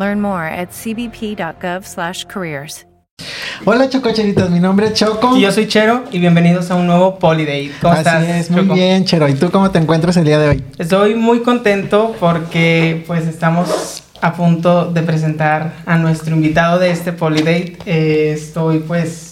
Learn more at cbp.gov/careers. Hola Chococheritos, mi nombre es Choco. Y yo soy Chero y bienvenidos a un nuevo Polydate. ¿Cómo Así estás? es, muy Choco? bien, Chero. ¿Y tú cómo te encuentras el día de hoy? Estoy muy contento porque pues estamos a punto de presentar a nuestro invitado de este Polydate. Eh, estoy pues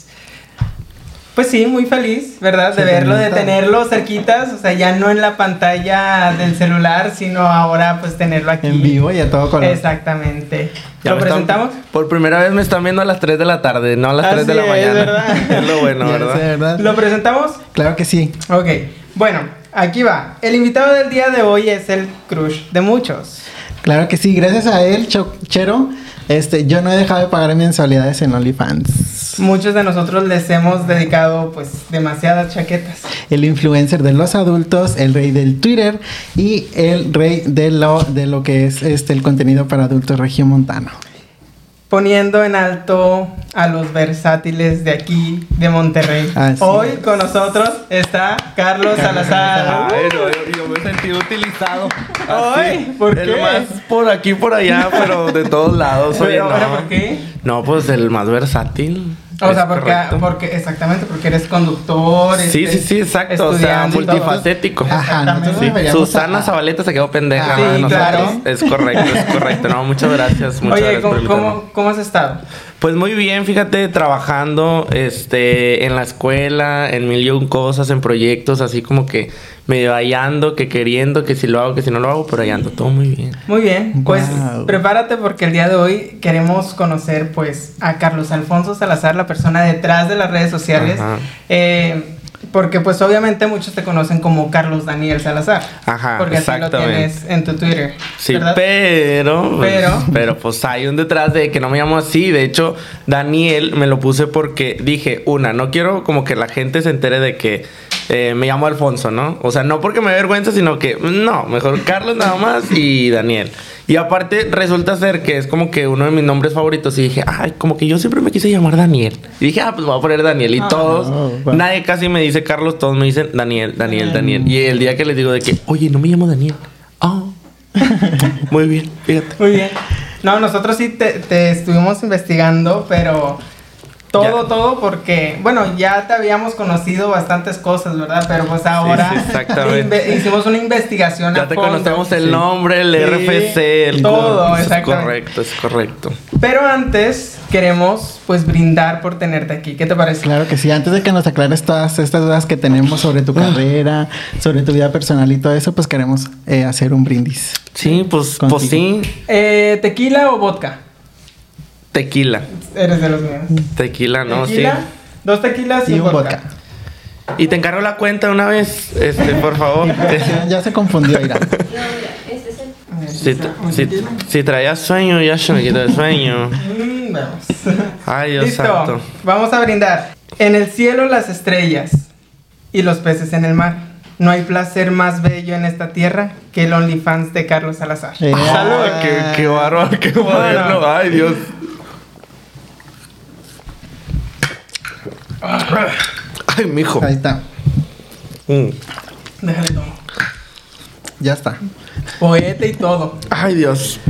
pues sí, muy feliz, ¿verdad? De Sí, verlo, de tenerlo cerquitas, o sea, ya no en la pantalla del celular, sino ahora pues tenerlo aquí. En vivo y a todo color. Exactamente. Ya ¿Lo están- presentamos? por primera vez me están viendo a las 3 de la tarde, no a las 3 de la Así es, mañana. ¿verdad? Es lo bueno, ¿verdad? sé, ¿verdad? ¿Lo presentamos? Claro que sí. Ok, bueno, aquí va. El invitado del día de hoy es el crush de muchos. Claro que sí. Gracias a él, Cho- Chero, este, yo no he dejado de pagar mensualidades en OnlyFans. Muchos de nosotros les hemos dedicado pues demasiadas chaquetas. El influencer de los adultos, el rey del Twitter y el rey de lo, de lo que es este, el contenido para adultos regiomontano. Poniendo en alto a los versátiles de aquí, de Monterrey. Así Hoy es. con nosotros está Carlos Salazar. Ay, no, yo, yo me sentí utilizado. Ay, ¿por el qué? más por aquí, por allá, pero de todos lados. Oye, Pero, no. ¿ahora por qué? No, pues el más versátil. O sea, porque, porque, exactamente, porque eres conductor. Sí, este, sí, sí, exacto. O sea, multifacético. Ajá, Sí, Susana a- Zabaleta se quedó pendeja. Ah, sí, claro. Es correcto, es correcto. No, muchas gracias. Muchas Oye, gracias por ¿cómo, invitarme. cómo, cómo has estado? Pues muy bien, fíjate, trabajando este, en la escuela, en mil y un cosas, en proyectos, así como que medio hallando, que queriendo, que si lo hago, que si no lo hago, pero hallando, todo muy bien. Muy bien, pues Wow. prepárate porque el día de hoy queremos conocer pues a Carlos Alfonso Salazar, la persona detrás de las redes sociales. Ajá. Eh, porque pues obviamente muchos te conocen como Carlos Daniel Salazar. Ajá, Porque así lo tienes en tu Twitter. Sí, ¿verdad? pero, Pero. pero pues hay un detrás de que no me llamo así. De hecho, Daniel me lo puse porque dije, una, no quiero como que la gente se entere de que eh, me llamo Alfonso, ¿no? O sea, no porque me dé vergüenza, sino que no, mejor Carlos nada más y Daniel. Y aparte resulta ser que es como que uno de mis nombres favoritos y dije, ay, como que yo siempre me quise llamar Daniel. Y dije, ah, pues voy a poner Daniel. Y Ah. todos, Oh, wow. nadie casi me dice Carlos, todos me dicen Daniel, Daniel, Daniel. Y el día que les digo de que, oye, no me llamo Daniel. Oh. Muy bien, fíjate. Muy bien. No, nosotros sí te, te estuvimos investigando, pero todo, Ya. todo porque, bueno, ya te habíamos conocido bastantes cosas, ¿verdad? Pero pues ahora sí, exactamente. inve- hicimos una investigación a Ya te fondo. conocemos el Sí. nombre, el Sí, RFC, el todo, CURP. Es exactamente. correcto, es correcto. Pero antes queremos pues brindar por tenerte aquí. ¿Qué te parece? Claro que sí, antes de que nos aclares todas estas dudas que tenemos sobre tu carrera, sobre tu vida personal y todo eso, pues queremos eh, hacer un brindis. Sí, pues, Contigo. pues sí, Eh, ¿Tequila o vodka? Tequila. Eres de los míos. Tequila, ¿no? ¿Tequila? Sí. Dos tequilas y, Y un vodka. vodka. Y te encargo la cuenta una vez, este, por favor. Ya se confundió, Ira. si, si, si traías sueño, ya se me quitó el sueño. Mm, vamos. Ay, Dios Listo. santo. Vamos a brindar. En el cielo las estrellas y los peces en el mar. No hay placer más bello en esta tierra que el OnlyFans de Carlos Salazar. Eh, Ah, qué, qué bárbaro, qué moderno. Ay, Dios. Ay, mijo. Ahí está, Mm. Déjale todo. ya está. Poeta y todo. Ay, Dios.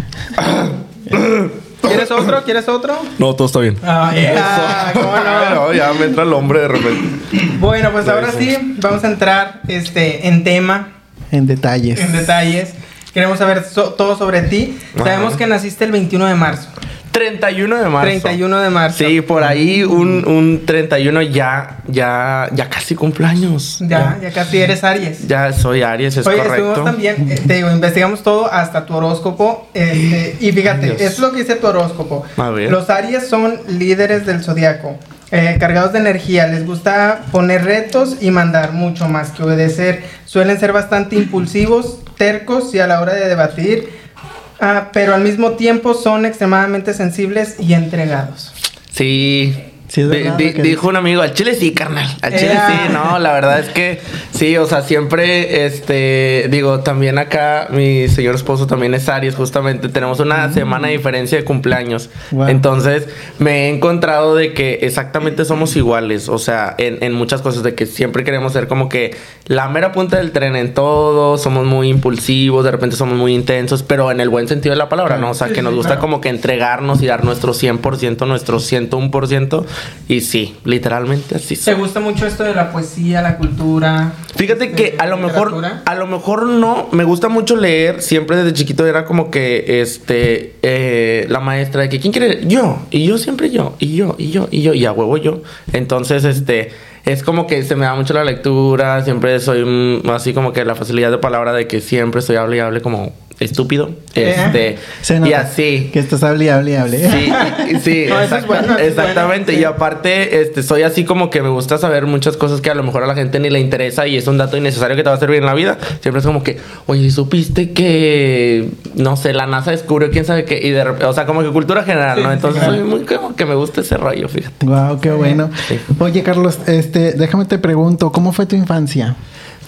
¿Quieres otro? ¿Quieres otro? No, todo está bien. Ah, yeah, ¿cómo no? No, ya me entra el hombre de repente. Bueno, pues Lo ahora hizo. sí, vamos a entrar este, en tema, En detalles. en detalles. Queremos saber so- todo sobre ti. Ajá. Sabemos que naciste el 21 de marzo. 31 de marzo. 31 de marzo. Sí, por ahí un, un 31 ya, ya, ya casi cumpleaños. Ya, ya casi eres Aries. Ya soy Aries, es Oye, correcto. estuvimos también, eh, te digo, investigamos todo hasta tu horóscopo. este, y fíjate, es lo que dice tu horóscopo. A ver. Los Aries son líderes del zodiaco, eh, cargados de energía. Les gusta poner retos y mandar mucho más que obedecer. Suelen ser bastante impulsivos, tercos y a la hora de debatir. Ah, pero al mismo tiempo son extremadamente sensibles y entregados. Sí. Sí, es verdad di- dijo un amigo, al chile sí, carnal. Al chile sí, no, la verdad es que sí, o sea, siempre, este, digo, también acá mi señor esposo también es Aries, justamente tenemos una semana de diferencia de cumpleaños. Wow. Entonces, me he encontrado de que exactamente somos iguales, o sea, en, en muchas cosas, de que siempre queremos ser como que la mera punta del tren en todo, somos muy impulsivos, de repente somos muy intensos, pero en el buen sentido de la palabra, ¿no? O sea, que nos gusta como que entregarnos y dar nuestro 100%, nuestro 101%. Y sí, literalmente así. ¿Te gusta mucho esto de la poesía, la cultura? Fíjate este, que a lo mejor, a lo mejor no, me gusta mucho leer, siempre desde chiquito era como que, este, eh, la maestra de que, ¿quién quiere? Yo, y yo siempre yo, y yo, y yo, y yo, y a huevo yo. Entonces, este, es como que se me da mucho la lectura, siempre soy así como que la facilidad de palabra de que siempre estoy hable y hable como estúpido, Eh. este, Se y nota así. Que estás hable y hable y hable. Sí, y- y- sí, No, eso es exacta- bueno, eso es exactamente. bueno, sí. Y aparte, este, soy así como que me gusta saber muchas cosas que a lo mejor a la gente ni le interesa y es un dato innecesario que te va a servir en la vida. Siempre es como que, oye, ¿supiste que, no sé, la NASA descubrió quién sabe qué? Y de repente, o sea, como que cultura general, Sí, ¿no? sí, Entonces claro. soy muy como que me gusta ese rollo, fíjate. Wow, qué bueno. Sí. Oye, Carlos, este, déjame te pregunto, ¿cómo fue tu infancia?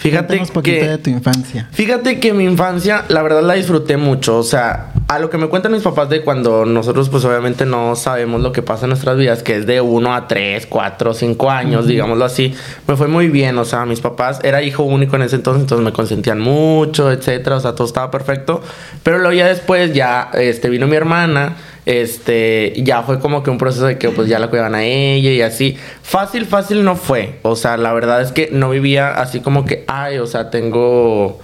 Fíjate que... de tu infancia. Fíjate que mi infancia, la verdad la disfruté mucho. O sea, a lo que me cuentan mis papás de cuando nosotros, pues obviamente no sabemos lo que pasa en nuestras vidas, que es de 1 a 3, 4, 5 años, digámoslo así, me fue muy bien. O sea, mis papás, era hijo único en ese entonces, entonces me consentían mucho, etcétera. O sea, todo estaba perfecto. Pero luego ya después, ya este, vino mi hermana. Este, ya fue como que un proceso de que pues ya la cuidaban a ella y así. Fácil, fácil no fue. O sea, la verdad es que no vivía así como que, ay, o sea, tengo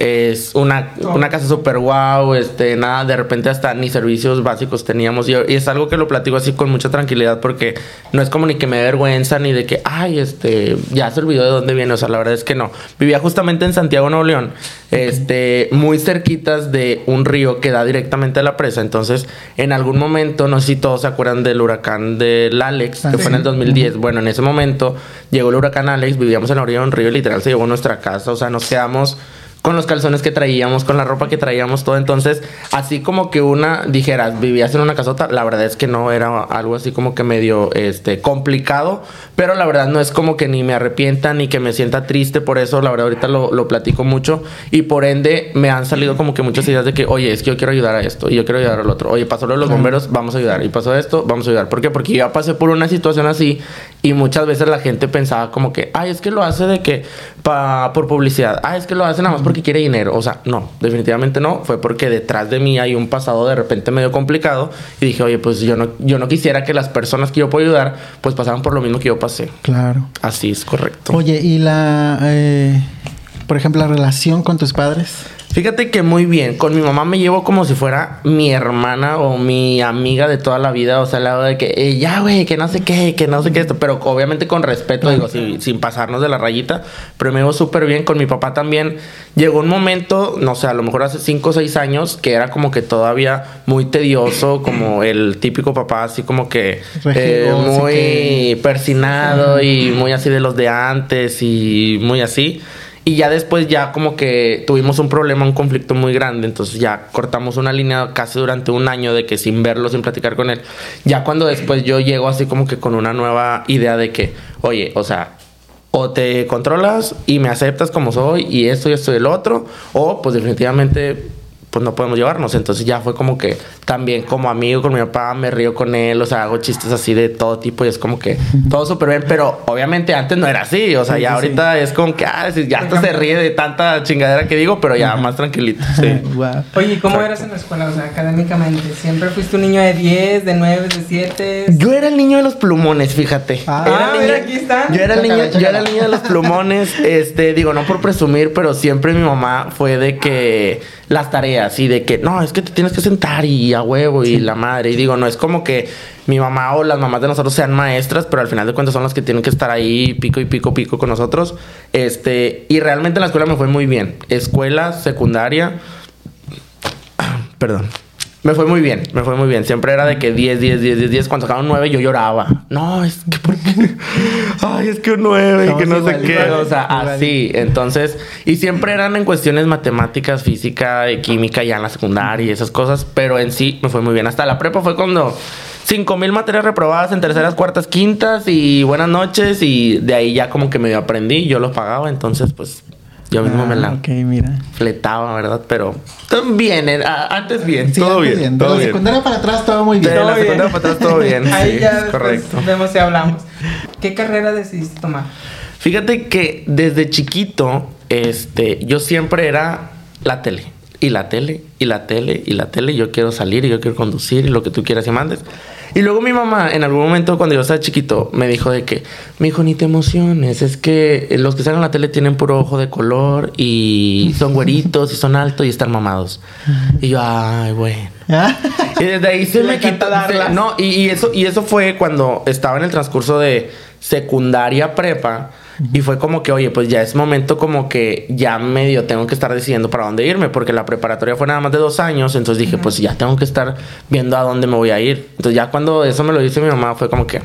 es una, una casa súper guau, este, nada, de repente hasta ni servicios básicos teníamos. Y, y es algo que lo platico así con mucha tranquilidad porque no es como ni que me vergüenza ni de que, ay, este, ya se olvidó de dónde viene. O sea, la verdad es que no. Vivía justamente en Santiago, Nuevo León, este, muy cerquitas de un río que da directamente a la presa. Entonces, en algún momento, no sé si todos se acuerdan del huracán del Alex, Ah, que fue en el 2010. Bueno, en ese momento llegó el huracán Alex, vivíamos en la orilla de un río literal se llevó nuestra casa. O sea, nos quedamos con los calzones que traíamos, con la ropa que traíamos, todo. Entonces, así como que una dijeras, vivías en una casota, la verdad es que no era algo así como que medio este complicado, pero la verdad no es como que ni me arrepienta ni que me sienta triste por eso, la verdad ahorita lo, lo platico mucho y por ende me han salido como que muchas ideas de que, oye, es que yo quiero ayudar a esto y yo quiero ayudar al otro. Oye, pasó lo de los bomberos, vamos a ayudar. Y pasó esto, vamos a ayudar. ¿Por qué? Porque yo ya pasé por una situación así y muchas veces la gente pensaba como que, ay, es que lo hace de que pa, por publicidad. Ah, es que lo hace nada más porque quiere dinero. O sea, no, definitivamente no. Fue porque detrás de mí hay un pasado de repente medio complicado y dije, oye, pues yo no, yo no quisiera que las personas que yo puedo ayudar pues pasaran por lo mismo que yo pasé. Claro. Así es correcto. Oye, ¿y la, eh, por ejemplo, la relación con tus padres? Fíjate que muy bien. Con mi mamá me llevo como si fuera mi hermana o mi amiga de toda la vida. O sea, la de que, eh, ya, güey, que no sé qué, que no sé qué esto. Pero obviamente con respeto, digo, sin, sin pasarnos de la rayita. Pero me llevo súper bien. Con mi papá también. Llegó un momento, no sé, a lo mejor hace 5 o 6 años, que era como que todavía muy tedioso, como el típico papá, así como que eh, muy que- persinado y muy así de los de antes y muy así. Y ya después ya como que tuvimos un problema, un conflicto muy grande, entonces ya cortamos una línea casi durante un año de que sin verlo, sin platicar con él. Ya cuando después yo llego así como que con una nueva idea de que, oye, o sea, o te controlas y me aceptas como soy y esto y esto y el otro, o pues definitivamente pues no podemos llevarnos. Entonces ya fue como que también como amigo con mi papá me río con él, o sea, hago chistes así de todo tipo y es como que todo súper bien, pero obviamente antes no era así, o sea, Sí, ya sí, ahorita es como que, ah, ya hasta se ríe de tanta chingadera que digo, pero ya más tranquilito. Sí. Guau. Oye, ¿y cómo eras en la escuela? O sea, académicamente. ¿Siempre fuiste un niño de 10, de 9, de 7? Yo era el niño de los plumones, fíjate. Ah, Ah, mira, aquí están. Yo era, el niño, yo era el niño de los plumones. Este, digo, no por presumir, pero siempre mi mamá fue de que las tareas y de que no, es que te tienes que sentar y a huevo y la madre. Y digo, no es como que mi mamá o las mamás de nosotros sean maestras, pero al final de cuentas son las que tienen que estar ahí pico y pico, pico con nosotros. Este, y realmente en la escuela me fue muy bien. Escuela, secundaria. Perdón. Me fue muy bien, me fue muy bien. Siempre era de que 10, 10, 10, 10, 10. Cuando sacaban 9 yo lloraba. No, es que ¿por qué? Ay, es que un 9 y que no sé qué. O sea, así. Entonces, y siempre eran en cuestiones matemáticas, física, química ya en la secundaria y esas cosas. Pero en sí me fue muy bien. Hasta la prepa fue cuando 5 mil materias reprobadas en terceras, cuartas, quintas y buenas noches. Y de ahí ya como que medio aprendí. Yo los pagaba. Entonces, pues yo mismo me la Ah, mira. fletaba, ¿verdad? Pero bien, eh, a- antes bien, Sí, todo antes bien, De todo la bien. secundaria para atrás todo muy bien. De la bien. secundaria para atrás todo bien. Ahí sí, ya es correcto. vemos si hablamos. ¿Qué carrera decidiste tomar? Fíjate que desde chiquito, este, yo siempre era la tele. Y la tele, y la tele, y la tele. y Yo quiero salir, y yo quiero conducir, y lo que tú quieras y mandes. Y luego mi mamá, en algún momento, cuando yo estaba chiquito, me dijo de que, mi hijo, ni te emociones. Es que los que salen en la tele tienen puro ojo de color, y son güeritos, y son altos, y están mamados. Y yo, ay, bueno. Y desde ahí se me quitó. darlas. se- no, y, y eso, y eso fue cuando estaba en el transcurso de secundaria prepa. Y fue como que, oye, pues ya es momento como que ya medio tengo que estar decidiendo para dónde irme, porque la preparatoria fue nada más de dos años, entonces dije, pues ya tengo que estar viendo a dónde me voy a ir. Entonces ya cuando eso me lo dice mi mamá fue como que,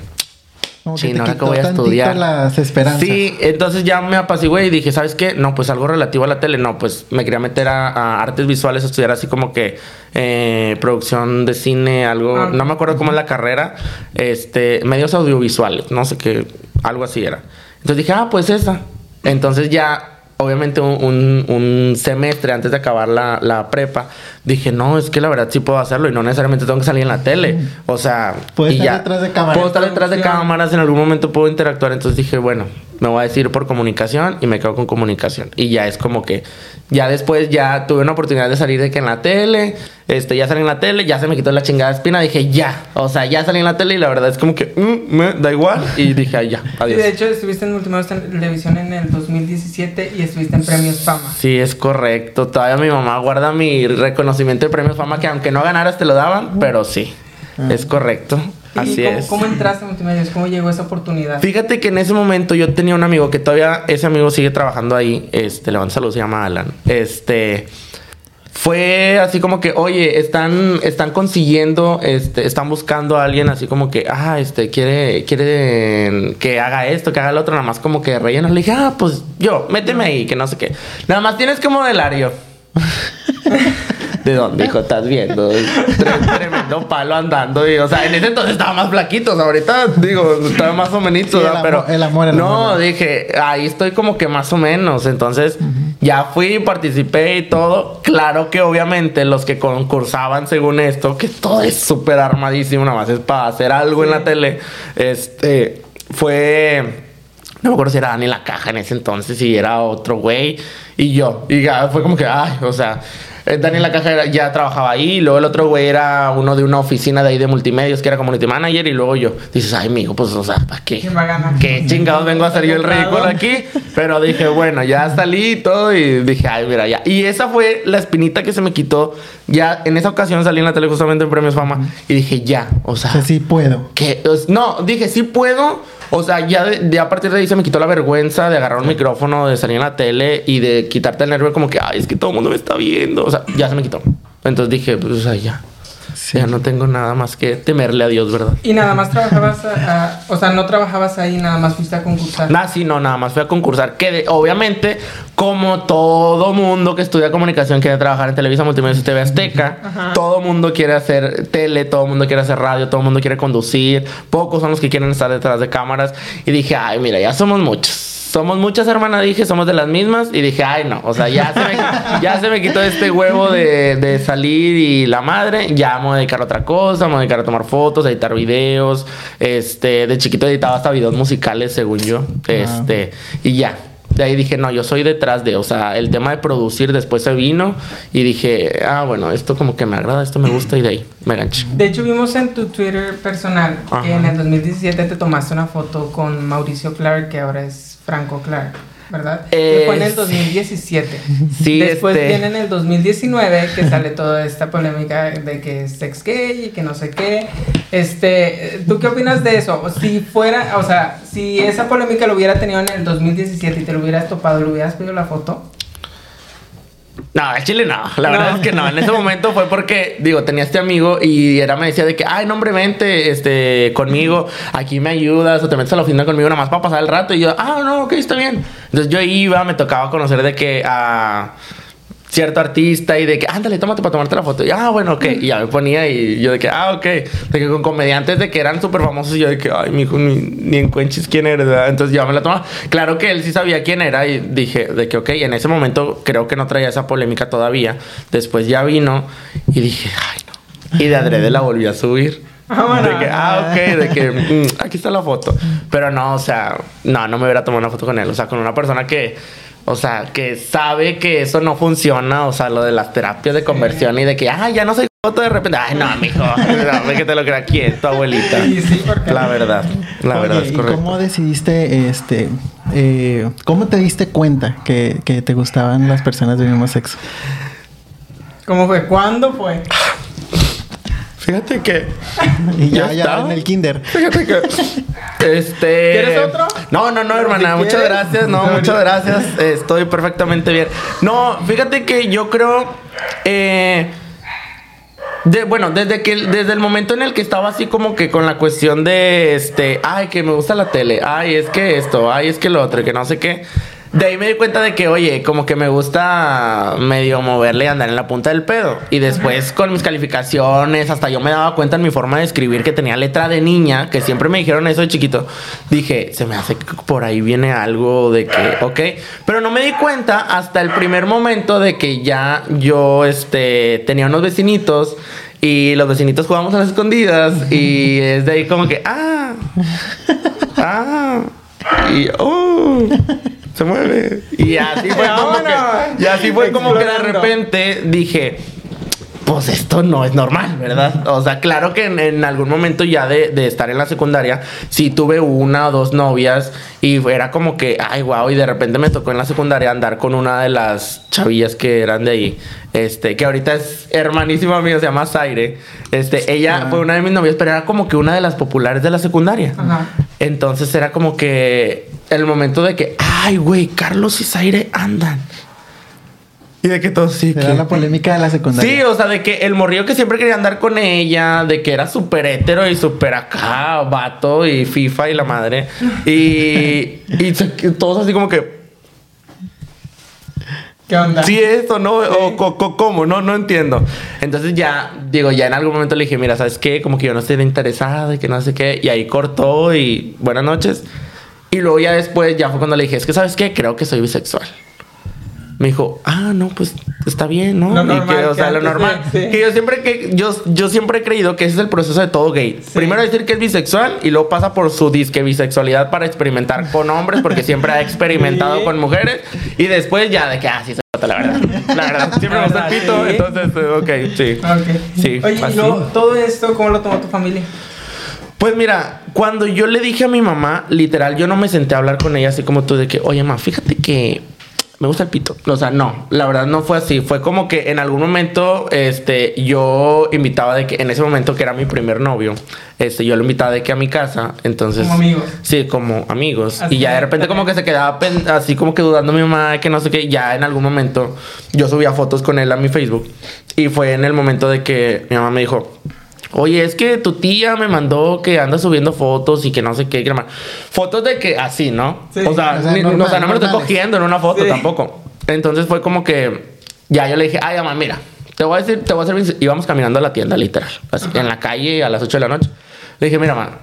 como Sí, que no, voy a estudiar. las esperanzas. Sí, entonces ya me apacigué y dije, ¿sabes qué? No, pues algo relativo a la tele. No, pues me quería meter a, a artes visuales, a estudiar así como que eh, producción de cine, algo. Ah. No me acuerdo cómo es la carrera. Este, medios audiovisuales, no sé qué, algo así era. Entonces dije, ah, pues esa. Entonces ya, obviamente, un, un- semestre antes de acabar la, la prepa, dije, no, es que la verdad sí puedo hacerlo y no necesariamente tengo que salir en la tele. O sea, Puedes y estar ya. detrás de cámara. Puedo estar detrás de cámaras, en algún momento puedo interactuar. Entonces dije, bueno, me voy a decir por comunicación y me quedo con comunicación. Y ya es como que, ya después ya tuve una oportunidad de salir de que en la tele, este, ya salí en la tele, ya se me quitó la chingada espina. Dije, ya, o sea, ya salí en la tele y la verdad es como que, mm, me da igual. Y dije, ay, ya, Y adiós. de hecho estuviste en Multimedios Televisión en el 2017 y estuviste en Premios Fama. Sí, es correcto. Todavía mi mamá guarda mi reconocimiento de premios fama que aunque no ganaras te lo daban, pero sí, es correcto. ¿Y Así cómo, es. cómo entraste a Multimedios? ¿Cómo llegó esa oportunidad? Fíjate que en ese momento yo tenía un amigo que todavía ese amigo sigue trabajando ahí. Este, le mando saludos, se llama Alan. Este fue así como que, oye, están, están consiguiendo, este, están buscando a alguien así como que, ah, este, quiere, quiere que haga esto, que haga lo otro, nada más como que relleno. Le dije, ah, pues yo, méteme ahí, que no sé qué. Nada más tienes que modelar yo. ¿De dónde, hijo? Estás viendo. Tre- Tremendo palo andando. Y, o sea, en ese entonces estaba más flaquito. O sea, ahorita, digo, estaba más o menos. Sí, el amor- pero el amor, el no, amor. dije, ahí estoy como que más o menos. Entonces, ya fui, participé y todo. Claro que obviamente los que concursaban según esto, que todo es súper armadísimo, nada más es para hacer algo en la tele. Este, fue. No me acuerdo si era Dani la caja en ese entonces, si era otro güey y yo. Y ya fue como que, ay, o sea, eh, Dani la caja era- ya trabajaba ahí, y luego el otro güey era uno de una oficina de ahí de multimedios que era community manager, y luego yo. Dices, ay, mijo, pues, o sea, ¿para qué? ¿Qué chingados vengo a hacer yo el ridículo aquí? Pero dije, bueno, ya salí y todo, y dije, ay, mira, ya. Y esa fue la espinita que se me quitó. Ya en esa ocasión salí en la tele justamente en Premios Fama, y dije, ya, o sea. O sea, sí puedo. Que, no, dije, sí puedo. O sea, ya de, de a partir de ahí se me quitó la vergüenza de agarrar un micrófono, de salir en la tele y de quitarte el nervio como que, ay, es que todo el mundo me está viendo. O sea, ya se me quitó. Entonces dije, pues, o sea, ya. Sí. Ya no tengo nada más que temerle a Dios, ¿verdad? Y nada más trabajabas, a- a- o sea, no trabajabas ahí, nada más fuiste a concursar. Nada, sí, no, nada más fui a concursar. Que de- obviamente, como todo mundo que estudia comunicación quiere trabajar en Televisa Multimedia y TV Azteca, todo mundo quiere hacer tele, todo mundo quiere hacer radio, todo mundo quiere conducir. Pocos son los que quieren estar detrás de cámaras. Y dije, ay, mira, ya somos muchos. Somos muchas hermanas, dije, somos de las mismas. Y dije, ay, no, o sea, ya se me, ya se me quitó este huevo de, de salir y la madre. Ya me voy a dedicar a otra cosa, me voy a dedicar a tomar fotos, a editar videos. Este, de chiquito editaba hasta videos musicales, según yo. Este, y ya. De ahí dije, no, yo soy detrás de, o sea, el tema de producir después se vino y dije, ah, bueno, esto como que me agrada, esto me gusta y de ahí me ganché. De hecho, vimos en tu Twitter personal que Ajá. en el 2017 te tomaste una foto con Mauricio Clark, que ahora es Franco Clark. ¿verdad? Eh, que fue en el 2017. Sí, Después este- viene en el 2019 que sale toda esta polémica de que es sex gay y que no sé qué. Este, ¿tú qué opinas de eso? Si fuera, o sea, si esa polémica lo hubiera tenido en el 2017 y te lo hubieras topado, ¿le hubieras pedido la foto? No, al chile no. La No. verdad es que no. En ese momento fue porque, digo, tenía este amigo y era me decía de que, ay, no, hombre, vente este, conmigo, aquí me ayudas o te metes a la oficina conmigo nada más para pasar el rato. Y yo, ah, no, ok, está bien. Entonces yo iba, me tocaba conocer de que a cierto artista y de que, ándale, tómate para tomarte la foto. Y ah, bueno, ok. Y ya me ponía y yo de que, ah, ok. De que con comediantes de que eran súper famosos y yo de que, ay, mijo, ni, ni en cuenches quién ¿verdad? Entonces yo me la tomaba. Claro que él sí sabía quién era y dije de que, ok, en ese momento creo que no traía esa polémica todavía. Después ya vino y dije, ay, no. Y de adrede la volví a subir. Vámonos. De que, ah, ok, de que mm, aquí está la foto. Pero no, o sea, no, no me hubiera tomado una foto con él. O sea, con una persona que, o sea, que sabe que eso no funciona. O sea, lo de las terapias de conversión y de que, ah, ya no soy foto de repente. Ay, no, mijo. No, ve que te lo crea quién, tu abuelita. Sí, sí, porque- La verdad, la Oye, verdad es ¿y correcto. cómo decidiste, este, eh, cómo te diste cuenta que, que te gustaban las personas del mismo sexo? ¿Cómo fue? ¿Cuándo fue? Fíjate que. Y ya, Ya en el kinder. Fíjate que. Este. ¿Quieres otro? No, no, no, hermana. Si Muchas quieres. gracias. No, muchas gracias. Estoy perfectamente bien. No, fíjate que yo creo. Eh, de, bueno, desde que desde el momento en el que estaba así como que con la cuestión de este, ay, que me gusta la tele, ay, es que esto, ay, es que lo otro, que no sé qué. De ahí me di cuenta de que, oye, como que me gusta medio moverle y andar en la punta del pedo. Y después con mis calificaciones, hasta yo me daba cuenta en mi forma de escribir que tenía letra de niña, que siempre me dijeron eso de chiquito. Dije, se me hace que por ahí viene algo de que, ok. Pero no me di cuenta hasta el primer momento de que ya yo, este, tenía unos vecinitos. Y los vecinitos jugábamos a las escondidas. Y es de ahí como que, ah, ah. Y, oh, se mueve. Y así fue como que, y así fue como que de repente dije, pues esto no es normal, ¿verdad? O sea, claro que en, en algún momento ya de, de estar en la secundaria, sí tuve una o dos novias y era como que, ay, wow, y de repente me tocó en la secundaria andar con una de las chavillas que eran de ahí, este, que ahorita es hermanísima mía, se llama Zaire. Este, ella fue una de mis novias, pero era como que una de las populares de la secundaria. Ajá. Entonces era como que el momento de que, ay, güey, Carlos y Zaire andan. Y de que todos sí. Era que- la polémica de la secundaria. Sí, o sea, de que el morrillo que siempre quería andar con ella, de que era súper hétero y súper acá, vato y FIFA y la madre. Y, y todos así como que, ¿Qué onda? sí, esto, ¿no? O co- co- ¿cómo? No, no entiendo. Entonces ya, digo, ya en algún momento le dije, mira, ¿sabes qué? Como que yo no estoy interesada y que no sé qué. Y ahí cortó y buenas noches. Y luego ya después, ya fue cuando le dije, es que, ¿sabes qué? Creo que soy bisexual. Me dijo, ah, no, pues está bien, ¿no? Lo Y normal, que, o sea, lo normal. sí. Que yo siempre que yo, yo siempre he creído que ese es el proceso de todo gay. Primero decir que es bisexual y luego pasa por su disque bisexualidad para experimentar con hombres, porque siempre ha experimentado Sí. con mujeres. Y después ya de que, ah, sí, se trata la verdad. La verdad, siempre me gusta el pito, Sí. entonces, eh, ok, sí. Ok. Sí, Oye, luego, todo esto, ¿cómo lo tomó tu familia? Pues mira, cuando yo le dije a mi mamá, literal, yo no me senté a hablar con ella así como tú de que, oye, mamá, fíjate que me gusta el pito. O sea, no, la verdad no fue así. Fue como que en algún momento, este, yo invitaba de que, en ese momento que era mi primer novio, este, yo lo invitaba de que a mi casa, entonces... Como amigos. Sí, como amigos. Así y ya de repente como que se quedaba así como que dudando mi mamá, que no sé qué. Ya en algún momento yo subía fotos con él a mi Facebook. Y fue en el momento de que mi mamá me dijo, oye, es que tu tía me mandó que anda subiendo fotos y que no sé qué. que no más". Fotos de que así, ¿no? Sí. o, sea, O sea, ni- normal, o sea, no me lo estoy cogiendo en una foto Sí. tampoco. Entonces fue como que ya yo le dije, ay, mamá, mira, te voy a decir, te voy a hacer... Íbamos caminando a la tienda, literal. Así, en la calle a las 8 de la noche. Le dije, mira, mamá,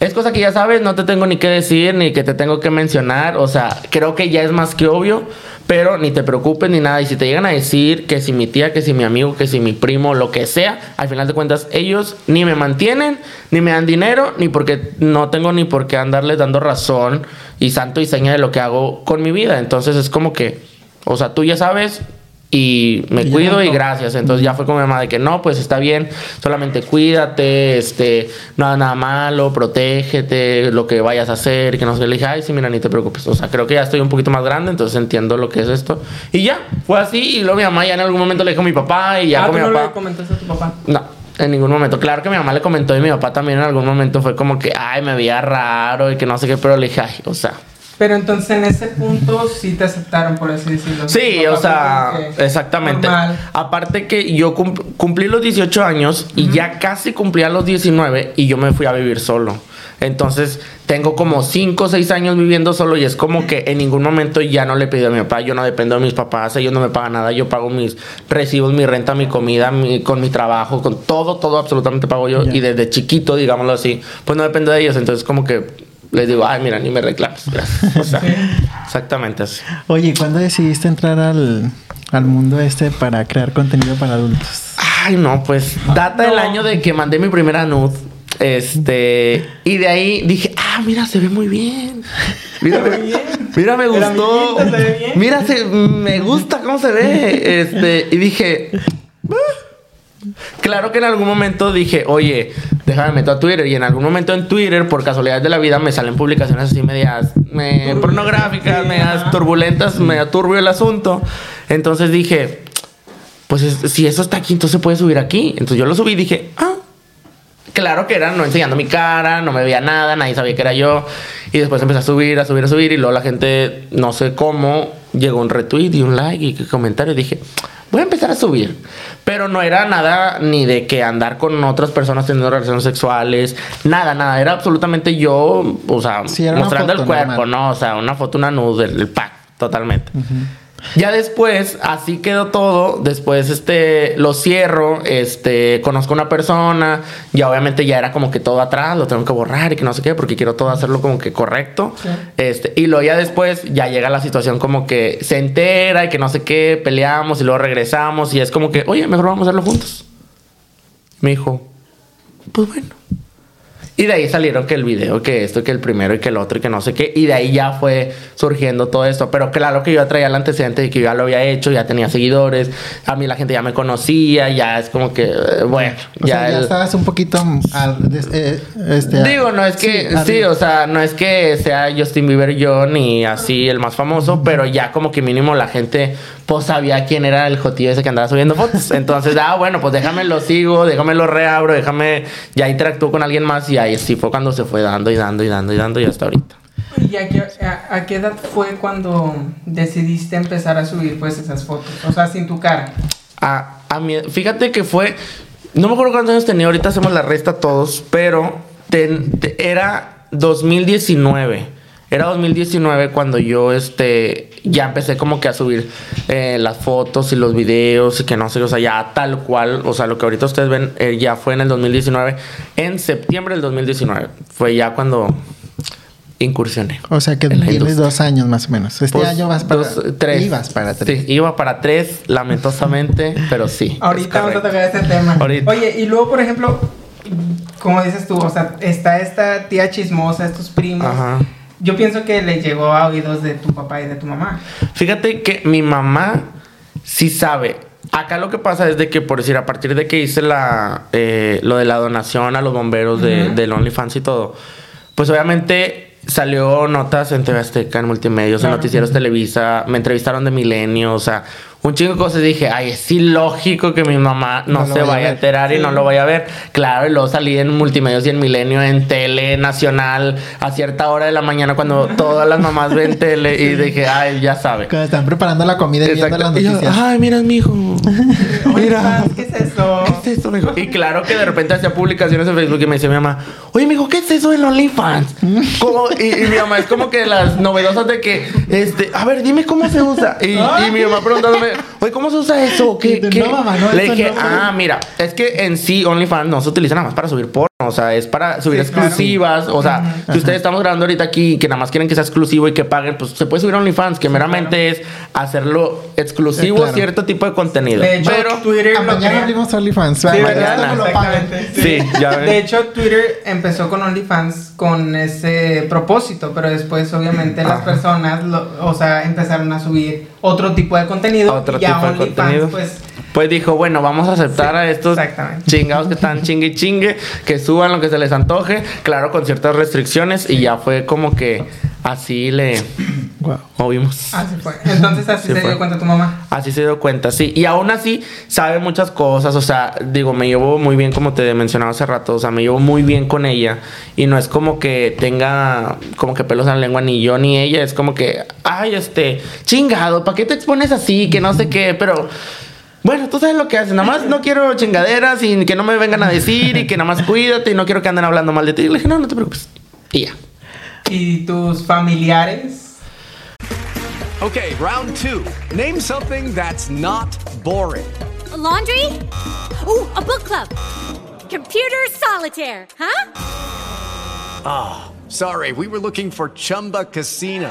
es cosa que ya sabes, no te tengo ni que decir, ni que te tengo que mencionar. O sea, creo que ya es más que obvio, pero ni te preocupes ni nada. Y si te llegan a decir que si mi tía, que si mi amigo, que si mi primo, lo que sea, al final de cuentas, ellos ni me mantienen, ni me dan dinero, ni porque no tengo ni por qué andarles dando razón y santo y seña de lo que hago con mi vida. Entonces es como que, o sea, tú ya sabes y me Y cuido y no. gracias. Entonces ya fue con mi mamá de que no, pues está bien, solamente cuídate, este, nada, nada malo, protégete, lo que vayas a hacer, que no sé. Le dije, ay, sí, mira, ni te preocupes. O sea, creo que ya estoy un poquito más grande, entonces entiendo lo que es esto. Y ya, fue así. Y luego mi mamá ya en algún momento le dijo a mi papá y ya ah, con ¿tú mi no papá. le comentaste a tu papá? No, en ningún momento. Claro que mi mamá le comentó y mi papá también en algún momento fue como que, ay, me veía raro y que no sé qué, pero le dije, ay, o sea. Pero entonces en ese punto sí te aceptaron, por así decirlo. Sí, o sea, exactamente. normal. Aparte que yo cum- cumplí los 18 años y ya casi cumplía los 19 y yo me fui a vivir solo. Entonces, tengo como 5 o 6 años viviendo solo y es como que en ningún momento ya no le pido a mi papá, yo no dependo de mis papás, ellos no me pagan nada, yo pago mis recibos, mi renta, mi comida, mi- con mi trabajo, con todo, todo absolutamente pago yo y desde chiquito, digámoslo así, pues no dependo de ellos, entonces como que les digo, ay, mira, ni me reclames, gracias. O sea, exactamente así. Oye, ¿cuándo decidiste entrar al, al mundo este para crear contenido para adultos? Ay, no, pues data el No. año de que mandé mi primera nud. Este, y de ahí dije, ah, mira, se ve muy bien. Mira, Se ve bien. mira, me gustó. amiguito se ve bien. Mira, se- me gusta cómo se ve. Este, y dije. Claro que en algún momento dije, oye, déjame meto a Twitter. Y en algún momento en Twitter, por casualidad de la vida, me salen publicaciones así medias me- pornográficas, medias turbulentas, medio turbio el asunto. Entonces dije, pues es- si eso está aquí, entonces puede subir aquí. Entonces yo lo subí y dije, ah. Claro que era no enseñando mi cara, no me veía nada, nadie sabía que era yo. Y después empecé a subir, a subir, a subir. Y luego la gente, no sé cómo, llegó un retweet y un like y comentario. Y dije, voy a empezar a subir. Pero no era nada ni de que andar con otras personas teniendo relaciones sexuales. Nada, nada. Era absolutamente yo, o sea, Sí, mostrando el cuerpo, normal. ¿no? O sea, una foto, una nude, el, pack, totalmente. Ya después, así quedó todo. Después, este, lo cierro, este, conozco a una persona. Ya obviamente ya era como que todo atrás, lo tengo que borrar y que no sé qué, porque quiero todo hacerlo como que correcto. Sí. Este, y luego ya después ya llega la situación como que se entera y que no sé qué, peleamos y luego regresamos y es como que, oye, mejor vamos a hacerlo juntos. Me dijo, pues bueno. Y de ahí salieron que el video, que esto, que el primero y que el otro y que no sé qué. Y de ahí ya fue surgiendo todo esto. Pero claro que yo traía el antecedente de que yo ya lo había hecho, ya tenía seguidores. A mí la gente ya me conocía, ya es como que, eh, bueno, O ya, sea, ya el- estabas un poquito al- eh, este, Digo, no es que, sí, arriba. o sea, no es que sea Justin Bieber yo ni así el más famoso, pero ya como que mínimo la gente pues sabía quién era el jotillo ese que andaba subiendo fotos. Entonces, ah, bueno, pues déjame lo sigo, déjame lo reabro, déjame, ya interactúo con alguien más y ahí sí fue cuando se fue dando y dando y dando y dando y hasta ahorita. ¿Y a qué, a, a qué edad fue cuando decidiste empezar a subir pues esas fotos? O sea, sin tu cara. A, a mí, fíjate que fue, no me acuerdo cuántos años tenía, ahorita hacemos la resta todos, pero ten- te- era 2019. Era 2019 cuando yo este ya empecé como que a subir eh, las fotos y los videos y que no sé, o sea, ya tal cual, o sea, lo que ahorita ustedes ven eh, ya fue en el 2019, en septiembre del 2019. Fue ya cuando incursioné. O sea que tienes dos años más o menos. Este Pues, año vas para dos, tres. Ibas para tres. Sí, iba para tres, lamentosamente, pero sí. Ahorita vamos a tocar este tema. Ahorita. Oye, y luego, por ejemplo, como dices tú, o sea, está esta tía chismosa, estos primos. Ajá. Yo pienso que le llegó a oídos de tu papá y de tu mamá. Fíjate que mi mamá sí sabe. Acá lo que pasa es de que, por decir, a partir de que hice la, eh, lo de la donación a los bomberos de, del OnlyFans y todo, pues obviamente salió notas en TV Azteca, en multimedios, Claro. en noticieros Televisa, me entrevistaron de Milenio, o sea, un chingo de cosas. Dije, ay, es ilógico que mi mamá no, se vaya a vaya a ver. enterar y no lo vaya a ver. Claro, y luego salí en multimedios y en Milenio, en tele nacional, a cierta hora de la mañana cuando todas las mamás ven tele y dije, ay, ya sabe. Cuando están preparando la comida y viendo Exacto. las Y yo, noticias. ay, mira, mijo. Mira. ¿Qué es eso? ¿Qué es eso, mijo? Y claro que de repente hacía publicaciones en Facebook y me decía mi mamá, oye, mijo, ¿qué es eso del OnlyFans? ¿Cómo? Y, y mi mamá es como que las novedosas de que, este, a ver, dime cómo se usa. Y, y mi mamá preguntándome, oye, ¿cómo se usa eso? ¿Qué, qué? "No, mamá, no, Le eso dije, no". ah, mira, es que en sí OnlyFans no se utiliza nada más para subir por O sea, es para subir Sí, claro. exclusivas. O sea, si ustedes estamos grabando ahorita aquí y que nada más quieren que sea exclusivo y que paguen, pues se puede subir a OnlyFans, que meramente es hacerlo exclusivo Sí, a claro. cierto tipo de contenido. De hecho, Pero, Twitter Ah, lo mañana crea- abrimos OnlyFans. Sí, Mañana ¿verdad? esto me lo pagan. Exactamente. Sí, ya ven. De hecho, Twitter empezó con OnlyFans con ese propósito, pero después, obviamente, las personas, lo- o sea, empezaron a subir otro tipo de contenido. Otro y tipo de OnlyFans, contenido. pues, Pues dijo, bueno, vamos a aceptar Sí, a estos chingados que están chingue y chingue, que suban lo que se les antoje, claro, con ciertas restricciones, y ya fue como que así le Guau. movimos. así fue. Entonces, así Sí se fue. dio cuenta tu mamá. Así se dio cuenta, sí. Y aún así sabe muchas cosas. O sea, digo, me llevo muy bien, como te mencionaba hace rato. O sea, me llevo muy bien con ella. Y no es como que tenga como que pelos en la lengua, ni yo ni ella. Es como que, ay, este, chingado, ¿para qué te expones así? Que no sé qué, pero. Bueno, tú sabes lo que haces. Nada más no quiero chingaderas y que no me vengan a decir y que nada más cuídate y no quiero que anden hablando mal de ti. Y le dije, no, no te preocupes. Y ya. ¿Y tus familiares? Okay, round two. Name something that's not boring. A laundry? Ooh, a book club. Computer solitaire, huh? Sorry, we were looking for Chumba Casino.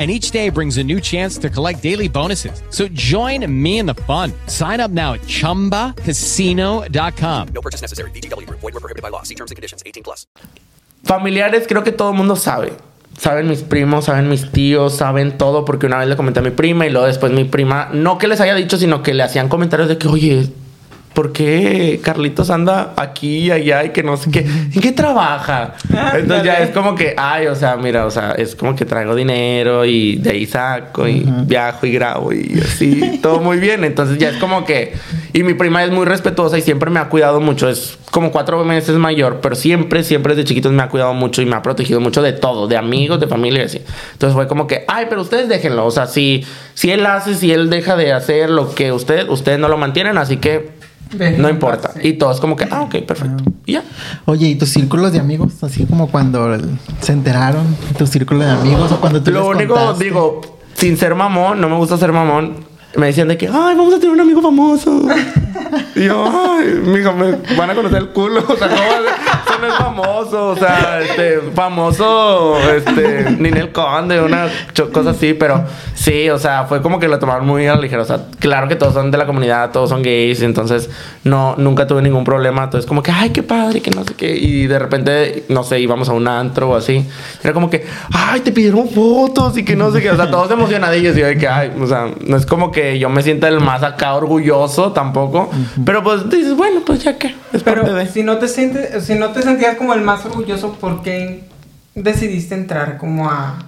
And each day brings a new chance to collect daily bonuses. So join me in the fun. Sign up now at chumbacasino.com. No purchase necessary. Group. Void where prohibited by law. See terms and conditions. 18 plus. Familiares, creo que todo el mundo sabe. Saben mis primos, saben mis tíos, saben todo, porque una vez le comenté a mi prima y luego después mi prima, no que les haya dicho, sino que le hacían comentarios de que, oye, ¿por qué Carlitos anda aquí y allá y que no sé qué? ¿En qué trabaja? Entonces ya es como que, ay, o sea, mira, o sea, es como que traigo dinero y de ahí saco y viajo y grabo y así, todo muy bien. Entonces ya es como que, y mi prima es muy respetuosa y siempre me ha cuidado mucho, es como cuatro meses mayor, pero siempre, siempre desde chiquitos me ha cuidado mucho y me ha protegido mucho de todo, de amigos, de familia y así. Entonces fue como que, ay, pero ustedes déjenlo, o sea, si, si él hace, si él deja de hacer lo que usted, ustedes no lo mantienen, así que no importa. sí. Y todos como que, ah, ok, perfecto. Y ya. Oye, ¿y tus círculos de amigos? Así como cuando el- se enteraron, tu círculo de amigos o cuando tú Lo les único, contaste. digo, sin ser mamón, no me gusta ser mamón. Me decían de que, ay, vamos a tener un amigo famoso. y yo, ay, mija, me van a conocer el culo. O sea, ¿cómo? Eso no es famoso. O sea, este, famoso, este, Ninel Conde, una cosa así. Pero sí, o sea, fue como que lo tomaron muy a la ligera. O sea, claro que todos son de la comunidad, todos son gays. Entonces, no, nunca tuve ningún problema. Entonces, como que, ay, qué padre, que no sé qué. Y de repente, no sé, íbamos a un antro o así. Era como que, ay, te pidieron fotos y que no sé qué. O sea, todos emocionadillos. Y yo de que, ay, o sea, no es como que yo me sienta el más acá orgulloso tampoco. Pero pues dices, bueno, pues ya que. Pero de. si no te sientes, si no te sentías como el más orgulloso, ¿por qué decidiste entrar como a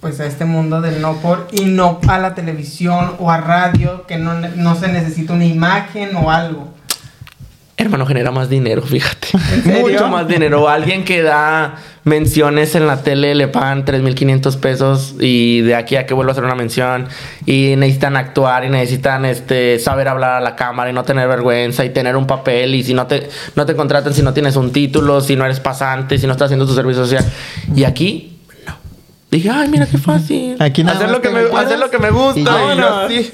pues a este mundo del no por y no a la televisión o a radio que no, no se necesita una imagen o algo? Hermano, genera más dinero, fíjate. Mucho más dinero. Alguien que da menciones en la tele le pagan 3.500 pesos y de aquí a que vuelva a hacer una mención y necesitan actuar y necesitan este saber hablar a la cámara y no tener vergüenza y tener un papel y si no te no te contratan si no tienes un título, si no eres pasante, si no estás haciendo tu servicio social. Y aquí. Dije, ay, mira qué fácil. Aquí nada hacer lo que te me hacer lo que me gusta. y yo así.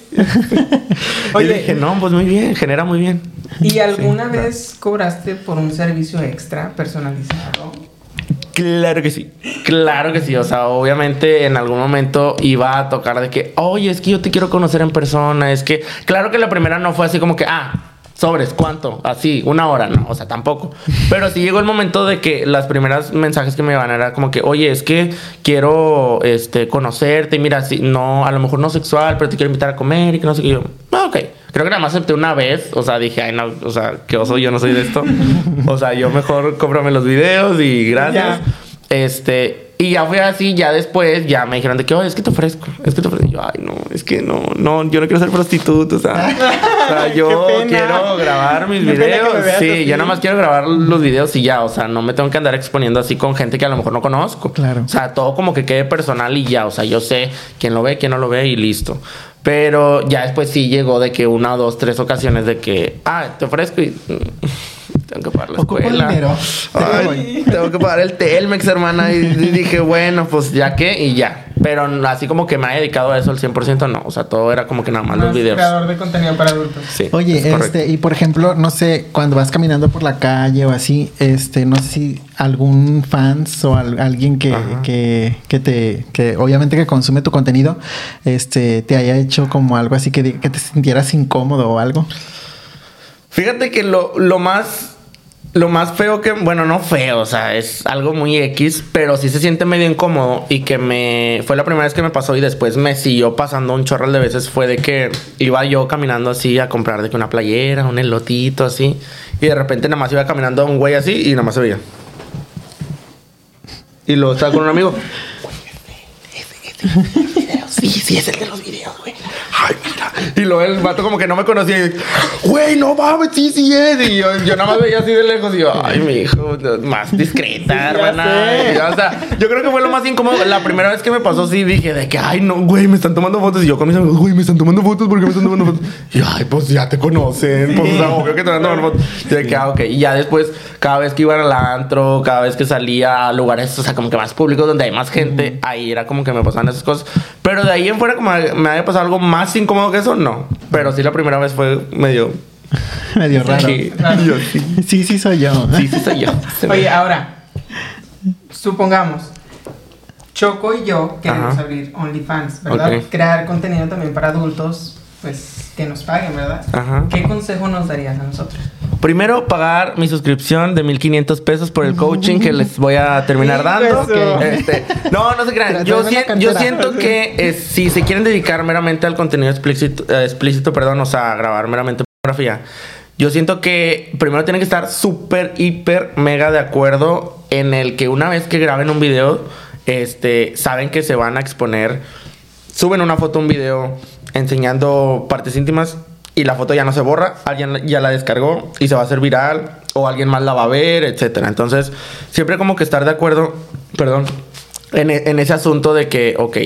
Oye. y dije, no, pues muy bien, genera muy bien. ¿Y alguna vez cobraste por un servicio extra personalizado? Claro que sí. Claro que sí. O sea, obviamente en algún momento iba a tocar de que, oye, es que yo te quiero conocer en persona. Es que, claro que la primera no fue así como que, ah, sobres, ¿cuánto? Así, una hora, no. O sea, tampoco. Pero sí llegó el momento de que las primeras mensajes que me iban era como que, oye, es que quiero este, conocerte. Y mira, si no, a lo mejor no sexual, pero te quiero invitar a comer y que no sé qué. Yo, ah, ok. Creo que nada más acepté una vez. O sea, dije, ay, no, o sea, qué oso, yo no soy de esto. o sea, yo mejor cómprame los videos y gracias. Ya. Este, y ya fue así, ya después, ya me dijeron de que, oye, es que te ofrezco, es que te ofrezco. Y yo, ay, no, es que no, no, yo no quiero ser prostituta, o sea, o sea, yo quiero grabar mis videos. Sí, así. yo nada más quiero grabar los videos y ya, o sea, no me tengo que andar exponiendo así con gente que a lo mejor no conozco. Claro. O sea, todo como que quede personal y ya, o sea, yo sé quién lo ve, quién no lo ve y listo. Pero ya después sí llegó de que una, dos, tres ocasiones de que, ah, te ofrezco y tengo que pagar la Ocupo escuela. dinero. Ay, tengo que pagar el Telmex, hermana. Y, y dije, bueno, pues ya que, y ya. Pero así como que me haya dedicado a eso al 100%, no. O sea, todo era como que nada más los videos. creador de contenido para adultos. Sí. Oye, es este, y por ejemplo, no sé, cuando vas caminando por la calle o así, este, no sé si algún fans o al- alguien que, que, que te, que obviamente que consume tu contenido, este, te haya hecho como algo así que, que te sintieras incómodo o algo. Fíjate que lo, lo más. Lo más feo que, bueno, no feo, o sea, es algo muy X, pero sí se siente medio incómodo y que me, fue la primera vez que me pasó y después me siguió pasando un chorral de veces, fue de que iba yo caminando así a comprar de que una playera, un elotito así, y de repente nada más iba caminando un güey así y nada más se veía. Y luego estaba con un amigo. Sí, sí, es el de los videos, güey. Ay, mira. Y luego el vato como que no me conocía. y, Güey, no mames, sí, sí es. Y yo, yo nada más veía así de lejos. Y yo, ay, mi hijo, más discreta, Ya hermana. Y, o sea, yo creo que fue lo más incómodo. La primera vez que me pasó, sí dije de que, ay, no, güey, me están tomando fotos. Y yo con mis amigos, güey, me están tomando fotos. ¿Por qué me están tomando fotos? Y yo, ay, pues ya te conocen. Pues, o sea, obvio que te van a tomar fotos. Y de que, ah, ok. Y ya después, cada vez que iba al antro, cada vez que salía a lugares, o sea, como que más públicos, donde hay más gente, ahí era como que me pasaban esas cosas. Pero de ahí en fuera, como me había pasado algo más incómodo que eso, no. Pero sí, la primera vez fue medio. Medio raro. Sí, yo sí. Sí, sí soy yo. Sí, sí, soy yo. Oye, ahora, supongamos, Choco y yo queremos Ajá. abrir OnlyFans, ¿verdad? Crear contenido también para adultos, pues que nos paguen, ¿verdad? Ajá. ¿Qué consejo nos darías a nosotros? Primero, pagar mi suscripción de 1500 pesos por el coaching que les voy a terminar dando. Este, no, no se crean. Yo, yo siento que eh, si se quieren dedicar meramente al contenido explícito, eh, explícito, perdón, o sea, grabar meramente pornografía, yo siento que primero tienen que estar súper, hiper, mega de acuerdo en el que una vez que graben un video, este, saben que se van a exponer suben una foto, un video enseñando partes íntimas y la foto ya no se borra, alguien ya la descargó y se va a hacer viral o alguien más la va a ver, etcétera. Entonces, siempre como que estar de acuerdo, perdón, en, e- en ese asunto de que, ok,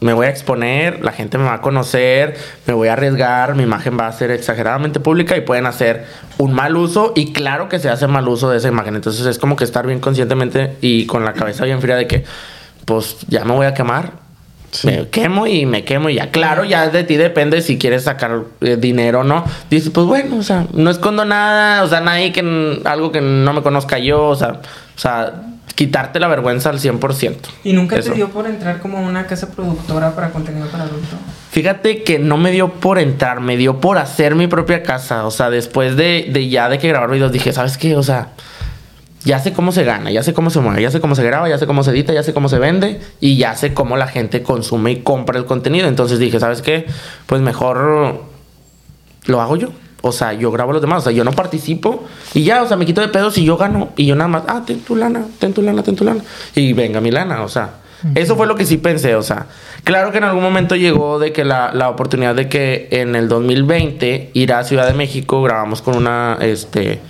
me voy a exponer, la gente me va a conocer, me voy a arriesgar, mi imagen va a ser exageradamente pública y pueden hacer un mal uso y claro que se hace mal uso de esa imagen. Entonces es como que estar bien conscientemente y con la cabeza bien fría de que, pues ya me voy a quemar, me quemo y me quemo y ya. Claro, ya de ti depende si quieres sacar eh, dinero o no. Dices, pues bueno, o sea, no escondo nada, o sea, nadie que algo que no me conozca yo, o sea, o sea, quitarte la vergüenza al 100%. ¿Y nunca Eso. te dio por entrar como a una casa productora para contenido para adultos? Fíjate que no me dio por entrar, me dio por hacer mi propia casa. O sea, después de, de ya de que grabar videos, dije, ¿sabes qué? O sea, ya sé cómo se gana, ya sé cómo se mueve, ya sé cómo se graba, ya sé cómo se edita, ya sé cómo se vende y ya sé cómo la gente consume y compra el contenido. Entonces dije, ¿sabes qué? Pues mejor lo hago yo. O sea, yo grabo a los demás, o sea, yo no participo y ya, o sea, me quito de pedos y yo gano y yo nada más, ah, ten tu lana, ten tu lana, ten tu lana y venga mi lana, o sea, eso fue lo que sí pensé, o sea, claro que en algún momento llegó de que la, la oportunidad de que en el 2020 ir a Ciudad de México, grabamos con una, este,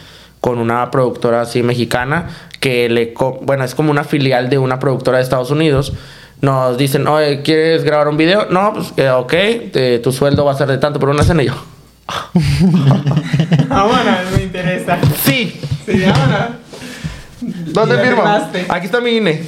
con una productora así mexicana que le, co- bueno, es como una filial de una productora de Estados Unidos. Nos dicen, oye, ¿quieres grabar un video? No, pues, eh, ok, tu sueldo va a ser de tanto por una cena y yo. Vámonos, me interesa. Sí, Sí, vámonos. ¿Dónde firmo? Aquí está mi INE.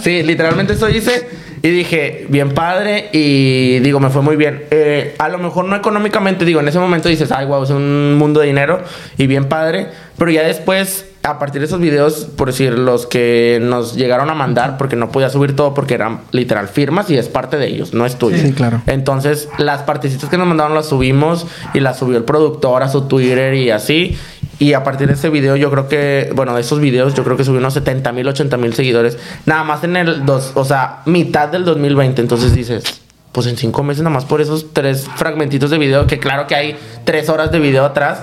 Sí, literalmente eso hice. Y dije, bien padre. Y digo, me fue muy bien. Eh, a lo mejor no económicamente, digo, en ese momento dices, ay, wow, es un mundo de dinero. Y bien padre. Pero ya después, a partir de esos videos, por decir, los que nos llegaron a mandar, porque no podía subir todo porque eran literal firmas y es parte de ellos, no es tuyo. Sí, claro. Entonces, las partecitas que nos mandaron las subimos y las subió el productor a su Twitter y así. Y a partir de ese video, yo creo que, bueno, de esos videos, yo creo que subió unos 70 mil, 80 mil seguidores. Nada más en el, dos, o sea, mitad del 2020. Entonces dices, pues en cinco meses, nada más por esos tres fragmentitos de video, que claro que hay tres horas de video atrás,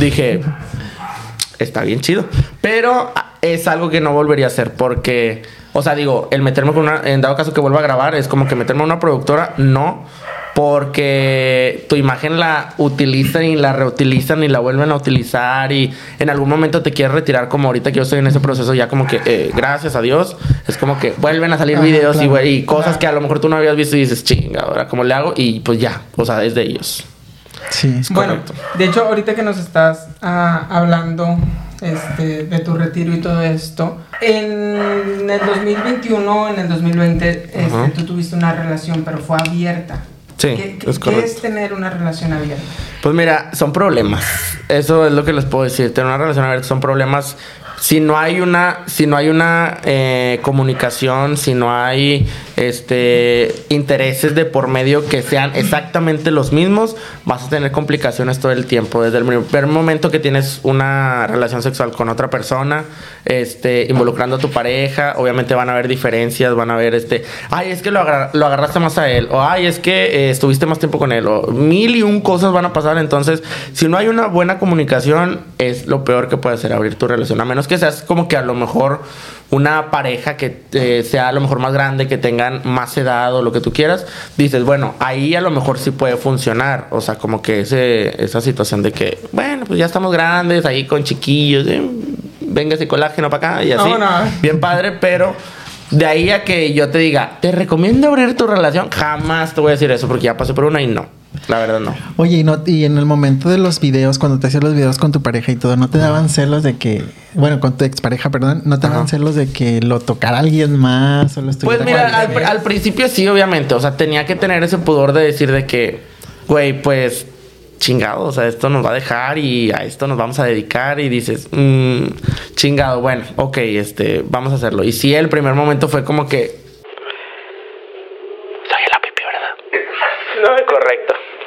dije, está bien chido. Pero es algo que no volvería a hacer porque, O sea, digo, el meterme con una, en dado caso que vuelva a grabar, es como que meterme a una productora, no. Porque tu imagen la utilizan y la reutilizan y la vuelven a utilizar y en algún momento te quieres retirar como ahorita que yo estoy en ese proceso ya como que eh, gracias a Dios es como que vuelven a salir Ajá, videos y, claro. y cosas que a lo mejor tú no habías visto y dices chinga ahora cómo le hago y pues ya o sea es de ellos Sí. Bueno, correcto. de hecho, ahorita que nos estás ah, hablando este, de tu retiro y todo esto, en el 2021, en el 2020, este, tú tuviste una relación, pero fue abierta. Sí, ¿Qué, qué- es qué es tener una relación abierta? Pues mira, son problemas. Eso es lo que les puedo decir. Tener una relación abierta son problemas. Si no hay una, si no hay una eh, comunicación, si no hay este intereses de por medio que sean exactamente los mismos, vas a tener complicaciones todo el tiempo. Desde el primer momento que tienes una relación sexual con otra persona, este, involucrando a tu pareja, obviamente van a haber diferencias, van a haber este, ay, es que lo, agar- lo agarraste más a él, o ay, es que eh, estuviste más tiempo con él, o mil y un cosas van a pasar. Entonces, si no hay una buena comunicación, es lo peor que puede hacer abrir tu relación, a menos que seas como que a lo mejor una pareja que eh, sea a lo mejor más grande, que tengan más edad o lo que tú quieras, dices, bueno, ahí a lo mejor sí puede funcionar. O sea, como que ese, esa situación de que, bueno, pues ya estamos grandes, ahí con chiquillos, eh, venga ese colágeno para acá y así. Vámonos. Bien padre, pero de ahí a que yo te diga, te recomiendo abrir tu relación, jamás te voy a decir eso porque ya pasé por una y no. La verdad no. Oye, y, no, y en el momento de los videos, cuando te hacías los videos con tu pareja y todo, ¿no te daban celos de que, bueno, con tu expareja, perdón, ¿no te daban Ajá. celos de que lo tocara alguien más o lo Pues mira, al, al principio sí, obviamente. O sea, tenía que tener ese pudor de decir de que, güey, pues chingado, o sea, esto nos va a dejar y a esto nos vamos a dedicar y dices, mm, chingado, bueno, ok, este, vamos a hacerlo. Y sí, el primer momento fue como que... Soy la pipi, ¿verdad? No, es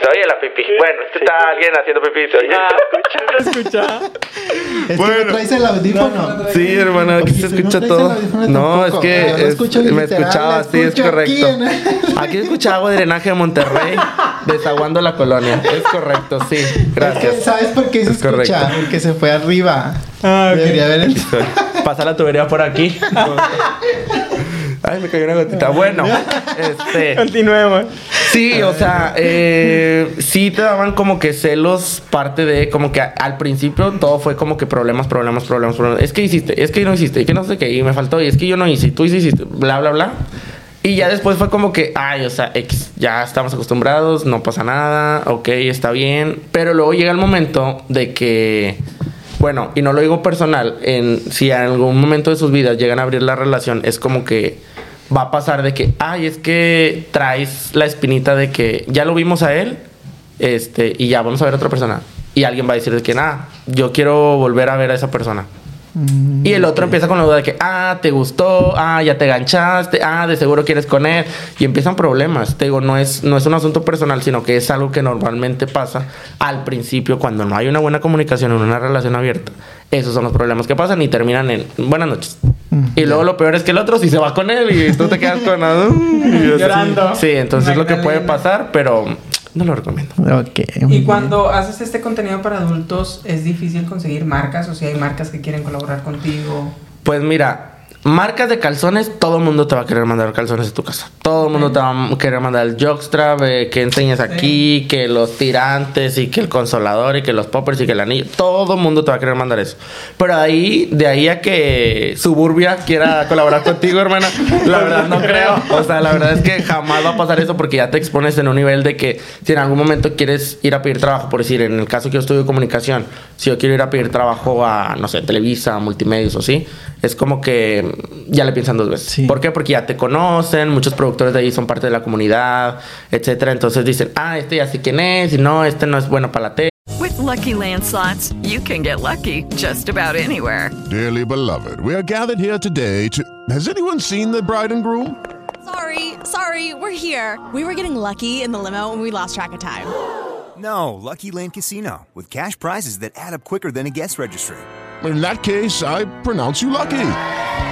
correcto. Soy la pipi. Bueno, este está alguien haciendo pipi. se oye. Es que Bueno. no traes el audífono. Sí, hermano, aquí Oye, se si escucha no todo. No, es que es- me escuchaba, sí, es escucho aquí correcto. en el- Aquí escuchaba agua de drenaje de Monterrey, desaguando la colonia. Es correcto, sí. Es que, Gracias. ¿Sabes por qué se Es escucha? correcto. Porque se fue arriba. Ah. Debería haber el- Pasa la tubería por aquí. Ay, me cayó una gotita. Bueno, este. Continuemos. Sí, o sea, eh, sí te daban como que celos parte de, como que al principio todo fue como que problemas, problemas, problemas, problemas. Es que hiciste, es que no hiciste, y que no sé qué, y me faltó, y es que yo no hice, tú hiciste, bla, bla, bla. Y ya después fue como que, ay, o sea, ya estamos acostumbrados, no pasa nada, ok, está bien. Pero luego llega el momento de que, bueno, y no lo digo personal, en, si en algún momento de sus vidas llegan a abrir la relación, es como que va a pasar de que, ay, es que traes la espinita de que ya lo vimos a él, este, y ya vamos a ver a otra persona. Y alguien va a decir de que, nada, yo quiero volver a ver a esa persona. Y el otro empieza con la duda de que, ah, te gustó, ah, ya te ganchaste, ah, de seguro quieres con él. Y empiezan problemas. Te digo, no es, no es un asunto personal, sino que es algo que normalmente pasa al principio cuando no hay una buena comunicación en una relación abierta. Esos son los problemas que pasan y terminan en buenas noches. Y luego lo peor es que el otro sí se va con él y tú te quedas con... y. Llorando. Sí, entonces es lo que puede pasar, pero no lo recomiendo. Ok. muy Y bien. cuando haces este contenido para adultos, ¿es difícil conseguir marcas? O si hay marcas que quieren colaborar contigo. Pues mira, marcas de calzones, todo el mundo te va a querer mandar calzones a tu casa. Todo el mundo te va a querer mandar el jockstrap, eh, que enseñes aquí, que los tirantes y que el consolador y que los poppers y que el anillo. Todo el mundo te va a querer mandar eso. Pero ahí, de ahí a que Suburbia quiera colaborar contigo, hermana, la verdad no creo. O sea, la verdad es que jamás va a pasar eso porque ya te expones en un nivel de que si en algún momento quieres ir a pedir trabajo, por decir, en el caso que yo estudio comunicación, si yo quiero ir a pedir trabajo a, no sé, Televisa, Multimedios o sí, es como que ya le piensan dos veces. Sí. ¿Por qué? Porque ya te conocen, muchos productores de ahí son parte de la comunidad, etcétera. Entonces dicen, ah, este ya sé quién es, y no, este no es bueno para la tele. With Lucky Land slots, you can get lucky just about anywhere. Dearly beloved, we are gathered here today to. Has anyone seen the bride and groom? Sorry, sorry, we're here. We were getting lucky in the limo and we lost track of time. No, Lucky Land Casino, with cash prizes that add up quicker than a guest registry. In that case, I pronounce you lucky.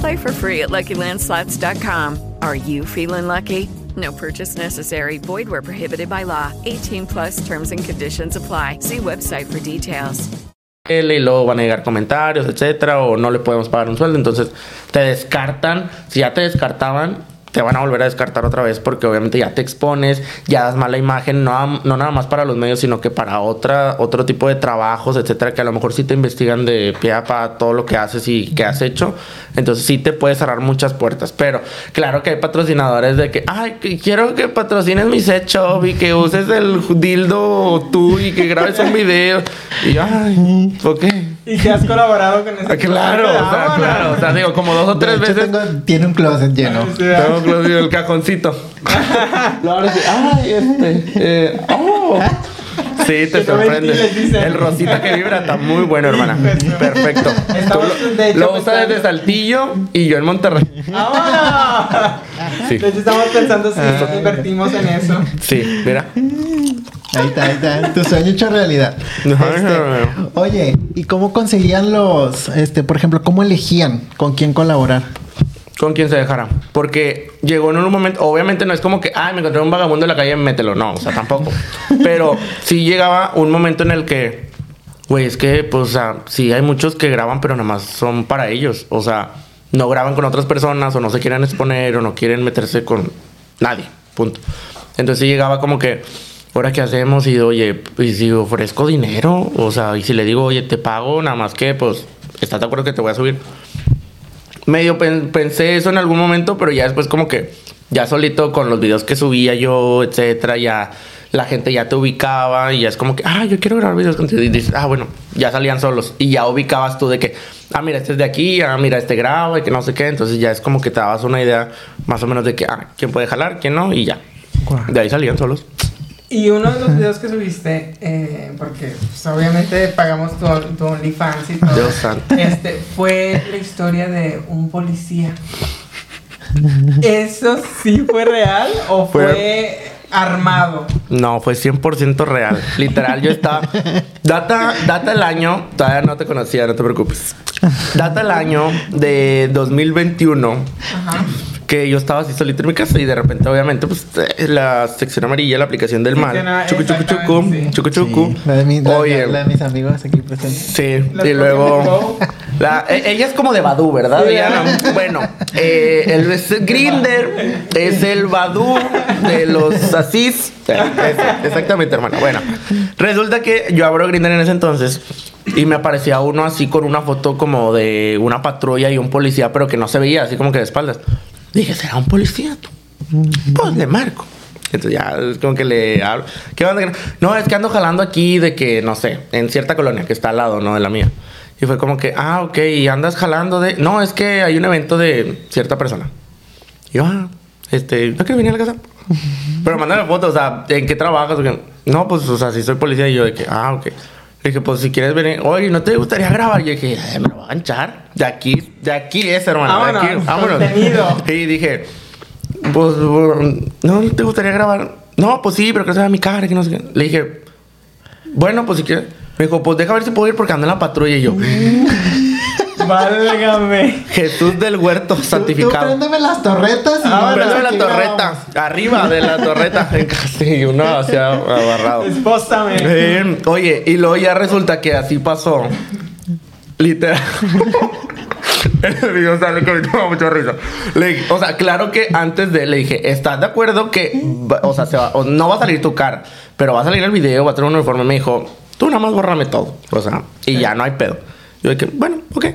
Play for free at LuckyLandSlots.com. Are you feeling lucky? No purchase necessary. Void where prohibited by law. 18 plus terms and conditions apply. See website for details. Te van a volver a descartar otra vez porque obviamente ya te expones, ya das mala imagen, no, no nada más para los medios, sino que para otra, otro tipo de trabajos, etcétera, que a lo mejor sí te investigan de pie a pa todo lo que haces y que has hecho. Entonces sí te puede cerrar muchas puertas. Pero claro que hay patrocinadores de que, ay, que quiero que patrocines mi set shop y que uses el dildo tú y que grabes un video. Y yo, ay, ¿por qué? Y que has colaborado con ese Ah, Claro, o sea, claro. O sea, digo, como dos o De tres hecho, veces. tengo- tiene un closet lleno. Tengo que abrir el cajoncito. Luego ahora sí, ay, este. eh, oh. Sí, te no sorprende. El rosita que vibra está muy bueno, hermana. Perfecto. Estamos, Tú de hecho, lo, lo usa pensando- desde Saltillo y yo en Monterrey. ¡Vámonos! Sí. De hecho, estamos pensando si Ah. invertimos en eso. Sí, mira. Ahí está, ahí está. Tu sueño hecho realidad. Este, oye, ¿y cómo conseguían los, este, por ejemplo, cómo elegían con quién colaborar? Con quien se dejara. Porque llegó en un momento, obviamente no es como que, ay, me encontré un vagabundo en la calle, mételo. No, o sea, tampoco. Pero sí llegaba un momento en el que, güey, es que, pues, o sea, sí hay muchos que graban, pero nada más son para ellos. O sea, no graban con otras personas, o no se quieren exponer, o no quieren meterse con nadie. Punto. Entonces sí llegaba como que, ¿ahora qué hacemos? Y oye, y si ofrezco dinero, o sea, y si le digo, oye, te pago, nada más que, pues, ¿estás de acuerdo que te voy a subir? Medio pen- pensé eso en algún momento, pero ya después como que ya solito con los videos que subía yo, etcétera, ya la gente ya te ubicaba y ya es como que, ah, yo quiero grabar videos contigo. Y dices, ah, bueno, ya salían solos. Y ya ubicabas tú de que, ah, mira, este es de aquí, ah, mira, este graba y que no sé qué. Entonces ya es como que te dabas una idea más o menos de que, ah, quién puede jalar, quién no, y ya. De ahí salían solos. Y uno de los videos que subiste, eh, porque pues, obviamente pagamos tu, tu OnlyFans y todo. Dios santo. Este, fue la historia de un policía. ¿Eso sí fue real o fue, Fue- armado? No, fue 100% real. Literal, yo estaba. Data, data el año. Todavía no te conocía, no te preocupes. Data el año de 2021. Que yo estaba así solito en mi casa y de repente, obviamente, pues eh, la sección amarilla, la aplicación del mal. Chucu, chucu, chucu. Chucu, chucu. La de, mi- la- Oye. la de mis amigos aquí presentes. Sí, y luego. La- e- ella es como de Badu, ¿verdad? Sí, Diana? Bueno, eh, el es Grinder es el Badu de los Asís. Exactamente, hermano. Bueno, resulta que yo abro Grinder en ese entonces y me aparecía uno así con una foto como de una patrulla y un policía, pero que no se veía, así como que de espaldas. Dije, ¿será un policía? tú? Pues le marco. Entonces ya es como que le hablo. ¿Qué onda? No, es que ando jalando aquí de que, no sé, en cierta colonia que está al lado, ¿no? De la mía. Y fue como que, ah, ok, y andas jalando de. No, es que hay un evento de cierta persona. Y yo, ah, este, ¿no quieres venir a la casa? Pero mándame fotos, o sea, ¿en qué trabajas? No, pues, o sea, si soy policía, y yo de que, ah, ok. Dije, pues si quieres venir, oye, ¿no te gustaría grabar? Y yo dije, "Ay, me lo voy a ganchar. De aquí, de aquí es, hermano. de aquí, Vámonos, contenido. Y dije, pues, ¿no te gustaría grabar? No, pues sí, pero que se vea mi cara, que no sé qué. Le dije, bueno, pues si quieres. Me dijo, pues deja ver si puedo ir porque ando en la patrulla. Y yo, Válgame. Jesús del huerto Tú santificado. préndeme las torretas y Ah, préndeme la torreta. Arriba de la torreta. Y uno hacia agarrado. Espósame. Eh, oye, y luego ya resulta que así pasó. Literal. El video sale toma mucha risa. Le dije- o sea, claro que antes de le dije, ¿estás de acuerdo que, o sea, se va- o no va a salir tu cara, pero va a salir el video, va a tener un uniforme? Me dijo, tú nada más bórrame todo. O sea, y ya no hay pedo. Yo dije, bueno, ok.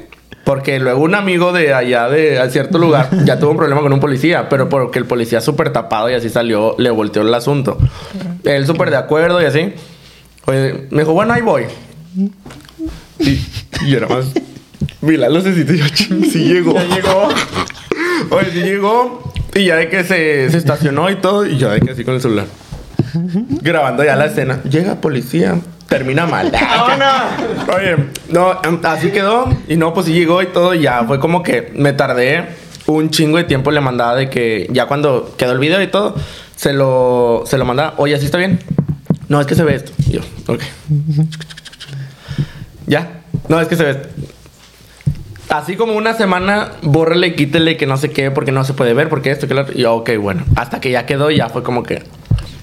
Porque luego un amigo de allá de a cierto lugar ya tuvo un problema con un policía, pero porque el policía súper tapado y así salió, le volteó el asunto. Él súper de acuerdo y así. Oye, me dijo, bueno, ahí voy. Y, y era más. Vi la lucecita y yo, ching, sí llegó. Ya llegó. Oye, sí llegó. Y ya de que se, se estacionó y todo. Y yo de que así con el celular. Grabando ya la escena. Llega policía. Termina mal. Oye, no, em, así quedó. Y no, pues sí llegó y todo. Y ya fue como que me tardé un chingo de tiempo. Le mandaba de que ya cuando quedó el video y todo, se lo, se lo mandaba. Oye, ¿así está bien? No, es que se ve esto. Y yo, ok. ¿Ya? No, es que se ve esto. Así como una semana, bórrele, quítele, que no sé qué, porque no se puede ver, porque esto, que lo otro. Y yo, ok, bueno. Hasta que ya quedó, ya fue como que.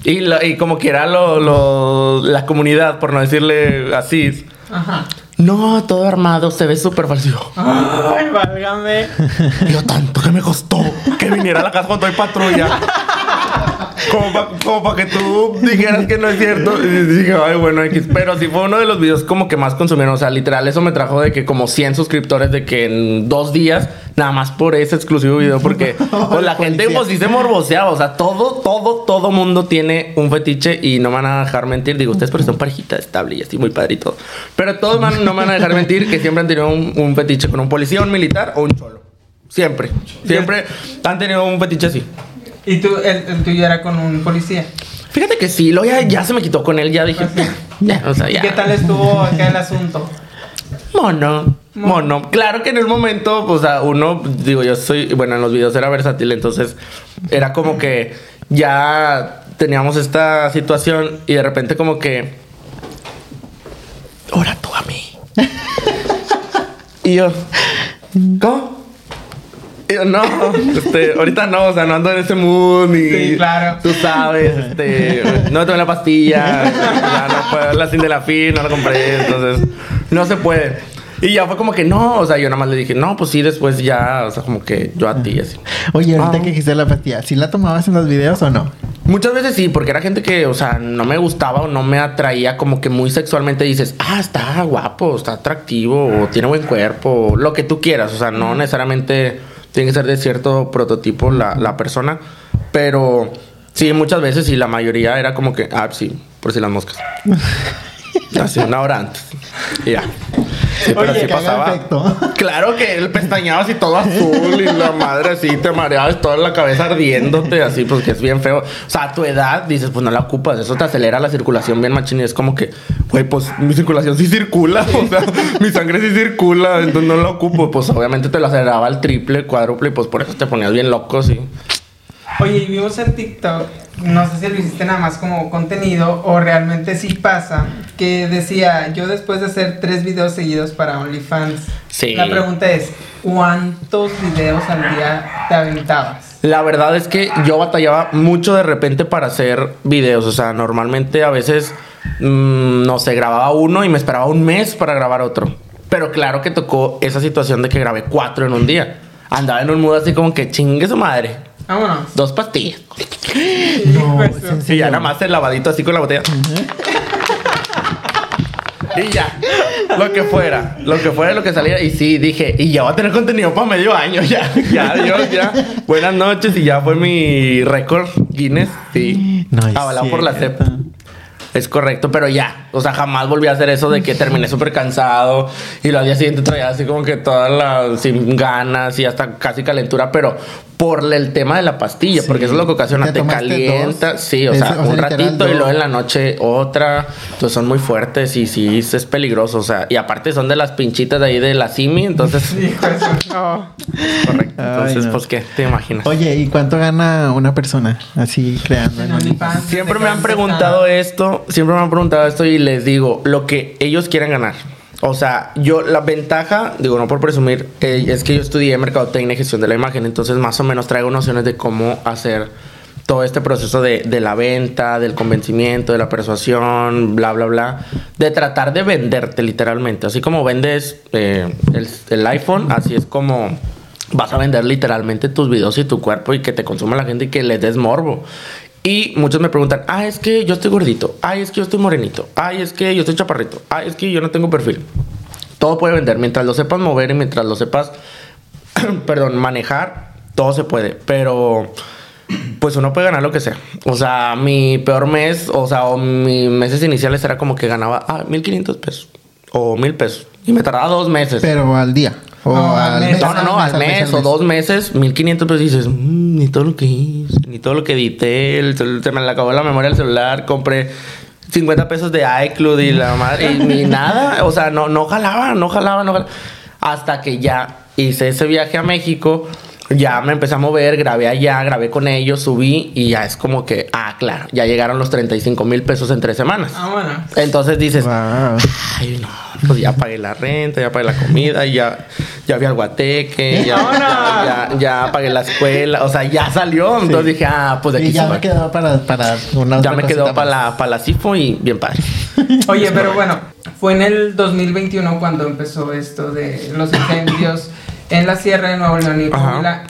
Y, lo- y como que era lo, lo- la comunidad, por no decirle así. Ajá. No, todo armado, se ve súper falso. Ay, válgame. Yo tanto que me costó que viniera a la casa cuando hay patrulla. Como para que tú dijeras que no es cierto. Y dije, ay, bueno, X. Pero sí fue uno de los videos como que más consumieron. O sea, literal, eso me trajo de que como 100 suscriptores de que en dos días, nada más por ese exclusivo video. Porque pues, la gente pues sí se morboseaba. O sea, todo, todo, todo mundo tiene un fetiche y no me van a dejar mentir. Digo, ustedes porque son parejita estable y así muy padre y todo. Pero todos man- no me van a dejar mentir que siempre han tenido un, un fetiche con un policía, un militar o un cholo. Siempre. Siempre han tenido un fetiche así. ¿Y tú, el, el tuyo era con un policía? Fíjate que sí, luego ya, ya se me quitó con él, ya dije, ya, o sea, ¿Y ya. qué tal estuvo acá el asunto? Mono, mono. Claro que en el momento, o sea, uno, digo, yo soy, bueno, en los videos era versátil, entonces era como que ya teníamos esta situación y de repente como que, ahora tú a mí. y yo, ¿cómo? Y yo, no, este, ahorita no, o sea, no ando en ese mood ni. Sí, claro. Tú sabes, este, no tomé la pastilla, ya no puedo, la sin de la fin, no la compré, entonces no se puede. Y ya fue como que no, o sea, yo nada más le dije, no, pues sí, después ya, o sea, como que yo a ti, así. Oye, ahorita Ah. que dijiste la pastilla, ¿sí la tomabas en los videos o no? Muchas veces sí, porque era gente que, o sea, no me gustaba o no me atraía como que muy sexualmente. Dices, ah, está guapo, está atractivo, o tiene buen cuerpo, lo que tú quieras. O sea, no necesariamente tiene que ser de cierto prototipo la, la persona. Pero sí, muchas veces y la mayoría era como que, ah, sí, por si las moscas. Así, una hora antes. Y ya. Sí, pero Oye, sí pasaba. efecto. Claro que él pestañaba así todo azul y la madre así te mareabas toda la cabeza ardiéndote así, pues que es bien feo. O sea, a tu edad dices, pues no la ocupas, eso te acelera la circulación bien machín y es como que, güey, pues mi circulación sí circula, o sea, mi sangre sí circula, entonces no la ocupo. Pues obviamente te lo aceleraba al triple, cuádruple y pues por eso te ponías bien loco, sí. Oye, y vimos en TikTok, no sé si lo hiciste nada más como contenido o realmente sí pasa, que decía, yo después de hacer tres videos seguidos para OnlyFans, Sí. la pregunta es, ¿cuántos videos al día te aventabas? La verdad es que yo batallaba mucho de repente para hacer videos. O sea, normalmente a veces, mm, no sé, grababa uno y me esperaba un mes para grabar otro. Pero claro que tocó esa situación de que grabé cuatro en un día. Andaba en un mood así como que chingue su madre. Vámonos. Dos pastillas. No, es Y ya nada más el lavadito así con la botella. y ya. Lo que fuera. Lo que fuera, lo que saliera. Y sí, dije, y ya va a tener contenido para medio año. Ya, ya, Dios, ya. Buenas noches. Y ya fue mi récord Guinness. Sí. No Avalado por la CEP. Es correcto, pero ya. O sea, jamás volví a hacer eso de que terminé súper cansado y lo al día siguiente traía así como que todas las sin ganas y hasta casi calentura, pero por el tema de la pastilla, Sí. porque eso es lo que ocasiona, ¿Te te, calienta. dos? Sí, o sea, o sea, un ratito y dos. luego en la noche otra. Entonces son muy fuertes y sí, es peligroso. O sea, y aparte son de las pinchitas de ahí de la Simi, entonces. De su- no. correcto. Ay, Entonces, no. pues, ¿qué te imaginas? Oye, ¿y cuánto gana una persona así creando? OnlyFans, Siempre me han preguntado empezaron. esto, siempre me han preguntado esto y les digo lo que ellos quieren ganar. O sea, yo la ventaja, digo, no por presumir, eh, es que yo estudié mercadotecnia y gestión de la imagen, entonces más o menos traigo nociones de cómo hacer todo este proceso de, de la venta, del convencimiento, de la persuasión, bla, bla, bla, de tratar de venderte literalmente. Así como vendes eh, el, el iPhone, así es como vas a vender literalmente tus videos y tu cuerpo y que te consuma la gente y que les des morbo. Y muchos me preguntan, ah, es que yo estoy gordito, ay, es que yo estoy morenito, ay, es que yo estoy chaparrito, ay, es que yo no tengo perfil. Todo puede vender, mientras lo sepas mover y mientras lo sepas, perdón, manejar, todo se puede, pero pues uno puede ganar lo que sea. O sea, mi peor mes, o sea, o mis meses iniciales era como que ganaba, ah, 1500 pesos o 1000 pesos. Y me tardaba dos meses. Pero al día. O No, al mes. No, no, no, al mes o dos meses, 1500 pesos. Y dices, "Mm, ni todo lo que hice, ni todo lo que edité, el se me le acabó la memoria del celular, compré 50 pesos de iCloud y la madre, y ni nada, o sea, no, no jalaba, no jalaba, no jalaba. Hasta que ya hice ese viaje a México, ya me empecé a mover, grabé allá, grabé con ellos, subí y ya es como que, ah, claro, ya llegaron los 35 mil pesos en tres semanas. Ah, bueno. Entonces dices, ay, no, pues ya pagué la renta, ya pagué la comida, ya, ya vi al guateque, ya, ya, ya pagué la escuela, o sea, ya salió. Entonces dije, ah, pues de aquí Y ya se me va. quedó para, para una Ya me quedó para la, para la CIFO y bien padre. Oye, pero bueno, fue en el 2021 cuando empezó esto de los incendios en la Sierra de Nuevo León y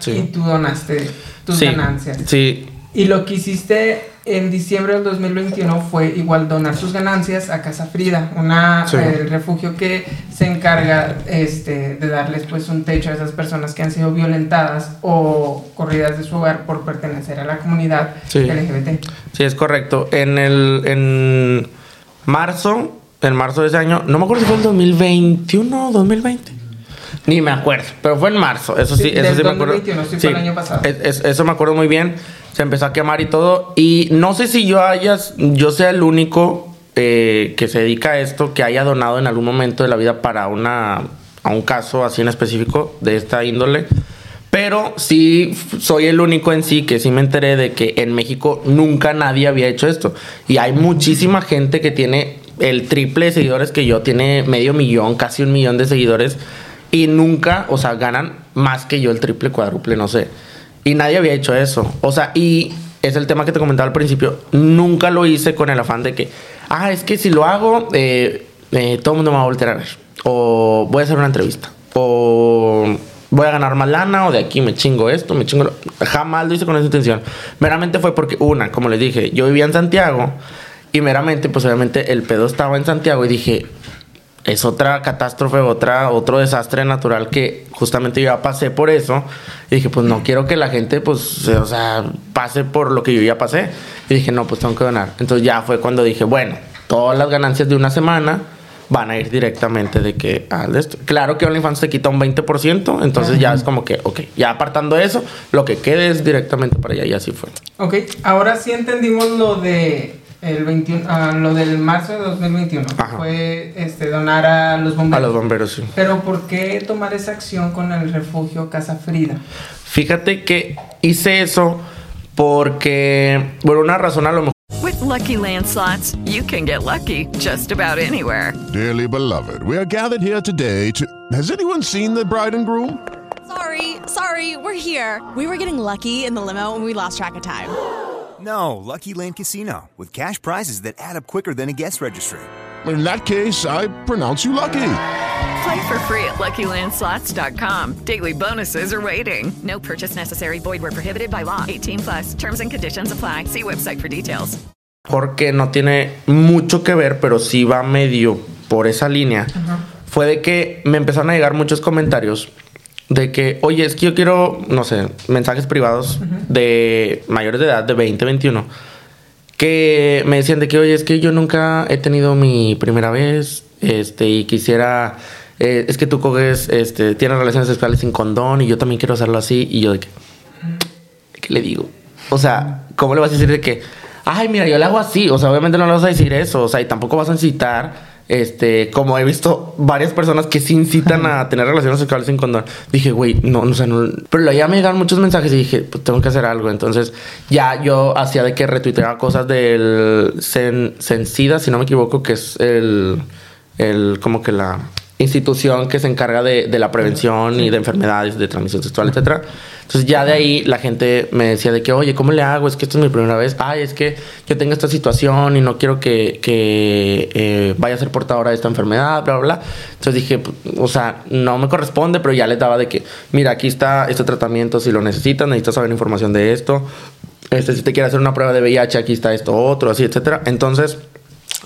sí. y tú donaste tus Sí, ganancias. Sí, Y lo que hiciste en diciembre del 2021 fue igual donar tus ganancias a Casa Frida, una Sí. eh, refugio que se encarga este, de darles pues un techo a esas personas que han sido violentadas o corridas de su hogar por pertenecer a la comunidad Sí. LGBT. Sí, es correcto. En el en marzo, en marzo de ese año, no me acuerdo si fue el 2021 o 2020. Ni me acuerdo, pero fue en marzo, eso sí, Sí, eso sí me acuerdo. 2021, sí, fue el año pasado. es- es- eso me acuerdo muy bien. Se empezó a quemar y todo. Y no sé si yo hayas, yo sea el único eh, que se dedica a esto, que haya donado en algún momento de la vida para una, a un caso así en específico de esta índole. Pero sí soy el único en sí que sí me enteré de que en México nunca nadie había hecho esto. Y hay muchísima gente que tiene el triple de seguidores que yo, tiene medio millón, casi un millón de seguidores. Y nunca, o sea, ganan más que yo el triple, cuádruple, no sé. Y nadie había hecho eso. O sea, y es el tema que te comentaba al principio. Nunca lo hice con el afán de que, ah, es que si lo hago, eh, eh, todo el mundo me va a voltear a ver. O voy a hacer una entrevista. O voy a ganar más lana. O de aquí me chingo esto, me chingo lo... Jamás lo hice con esa intención. Meramente fue porque, una, como les dije, yo vivía en Santiago. Y meramente, pues obviamente el pedo estaba en Santiago. Y dije, es otra catástrofe, otra, otro desastre natural que justamente yo ya pasé por eso. Y dije, pues no quiero que la gente, pues, o sea, pase por lo que yo ya pasé. Y dije, no, pues tengo que donar. Entonces ya fue cuando dije, bueno, todas las ganancias de una semana van a ir directamente de que al esto. Claro que OnlyFans te quita un 20%, entonces ya es como que, ok, ya apartando eso, lo que quede es directamente para allá y así fue. Ok, ahora sí entendimos lo de el 21, ah, lo del marzo de 2021. que Fue este, donar a los A bomberos. los bomberos, sí. Pero ¿por qué tomar esa acción con el refugio Casa Frida? Fíjate que hice eso porque, por una razón a lo mejor. With Lucky Land slots, you can get lucky just about anywhere. Dearly beloved, we are gathered here today to. Has anyone seen the bride and groom? Sorry, sorry, we're here. We were getting lucky in the limo and we lost track of time. No, Lucky Land Casino, with cash prizes that add up quicker than a guest registry. In that case, I pronounce you lucky. Play for free at LuckyLandSlots.com. Daily bonuses are waiting. No purchase necessary. Void where prohibited by law. 18 plus. Terms and conditions apply. See website for details. porque no tiene mucho que ver, pero sí va medio por esa línea, fue de que me empezaron a llegar muchos comentarios de que, oye, es que yo quiero, no sé, mensajes privados de mayores de edad, de 20, 21, que me decían de que, oye, es que yo nunca he tenido mi primera vez, este, y quisiera, eh, es que tú coges, este, tienes relaciones sexuales sin condón, y yo también quiero hacerlo así, y yo de que, ¿qué le digo? O sea, ¿cómo le vas a decir de que, ay, mira, yo le hago así? O sea, obviamente no le vas a decir eso, o sea, y tampoco vas a incitar, este, como he visto varias personas que sí incitan a tener relaciones sexuales sin condón. Dije, güey, no, no, o sea, no. Pero luego ya me llegaron muchos mensajes y dije, pues tengo que hacer algo. Entonces, ya yo hacía de que retuiteaba cosas del Sen- si no me equivoco, que es el, el, como que la institución que se encarga de, de la prevención y de enfermedades de transmisión sexual, etcétera. Entonces ya de ahí la gente me decía de que, oye, ¿cómo le hago? Es que esto es mi primera vez. Ay, es que yo tengo esta situación y no quiero que, que eh, vaya a ser portadora de esta enfermedad, bla, bla, bla. Entonces dije, o sea, no me corresponde, pero ya les daba de que, mira, aquí está este tratamiento si lo necesitas, necesitas saber información de esto. Este, si te quieres hacer una prueba de VIH, aquí está esto, otro, así, etcétera. Entonces,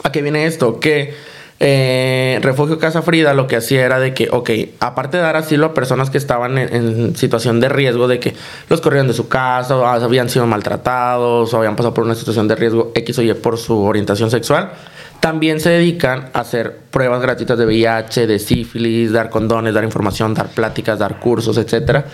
¿a qué viene esto? Que eh, Refugio Casa Frida lo que hacía era de que, ok, aparte de dar asilo a personas que estaban en, situación de riesgo de que los corrieron de su casa, o habían sido maltratados, o habían pasado por una situación de riesgo X o Y por su orientación sexual, también se dedican a hacer pruebas gratuitas de VIH, de sífilis, dar condones, dar información, dar pláticas, dar cursos, etcétera.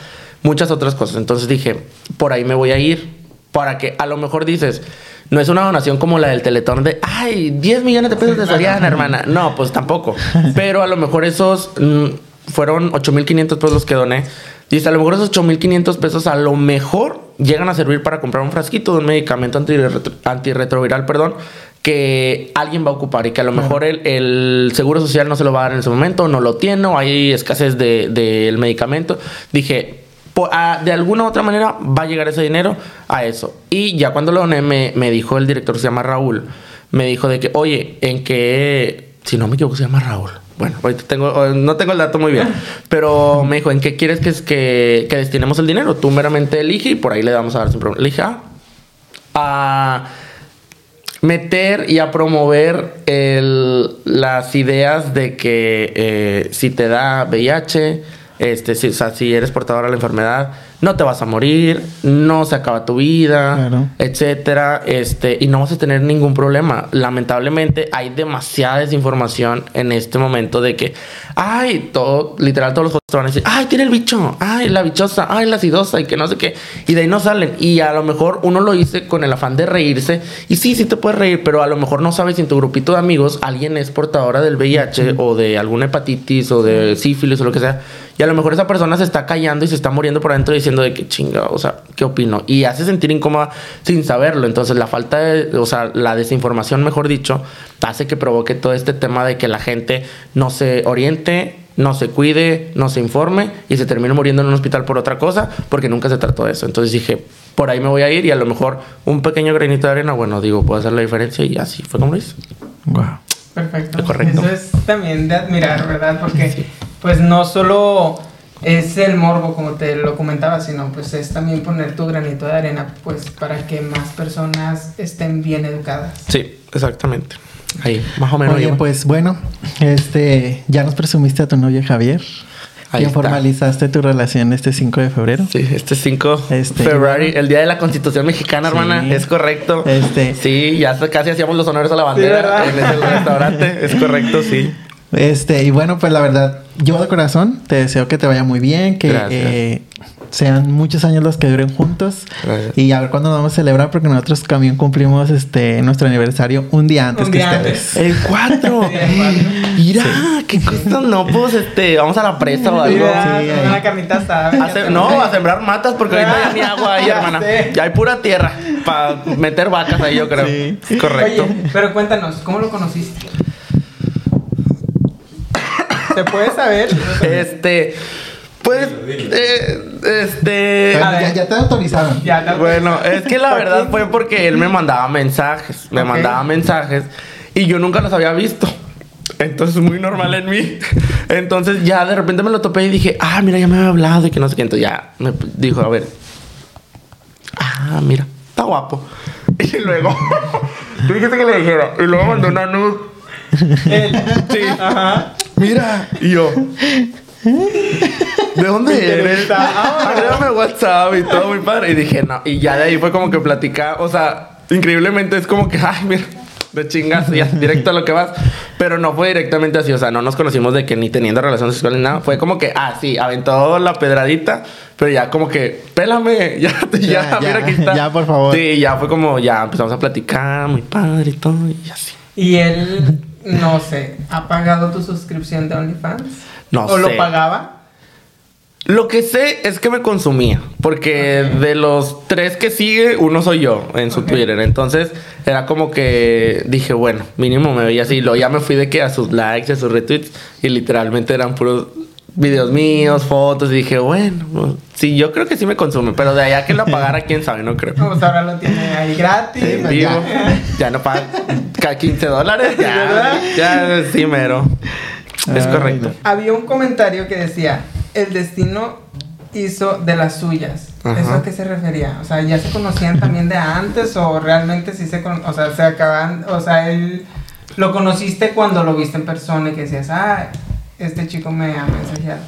Muchas otras cosas. Entonces dije, por ahí me voy a ir para que a lo mejor dices, No es una donación como la del Teletón de, ay, 10 millones de pesos de Soriana, hermana. No, pues tampoco. Pero a lo mejor esos mm, fueron 8.500 pesos los que doné. Y a lo mejor esos 8.500 pesos a lo mejor llegan a servir para comprar un frasquito de un medicamento antirretro- antirretroviral, perdón, que alguien va a ocupar y que a lo mejor el, el seguro social no se lo va a dar en ese momento, no lo tiene, o hay escasez de- del medicamento. Dije, po- a- de alguna u otra manera va a llegar ese dinero a eso. Y ya cuando lo me, me dijo el director, se llama Raúl, me dijo de que, oye, en qué, si no me equivoco, se llama Raúl. Bueno, ahorita tengo, no tengo el dato muy bien, pero me dijo, ¿en qué quieres que, que, que destinemos el dinero? Tú meramente elige y por ahí le vamos a dar sin problema. Le ah, a meter y a promover las ideas de que eh, si te da VIH, este, si, o sea, si eres portador de la enfermedad, no te vas a morir, no se acaba tu vida, etcétera, este, y no vas a tener ningún problema. Lamentablemente hay demasiada desinformación en este momento de que, ay, todo, literal, todos los jóvenes van a decir, ay, tiene el bicho, ay, la bichosa, ay, la acidosa, y que no sé qué, y de ahí no salen. Y a lo mejor uno lo hice con el afán de reírse, y sí, sí te puedes reír, pero a lo mejor no sabes si en tu grupito de amigos alguien es portadora del VIH o de alguna hepatitis o de sífilis o lo que sea. Y a lo mejor esa persona se está callando y se está muriendo por adentro diciendo de que chinga, o sea, ¿qué opino? Y hace sentir incómoda sin saberlo. Entonces la falta de, o sea, la desinformación, mejor dicho, hace que provoque todo este tema de que la gente no se oriente, no se cuide, no se informe y se termine muriendo en un hospital por otra cosa porque nunca se trató de eso. Entonces dije, por ahí me voy a ir y a lo mejor un pequeño granito de arena, bueno, digo, puedo hacer la diferencia y así fue como lo hice. Perfecto. Correcto. Eso es también de admirar, ¿verdad? Porque pues no solo es el morbo como te lo comentaba, sino pues es también poner tu granito de arena pues para que más personas estén bien educadas. Sí, exactamente. Ahí, más o menos. Oye, pues bueno, este, ya nos presumiste a tu novia Javier. Ahí formalizaste tu relación este 5 de febrero. Sí, este 5 Este, February, el día de la Constitución Mexicana, Sí. hermana, es correcto. Este. Sí, ya casi hacíamos los honores a la bandera en ese restaurante, es correcto, sí. Este, y bueno, pues la verdad, yo de corazón te deseo que te vaya muy bien, que eh, sean muchos años los que duren juntos. Gracias. Y a ver cuándo nos vamos a celebrar, porque nosotros también cumplimos este nuestro aniversario un día antes Un que día ustedes. El 4. Mira, qué cosas, no, pues este, vamos a la presa o Sí, algo. sí, ahí. una carnita asada. No, a sembrar matas porque ahorita ya ni agua hay, Ya hermana. sé. Ya hay pura tierra para meter vacas ahí, yo creo. Sí. Correcto. Oye, pero cuéntanos, ¿cómo lo conociste? ¿Se puede saber? Este, pues, eh, este. Pero A ver. ya, ya te autorizaron. Ya, te- Bueno, es que la verdad fue porque él me mandaba mensajes, me mandaba mensajes y yo nunca los había visto. Entonces, muy normal en mí. Entonces, ya de repente me lo topé y dije, ah, mira, ya me había hablado y que no sé qué. Entonces, ya me dijo, a ver, ah, mira, está guapo. Y luego, tú dijiste que le dijera, y luego mandó una. Él. Sí, Ajá. mira, y yo. ¿De dónde eres? Agrégame WhatsApp y todo muy padre. Y dije, no. Y ya de ahí fue como que platicar. O sea, increíblemente es como que, ay, mira, de chingas, ya, directo a lo que vas. Pero no fue directamente así. O sea, no nos conocimos de que ni teniendo relaciones sexuales ni nada. Fue como que, ah, sí, aventó la pedradita. Pero ya como que, pélame, ya, ya, Ya, ya, mira, aquí está. ya, por favor. Sí, ya fue como, ya empezamos a platicar, muy padre y todo. Y así. Y él, no sé, ¿ha pagado tu suscripción de OnlyFans? No ¿O sé. lo pagaba? Lo que sé es que me consumía, porque de los tres que sigue, uno soy yo en su. Twitter. Entonces era como que dije, bueno, mínimo me veía así. Luego ya me fui de que a sus likes, a sus retweets, y literalmente eran puros videos míos, fotos. Y dije, bueno, pues, sí, yo creo que sí me consume, pero de allá que lo pagara, quién sabe, no creo. Pues ahora lo tiene ahí gratis. En pues ya. ya no paga cada 15 dólares. ¿Verdad? Ya, ya, sí, mero. Es correcto. Había un comentario que decía, el destino hizo de las suyas. Ajá. ¿Eso a qué se refería? O sea, ¿ya se conocían también de antes o realmente sí se con o sea, se acaban, o sea, él lo conociste cuando lo viste en persona y que decías, ah, este chico me ha mensajeado.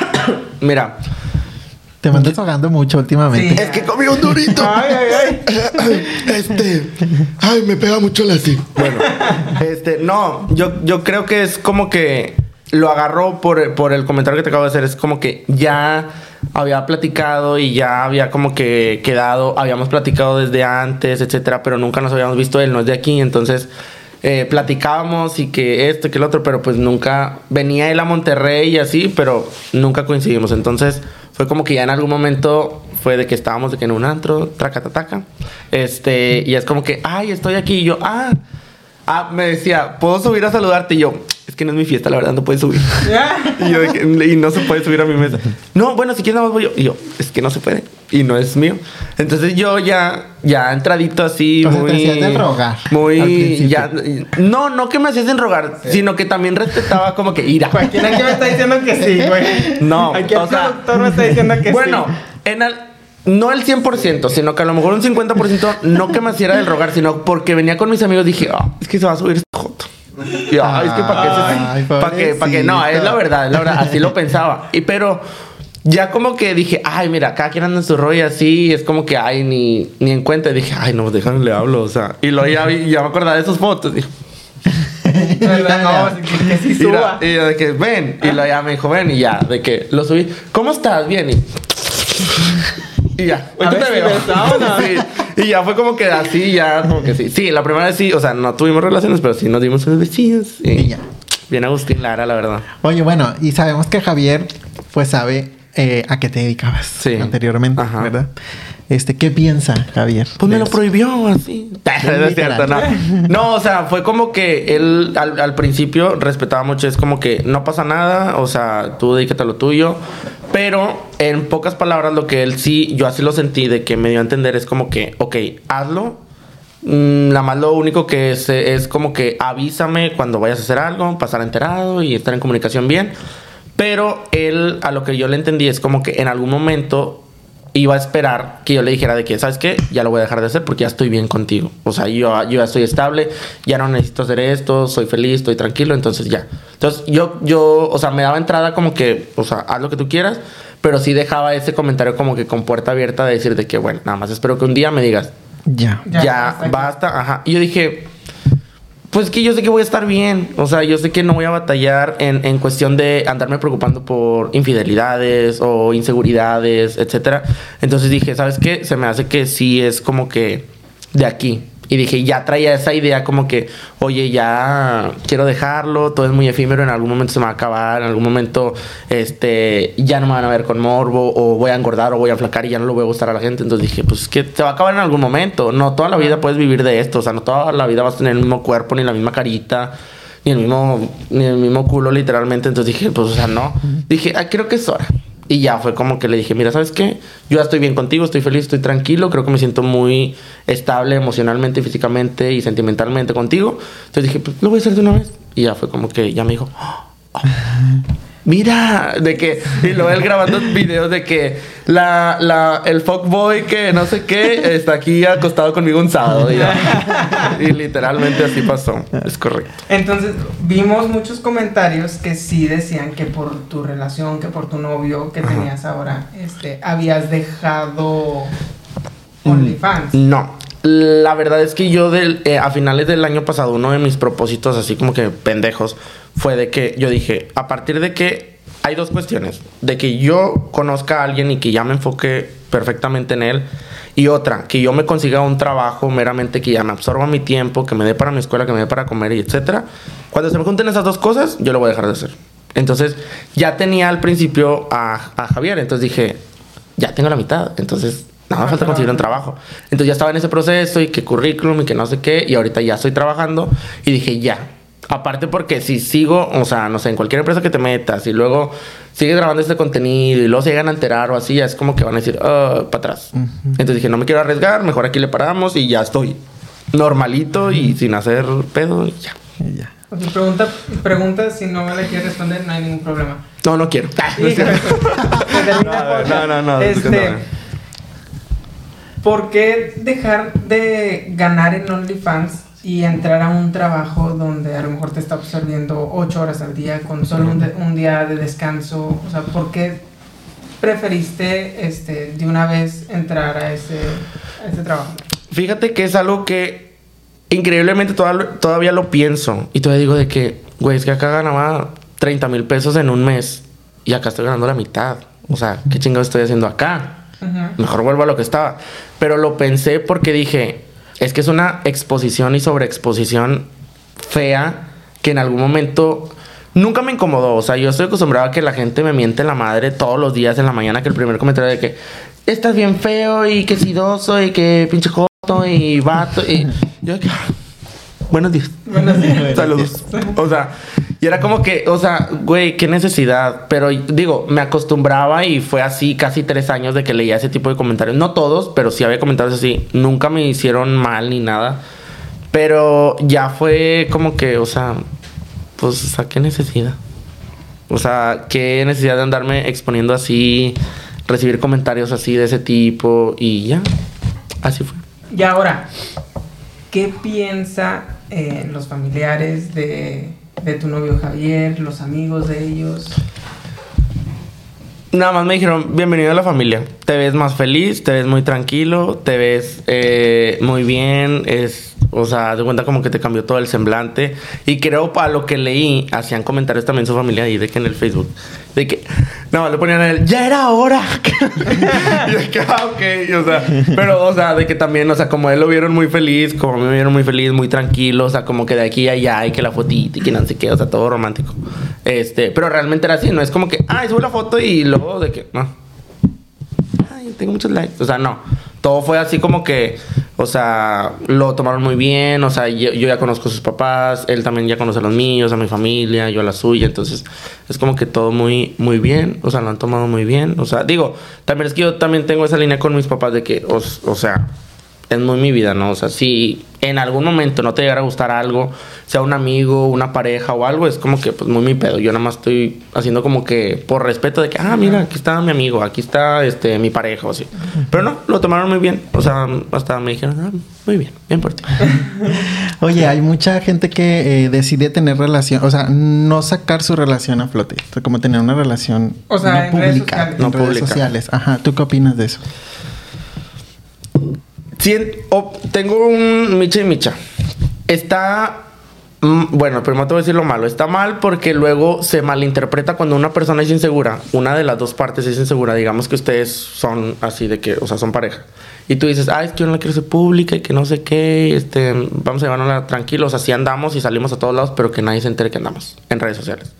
Mira, Te me andas ahogando mucho últimamente. Sí. es que comí un durito. Ay, ay, ay. Este, ay, me pega mucho la sí. Bueno, este, no, yo, yo creo que es como que lo agarró por, por el comentario que te acabo de hacer. Es como que ya había platicado y ya había como que quedado, habíamos platicado desde antes, etcétera, pero nunca nos habíamos visto. Él no es de aquí, entonces eh, platicábamos y que esto, que el otro, pero pues nunca venía él a Monterrey y así, pero nunca coincidimos. Entonces fue como que ya en algún momento fue de que estábamos de que en un antro, traca, taca, este, y es como que, ay, estoy aquí, y yo, ah, ah, me decía, ¿puedo subir a saludarte? Y yo, es que no es mi fiesta, la verdad, no puedes subir. y, yo y no se puede subir a mi mesa. No, bueno, si quieres nada más voy yo. Y yo, es que no se puede. Y no es mío. Entonces yo ya, ya entradito así, Entonces te muy... hacías de rogar Muy... Ya, no, no que me hacías en rogar, sino que también respetaba como que ira. ¿Quién aquí me está diciendo que sí, güey? No, el o sea, productor me está diciendo que bueno, sí. en el, no el 100%, sino que a lo mejor un 50% no que me hiciera del rogar, sino porque venía con mis amigos dije, "Ah, es que se va a subir este joto. Y yo, "Ay, es que para qué, Ay, se- pa' qué". no, es la verdad, es la verdad, así lo pensaba. Y pero ya como que dije, ay, mira, cada quien anda en su rollo así, es como que, ay, ni, ni en cuenta. Y dije, ay, no, déjame le hablo, o sea. Y luego ya, vi- ya me acordaba de esas fotos. Dije, No, que, que sí Mira, suba. y yo de que ven. Y luego ya me dijo, ven. Y ya, de que lo subí. ¿Cómo estás? Bien. Y, y ya. Te veo. Sí. Y ya fue como que así, ya, como que sí. Sí, la primera vez sí, o sea, no tuvimos relaciones, pero sí nos dimos unos besillos. Y, ya. Bien Agustín Lara, la verdad. Oye, bueno, y sabemos que Javier, pues sabe eh, a qué te dedicabas anteriormente, ¿verdad? Este, ¿qué piensa Javier? Pues me lo eso? prohibió así. No es cierto, no. No, o sea, fue como que él al, al principio respetaba mucho. Es como que no pasa nada, o sea, tú dedícate a lo tuyo. Pero en pocas palabras, lo que él sí, yo así lo sentí, de que me dio a entender es como que, ok, hazlo. Mm, Nada más lo único que es, es como que avísame cuando vayas a hacer algo, pasar enterado y estar en comunicación bien. Pero él, a lo que yo le entendí, es como que en algún momento iba a esperar que yo le dijera de que, ¿sabes qué? Ya lo voy a dejar de hacer porque ya estoy bien contigo. O sea, yo, yo ya estoy estable, ya no necesito hacer esto, soy feliz, estoy tranquilo, entonces ya. Entonces yo, yo, o sea, me daba entrada como que, o sea, haz lo que tú quieras, pero sí dejaba ese comentario como que con puerta abierta de decir de que, bueno, nada más espero que un día me digas, Ya. ya, basta, ajá. Y yo dije, pues que yo sé que voy a estar bien. O sea, yo sé que no voy a batallar en, en cuestión de andarme preocupando por infidelidades o inseguridades, etcétera. Entonces dije, ¿sabes qué? Se me hace que sí es como que de aquí. Y dije, ya traía esa idea como que, oye, ya quiero dejarlo, todo es muy efímero, en algún momento se me va a acabar, en algún momento este, ya no me van a ver con morbo, o voy a engordar, o voy a flacar y ya no le voy a gustar a la gente. Entonces dije, pues es que se va a acabar en algún momento. No toda la vida puedes vivir de esto, o sea, no toda la vida vas a tener el mismo cuerpo, ni la misma carita, ni el mismo, ni el mismo culo, literalmente. Entonces dije, pues, o sea, no. Dije, ah, creo que es hora. Y ya fue como que le dije, mira, ¿sabes qué? Yo ya estoy bien contigo, estoy feliz, estoy tranquilo, creo que me siento muy estable emocionalmente, físicamente y sentimentalmente contigo. Entonces dije, pues lo voy a hacer de una vez. Y ya fue como que ya me dijo, "Oh, mira, de que, y luego él grabando videos de que la, la, el fuckboy que no sé qué está aquí acostado conmigo un sábado. Y, literalmente así pasó, es correcto. Entonces, vimos muchos comentarios que sí decían que por tu relación, que por tu novio que tenías ahora, este, habías dejado OnlyFans. No. La verdad es que yo del, eh, a finales del año pasado, uno de mis propósitos, así como que pendejos, fue de que yo dije, a partir de que hay dos cuestiones, de que yo conozca a alguien y que ya me enfoque perfectamente en él, y otra, que yo me consiga un trabajo meramente que ya me absorba mi tiempo, que me dé para mi escuela, que me dé para comer y etcétera. Cuando se me junten esas dos cosas, yo lo voy a dejar de hacer. Entonces, ya tenía al principio a, a Javier, entonces dije, ya tengo la mitad, entonces nada más falta conseguir un trabajo. Entonces ya estaba en ese proceso y que currículum y que no sé qué, y ahorita ya estoy trabajando y dije, ya. Aparte porque si sigo, o sea, no sé, en cualquier empresa que te metas y luego sigues grabando este contenido y luego se llegan a enterar o así, ya es como que van a decir, para atrás. Entonces dije, no me quiero arriesgar, mejor aquí le paramos y ya estoy normalito y sin hacer pedo y ya. Ok, pregunta, pregunta si no me la quieres responder, no hay ningún problema. No, no quiero. Sí, no, no, no. Este, ¿Por qué dejar de ganar en OnlyFans y entrar a un trabajo donde a lo mejor te está absorbiendo ocho horas al día con solo un, de- un día de descanso? O sea, ¿por qué preferiste este, de una vez entrar a ese, a ese trabajo? Fíjate que es algo que increíblemente toda- todavía lo pienso. Y todavía digo de que, güey, es que acá ganaba 30 mil pesos en un mes y acá estoy ganando la mitad. O sea, ¿qué chingado estoy haciendo acá? Mejor vuelvo a lo que estaba. Pero lo pensé porque dije, es que es una exposición y sobreexposición fea que en algún momento nunca me incomodó. O sea, yo estoy acostumbrado a que la gente me miente la madre todos los días en la mañana, que el primer comentario de que estás bien feo y que sidoso y que pinche joto y vato. Y yo "Ah, buenos días. Buenos días. Saludos. O sea, y era como que, o sea, güey, qué necesidad. Pero digo, me acostumbraba y fue así casi tres años de que leía ese tipo de comentarios. No todos, pero sí había comentarios así. Nunca me hicieron mal ni nada. Pero ya fue como que, o sea, pues, o sea, qué necesidad. O sea, qué necesidad de andarme exponiendo así, recibir comentarios así de ese tipo y ya. Así fue. Y ahora, ¿qué piensa eh, los familiares de, de tu novio Javier, los amigos de ellos? Nada más me dijeron, bienvenido a la familia. Te ves más feliz, te ves muy tranquilo, te ves eh, muy bien, es, o sea, de cuenta como que te cambió todo el semblante. Y creo para lo que leí, hacían comentarios también su familia ahí de que en el Facebook, de que, no, le ponían a él, ya era hora. y de que, ah, ok, o sea, pero, o sea, de que también, o sea, como él lo vieron muy feliz, como me vieron muy feliz, muy tranquilo, o sea, como que de aquí a allá, y que la fotita y que no sé qué, o sea, todo romántico. Este, pero realmente era así, no es como que, ay, sube la foto y luego de que, no. Ay, tengo muchos likes. O sea, no. Todo fue así como que, o sea, lo tomaron muy bien. O sea, yo, ya conozco a sus papás, él también ya conoce a los míos, a mi familia, yo a la suya. Entonces, es como que todo muy, muy bien. O sea, lo han tomado muy bien. O sea, digo, también es que yo también tengo esa línea con mis papás de que, o, o sea, es muy mi vida, ¿no? O sea, si en algún momento no te llegara a gustar algo, sea un amigo, una pareja o algo, es como que pues muy mi pedo. Yo nada más estoy haciendo como que por respeto de que, ah, mira, aquí está mi amigo, aquí está este mi pareja o así. Pero no, lo tomaron muy bien. O sea, hasta me dijeron, ah, muy bien, bien por ti. Oye, hay mucha gente que eh, decide tener relación, o sea, no sacar su relación a flote, o sea, como tener una relación O sea, no en redes pública, sociales. en No redes pública. sociales. Ajá, ¿tú qué opinas de eso? Cien- o- tengo un Micha y Micha. Está. Bueno, primero te voy a decir lo malo. Está mal porque luego se malinterpreta cuando una persona es insegura. Una de las dos partes es insegura. Digamos que ustedes son así de que, o sea, son pareja. Y tú dices, ah, es que yo no la quiero ser pública y que no sé qué. Este, vamos a llevarnos tranquilos. Así andamos y salimos a todos lados, pero que nadie se entere que andamos en redes sociales.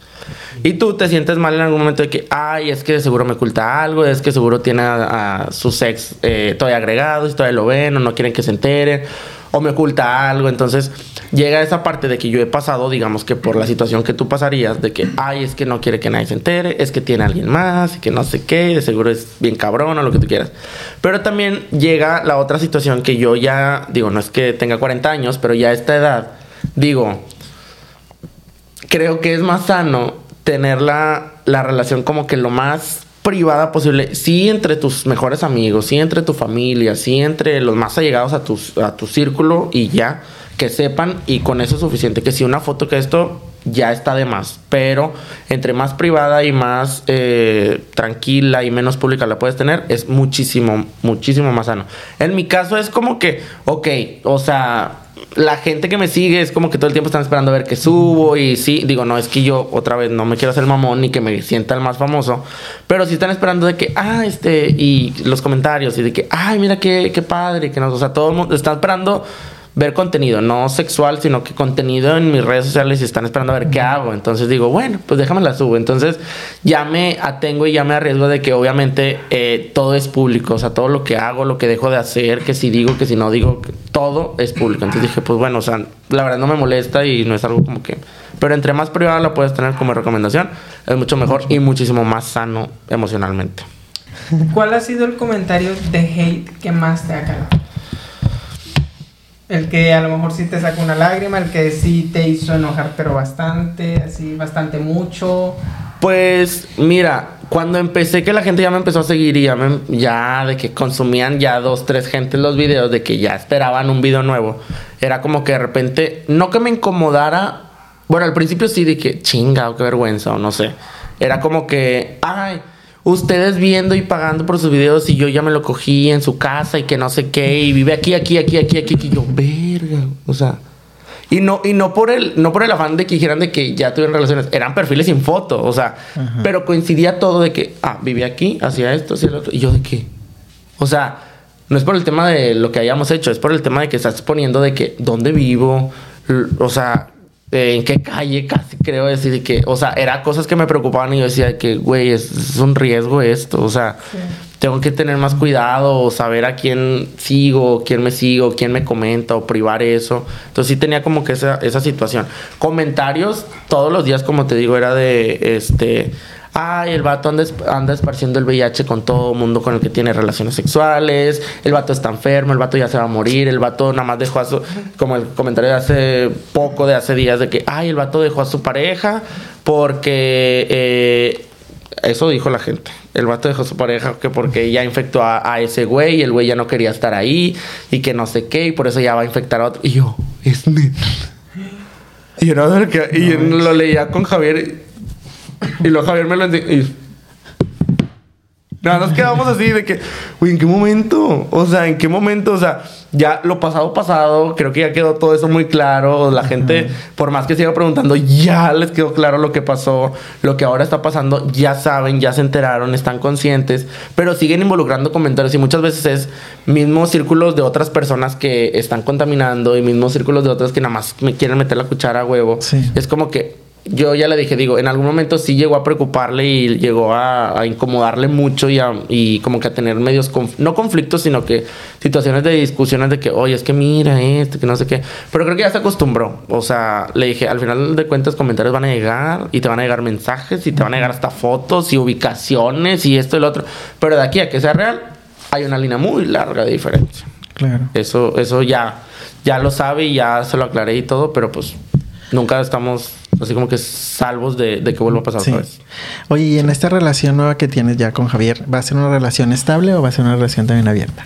Y tú te sientes mal en algún momento de que, ay, es que seguro me oculta algo, es que seguro tiene a, a sus ex eh, todavía agregados, todavía lo ven, o no quieren que se enteren, o me oculta algo. Entonces llega esa parte de que yo he pasado, digamos que por la situación que tú pasarías, de que, ay, es que no quiere que nadie se entere, es que tiene a alguien más, y que no sé qué, de seguro es bien cabrón o lo que tú quieras. Pero también llega la otra situación que yo ya, digo, no es que tenga 40 años, pero ya a esta edad, digo, creo que es más sano tener la, la relación como que lo más privada posible. Sí entre tus mejores amigos, sí entre tu familia, sí entre los más allegados a, tus, a tu círculo y ya, que sepan y con eso es suficiente. Que si una foto que esto ya está de más, pero entre más privada y más eh, tranquila y menos pública la puedes tener, es muchísimo, muchísimo más sano. En mi caso es como que, ok, o sea, la gente que me sigue es como que todo el tiempo están esperando a ver qué subo y sí, digo, no, es que yo otra vez no me quiero hacer mamón ni que me sienta el más famoso, pero sí están esperando de que, ah, este, y los comentarios y de que, ay, mira qué, qué padre, que no, o sea, todo el mundo está esperando ver contenido, no sexual, sino que contenido en mis redes sociales y están esperando a ver qué hago. Entonces digo, bueno, pues déjame la subo. Entonces ya me atengo y ya me arriesgo de que obviamente eh, todo es público. O sea, todo lo que hago, lo que dejo de hacer, que si digo, que si no digo, todo es público. Entonces dije, pues bueno, o sea, la verdad no me molesta y no es algo como que... Pero entre más privada la puedes tener como recomendación, es mucho mejor y muchísimo más sano emocionalmente. ¿Cuál ha sido el comentario de hate que más te ha calado? El que a lo mejor sí te sacó una lágrima, el que sí te hizo enojar, pero bastante, así, bastante mucho. Pues mira, cuando empecé que la gente ya me empezó a seguir y ya, me- ya de que consumían ya dos, tres gentes los videos, de que ya esperaban un video nuevo, era como que de repente, no que me incomodara, bueno, al principio sí que chinga qué vergüenza o no sé, era como que, ay, ustedes viendo y pagando por sus videos y yo ya me lo cogí en su casa y que no sé qué y vive aquí, aquí, aquí, aquí, aquí, y yo, verga, o sea... Y no, y no por el, no por el afán de que dijeran de que ya tuvieron relaciones, eran perfiles sin foto, o sea, pero coincidía todo de que, ah, vivía aquí, hacía esto, hacía lo otro, y yo de qué. O sea, no es por el tema de lo que hayamos hecho, es por el tema de que estás poniendo de que dónde vivo, o sea, eh, en qué calle casi creo decir de que, o sea, era cosas que me preocupaban y yo decía que, güey, es, es un riesgo esto, o sea, tengo que tener más cuidado, o saber a quién sigo, quién me sigo, quién me comenta o privar eso. Entonces sí tenía como que esa, esa situación. Comentarios todos los días, como te digo, era de este. Ay, el vato anda, esp- anda esparciendo el VIH con todo el mundo con el que tiene relaciones sexuales. El vato está enfermo, el vato ya se va a morir. El vato nada más dejó a su. Como el comentario de hace poco, de hace días, de que, ay, el vato dejó a su pareja porque. eh, eso dijo la gente. El vato dejó a su pareja que porque ya infectó a, a ese güey y el güey ya no quería estar ahí y que no sé qué y por eso ya va a infectar a otro. Y yo, es neta. Y yo, no, y yo lo leía con Javier y luego Javier me lo y- Nada, nos quedamos así de que, güey, ¿en qué momento? O sea, ¿en qué momento? O sea, ya lo pasado, pasado, creo que ya quedó todo eso muy claro. La gente, por más que siga preguntando, ya les quedó claro lo que pasó, lo que ahora está pasando, ya saben, ya se enteraron, están conscientes, pero siguen involucrando comentarios y muchas veces es mismos círculos de otras personas que están contaminando y mismos círculos de otras que nada más me quieren meter la cuchara a huevo. Es como que yo ya le dije, digo, en algún momento sí llegó a preocuparle y llegó a, a incomodarle mucho y, a- y como que a tener medios, conf- no conflictos, sino que situaciones de discusiones de que, oye, es que mira esto, que no sé qué. Pero creo que ya se acostumbró. O sea, le dije, al final de cuentas comentarios van a llegar y te van a llegar mensajes y te van a llegar hasta fotos y ubicaciones y esto y lo otro. Pero de aquí a que sea real, hay una línea muy larga de diferencia. Claro. Eso, eso ya, ya lo sabe y ya se lo aclaré y todo, pero pues nunca estamos así como que salvos de, de que vuelva a pasar Sí. otra vez. Oye, y en esta relación nueva que tienes ya con Javier, ¿va a ser una relación estable o va a ser una relación también abierta?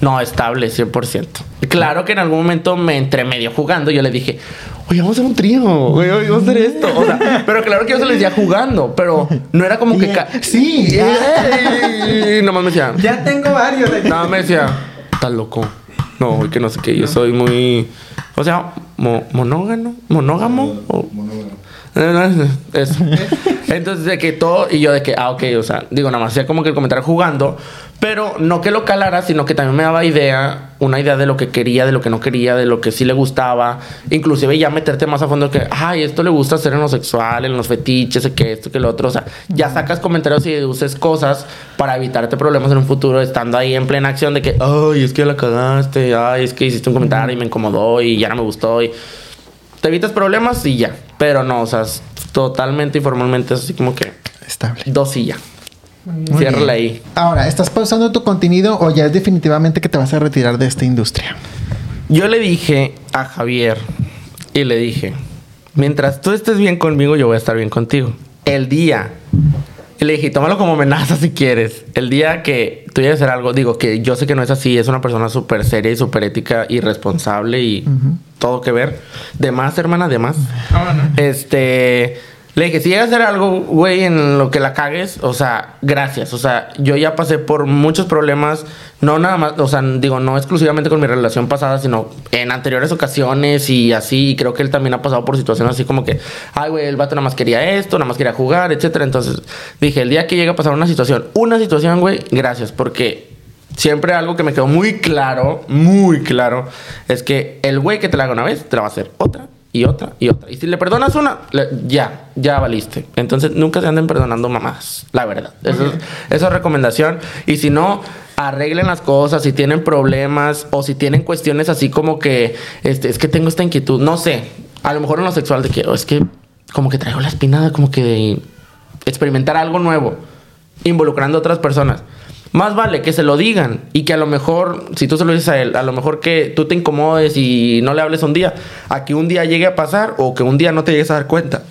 No, estable, 100%. Claro que en algún momento me entre medio jugando, yo le dije, oye, vamos a hacer un trío, oye, oye, vamos a hacer esto. O sea, pero claro que yo se lo decía jugando, pero no era como que... Sí. Y nomás me decía... Ya tengo varios. Nada, me decía, estás loco. No, que no sé qué, yo soy muy... O sea, mo- monógamo, monógamo. O- Eso. Entonces, de que todo, y yo de que, ah, ok, o sea, digo, nada más hacía como que el comentario jugando, pero no que lo calara, sino que también me daba idea, una idea de lo que quería, de lo que no quería, de lo que sí le gustaba, inclusive ya meterte más a fondo que, ay, esto le gusta hacer en lo sexual, en los fetiches, que esto, que lo otro, o sea, ya sacas comentarios y deduces cosas para evitarte problemas en un futuro, estando ahí en plena acción de que, ay, es que la cagaste, ay, es que hiciste un comentario y me incomodó y ya no me gustó te evitas problemas y ya. Pero no, o sea, es totalmente y formalmente es así como que. Estable. Dos y ya. Ciérrala ahí. Ahora, ¿estás pausando tu contenido o ya es definitivamente que te vas a retirar de esta industria? Yo le dije a Javier y le dije: Mientras tú estés bien conmigo, yo voy a estar bien contigo. El día. Y le dije, tómalo como amenaza si quieres. El día que tú llegues a hacer algo, digo que yo sé que no es así, es una persona súper seria y súper ética y responsable y todo que ver. De más, hermana, de más. Este. Le dije, si llegas a hacer algo, güey, en lo que la cagues, o sea, gracias. O sea, yo ya pasé por muchos problemas, no nada más, o sea, digo, no exclusivamente con mi relación pasada, sino en anteriores ocasiones y así. Y creo que él también ha pasado por situaciones así como que, ay, güey, el vato nada más quería esto, nada más quería jugar, etcétera. Entonces, dije, el día que llegue a pasar una situación, una situación, güey, gracias, porque siempre algo que me quedó muy claro, muy claro, es que el güey que te la haga una vez, te la va a hacer otra y otra y otra. Y si le perdonas una, le- ya, ya valiste. Entonces nunca se anden perdonando mamás, la verdad. Eso, es- eso es recomendación. Y si no, arreglen las cosas, si tienen problemas o si tienen cuestiones así como que, este, es que tengo esta inquietud, no sé, a lo mejor en lo sexual de que, "Oh, es que como que traigo la espinada, como que de experimentar algo nuevo, involucrando a otras personas. Más vale que se lo digan y que a lo mejor, si tú se lo dices a él, a lo mejor que tú te incomodes y no le hables un día, a que un día llegue a pasar o que un día no te llegues a dar cuenta.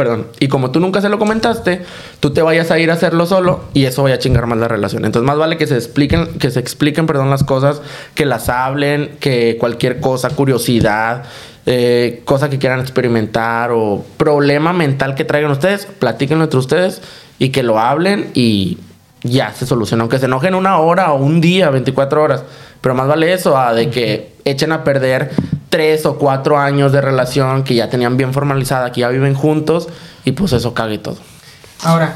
Perdón. Y como tú nunca se lo comentaste, tú te vayas a ir a hacerlo solo y eso vaya a chingar más la relación. Entonces, más vale que se expliquen, que se expliquen, perdón, las cosas, que las hablen, que cualquier cosa, curiosidad, eh, cosa que quieran experimentar o problema mental que traigan ustedes, platíquenlo entre ustedes y que lo hablen y ya se soluciona. Aunque se enojen una hora o un día, 24 horas. Pero más vale eso a de que echen a perder tres o cuatro años de relación que ya tenían bien formalizada, que ya viven juntos y pues eso cague todo. Ahora,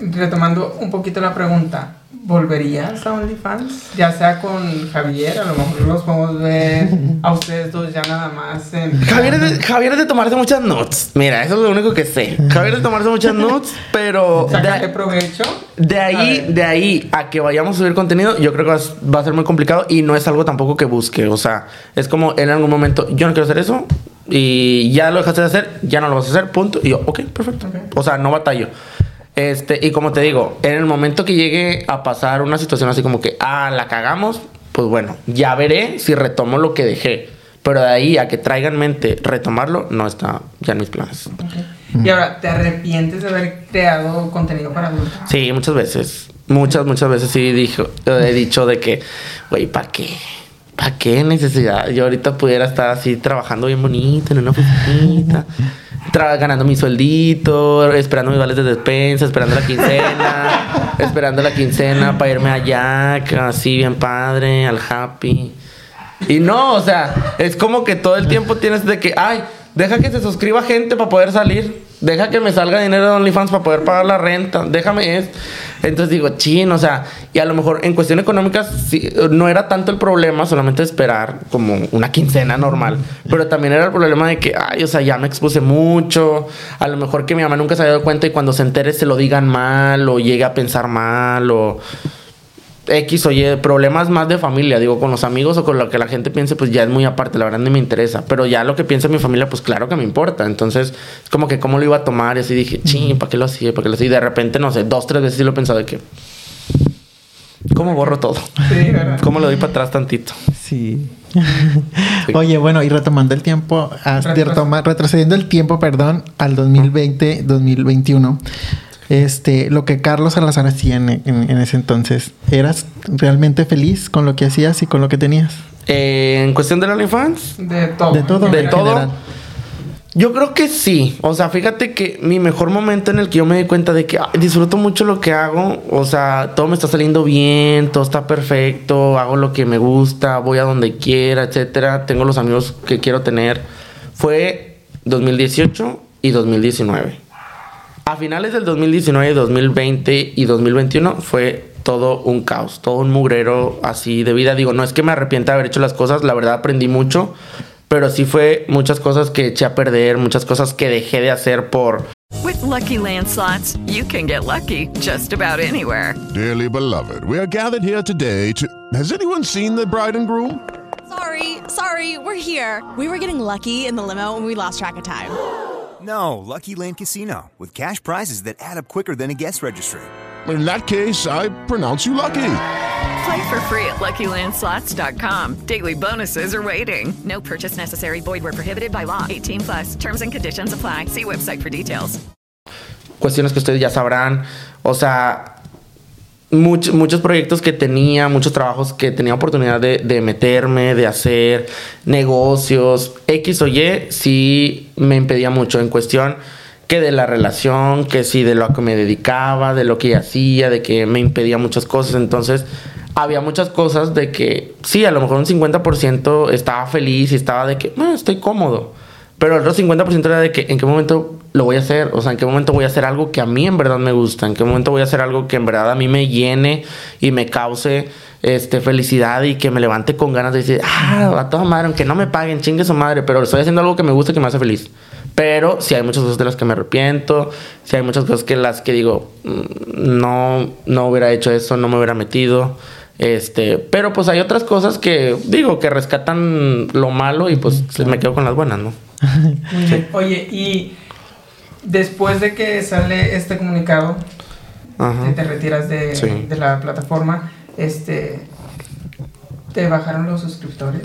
retomando un poquito la pregunta, ¿volverías a OnlyFans? Ya sea con Javier, a lo mejor los podemos ver a ustedes dos ya nada más en... Javier es, de, Javier es de tomarse muchas nuts. Mira, eso es lo único que sé. Javier es de tomarse muchas nuts, pero... ¿Sacarle provecho? De ahí, de ahí a que vayamos a subir contenido, yo creo que va, va a ser muy complicado y no es algo tampoco que busque. O sea, es como en algún momento, yo no quiero hacer eso y ya lo dejaste de hacer, ya no lo vas a hacer, punto. Y yo, ok, perfecto. O sea, no batallo. Este, y como te digo, en el momento que llegue a pasar una situación así como que, ah, la cagamos, pues bueno, ya veré si retomo lo que dejé. Pero de ahí a que traigan mente retomarlo, no está ya en mis planes. Y ahora, ¿te arrepientes de haber creado contenido para adultos? Sí, muchas veces. Muchas, muchas veces sí dijo, he dicho de que, güey, ¿para qué? ¿Para qué necesidad? Yo ahorita pudiera estar así trabajando bien bonito en una oficina, tra- ganando mi sueldito, esperando mis vales de despensa, esperando la quincena, esperando la quincena para irme allá, así bien padre, al happy. Y no, o sea, es como que todo el tiempo tienes de que, ay, deja que se suscriba gente para poder salir. Deja que me salga dinero de OnlyFans para poder pagar la renta. Déjame es. Entonces digo, chin, o sea, y a lo mejor en cuestión económica sí, no era tanto el problema solamente esperar como una quincena normal. Pero también era el problema de que, ay, o sea, ya me expuse mucho. A lo mejor que mi mamá nunca se había dado cuenta y cuando se entere se lo digan mal o llegue a pensar mal o. X o Y, problemas más de familia, digo, con los amigos o con lo que la gente piense, pues ya es muy aparte, la verdad ni me interesa. Pero ya lo que piensa mi familia, pues claro que me importa. Entonces, es como que cómo lo iba a tomar y así dije, ching, ¿para qué lo hacía? ¿Para qué lo hacía? Y de repente, no sé, dos, tres veces sí lo he pensado de que. ¿Cómo borro todo? Sí. ¿Cómo lo doy para atrás tantito? Sí. Oye, bueno, y retomando el tiempo, retoma- retrocediendo el tiempo, perdón, al 2020, 2021. Este, lo que Carlos Salazar hacía en, en- en ese entonces, ¿eras realmente feliz con lo que hacías y con lo que tenías? Eh, en cuestión de OnlyFans, De todo. De todo. de todo. general. Yo creo que sí. O sea, fíjate que mi mejor momento en el que yo me di cuenta de que ay, disfruto mucho lo que hago. O sea, todo me está saliendo bien, todo está perfecto, hago lo que me gusta, voy a donde quiera, etcétera. Tengo los amigos que quiero tener. Fue 2018 y 2019. A finales del 2019, 2020 y 2021 fue todo un caos, todo un mugrero así de vida. Digo, no es que me arrepienta de haber hecho las cosas, la verdad aprendí mucho, pero sí fue muchas cosas que eché a perder, muchas cosas que dejé de hacer por... With Lucky Land slots, you can get lucky just about anywhere. Dearly beloved, we are gathered here today to. Has anyone seen the bride and groom? Sorry, sorry, we're here. We were getting lucky in the limo and we lost track of time. No, Lucky Land Casino, with cash prizes that add up quicker than a guest registry. In that case, I pronounce you lucky. Play for free at LuckyLandSlots.com. Daily bonuses are waiting. No purchase necessary. Void where prohibited by law. 18 plus. Terms and conditions apply. See website for details. cuestiones que ustedes ya sabrán. O sea, much- muchos proyectos que tenía, muchos trabajos que tenía oportunidad de, de meterme, de hacer, negocios, X o Y, sí me impedía mucho en cuestión que de la relación, que sí de lo que me dedicaba, de lo que hacía, de que me impedía muchas cosas. Entonces, había muchas cosas de que sí, a lo mejor un 50% estaba feliz y estaba de que, "Ah, estoy cómodo. Pero el otro 50% era de que en qué momento lo voy a hacer, o sea, en qué momento voy a hacer algo que a mí en verdad me gusta, en qué momento voy a hacer algo que en verdad a mí me llene y me cause este felicidad y que me levante con ganas de decir, ah, a toda madre, aunque no me paguen, chingue su madre, pero estoy haciendo algo que me gusta y que me hace feliz. Pero sí hay muchas cosas de las que me arrepiento, sí hay muchas cosas que las que digo, "Mm, no, no hubiera hecho eso, no me hubiera metido. Este, pero pues hay otras cosas que digo que rescatan lo malo y pues me quedo con las buenas, ¿no? Muy bien. Oye, y después de que sale este comunicado, Ajá. que te retiras de, Sí. de la plataforma, este, ¿te bajaron los suscriptores?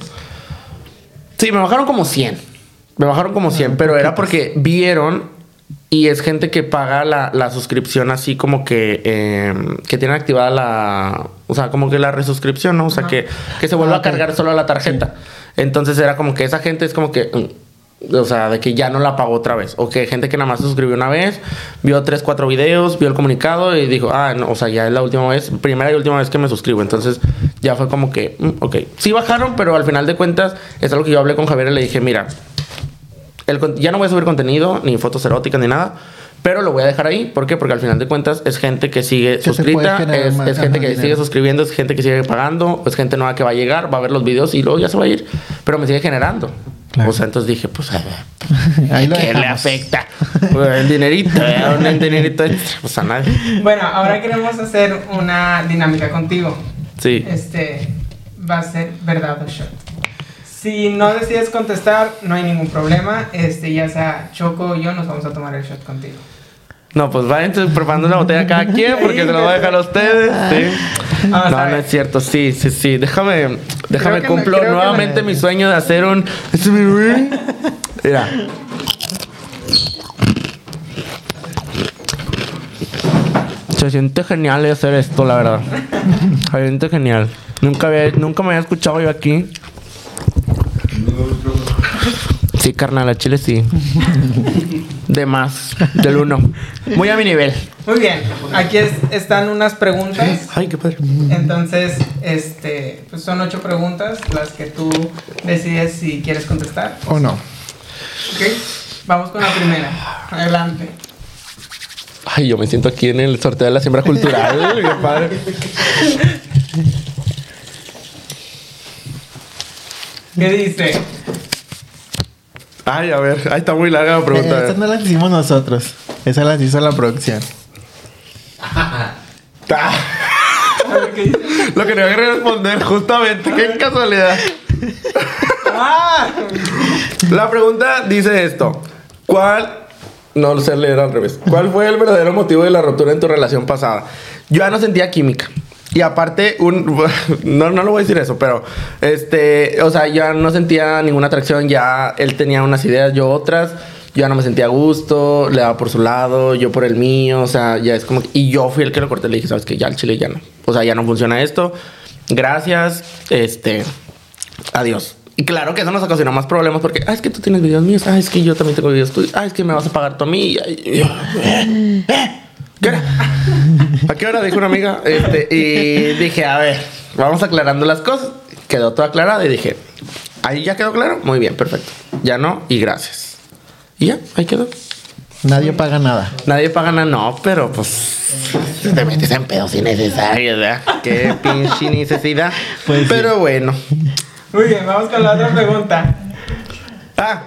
Sí, me bajaron como 100. Me bajaron como 100, pero era porque vieron y es gente que paga la, la suscripción así como que eh, que tiene activada la, o sea, como que la resuscripción, ¿no? O sea, que, que se vuelve Ah, a cargar solo la tarjeta. Entonces era como que esa gente es como que, mm, o sea, de que ya no la pagó otra vez. O que gente que nada más se suscribió una vez, vio tres, cuatro videos, vio el comunicado y dijo, ah, no, o sea, ya es la última vez, primera y última vez que me suscribo. Entonces ya fue como que, mm, ok, sí bajaron, pero al final de cuentas es algo que yo hablé con Javier y le dije, mira, el ya no voy a subir contenido, ni fotos eróticas, ni nada. Pero lo voy a dejar ahí. ¿Por qué? Porque al final de cuentas es gente que sigue puede suscrita, es, más- es gente que dinero. sigue suscribiendo, es gente que sigue pagando, es gente nueva que va a llegar, va a ver los videos y luego ya se va a ir. Pero me sigue generando. O sea, entonces dije, pues, a ver, Ahí lo ¿qué le afecta? Pues, el dinerito, ¿eh? un dinerito extra, pues a nadie. Bueno, ahora queremos hacer una dinámica contigo. Sí. Este va a ser verdad o shot. Si no decides contestar, no hay ningún problema. Este, ya sea Choco o yo, nos vamos a tomar el shot contigo. No, pues vayan preparando una botella cada quien porque se lo voy a dejar a ustedes. Sí. No, no es cierto. Sí, sí, sí. Déjame, déjame cumplo nuevamente mi sueño de hacer un. Mira. Se siente genial hacer esto, la verdad. Se siente genial. Nunca, había, nunca me había escuchado yo aquí. Sí, carnal, a Chile sí. De más, del uno. Muy a mi nivel. Muy bien, aquí es- están unas preguntas. Ay, qué padre. Entonces, este, pues son ocho preguntas las que tú decides si quieres contestar. ¿O no? ¿Ok? Vamos con la primera. Adelante. Ay, yo me siento aquí en el sorteo de la siembra cultural. qué padre. ¿Qué dice? Ay, a ver, ahí está muy larga la pregunta. a Eh. Estas no las hicimos nosotros. Esas las hizo la producción. Lo que no quería responder, justamente. Qué casualidad. La pregunta dice esto: ¿Cuál. No lo sé leer al revés. ¿Cuál fue el verdadero motivo de la ruptura en tu relación pasada? Yo ya no sentía química. Y aparte, un, no, no lo voy a decir eso, pero este, o sea, ya no sentía ninguna atracción. Ya él tenía unas ideas, yo otras. Yo ya no me sentía a gusto, le daba por su lado, yo por el mío. O sea, ya es como. y yo fui el que lo corté. Le dije, sabes que ya el chile ya no. O sea, ya no funciona esto. Gracias. Este. Adiós. Y claro que eso nos ocasionó más problemas porque, ah, es que tú tienes videos míos, ah, es que yo también tengo videos tuyos, ah, es que me vas a pagar tú a mí. Y- y yo, "Eh, eh, ¿Qué hora? ¿A qué hora? Dijo una amiga. Este, y dije, a ver, vamos aclarando las cosas. Quedó todo aclarado y dije, ahí ya quedó claro. Muy bien, perfecto. Ya no, y gracias. Y ya, ahí quedó. Nadie paga nada. Nadie paga nada, no, pero pues te metes en pedos innecesarios, ¿verdad? Qué pinche necesidad. pero bueno. Muy bien, vamos con la otra pregunta.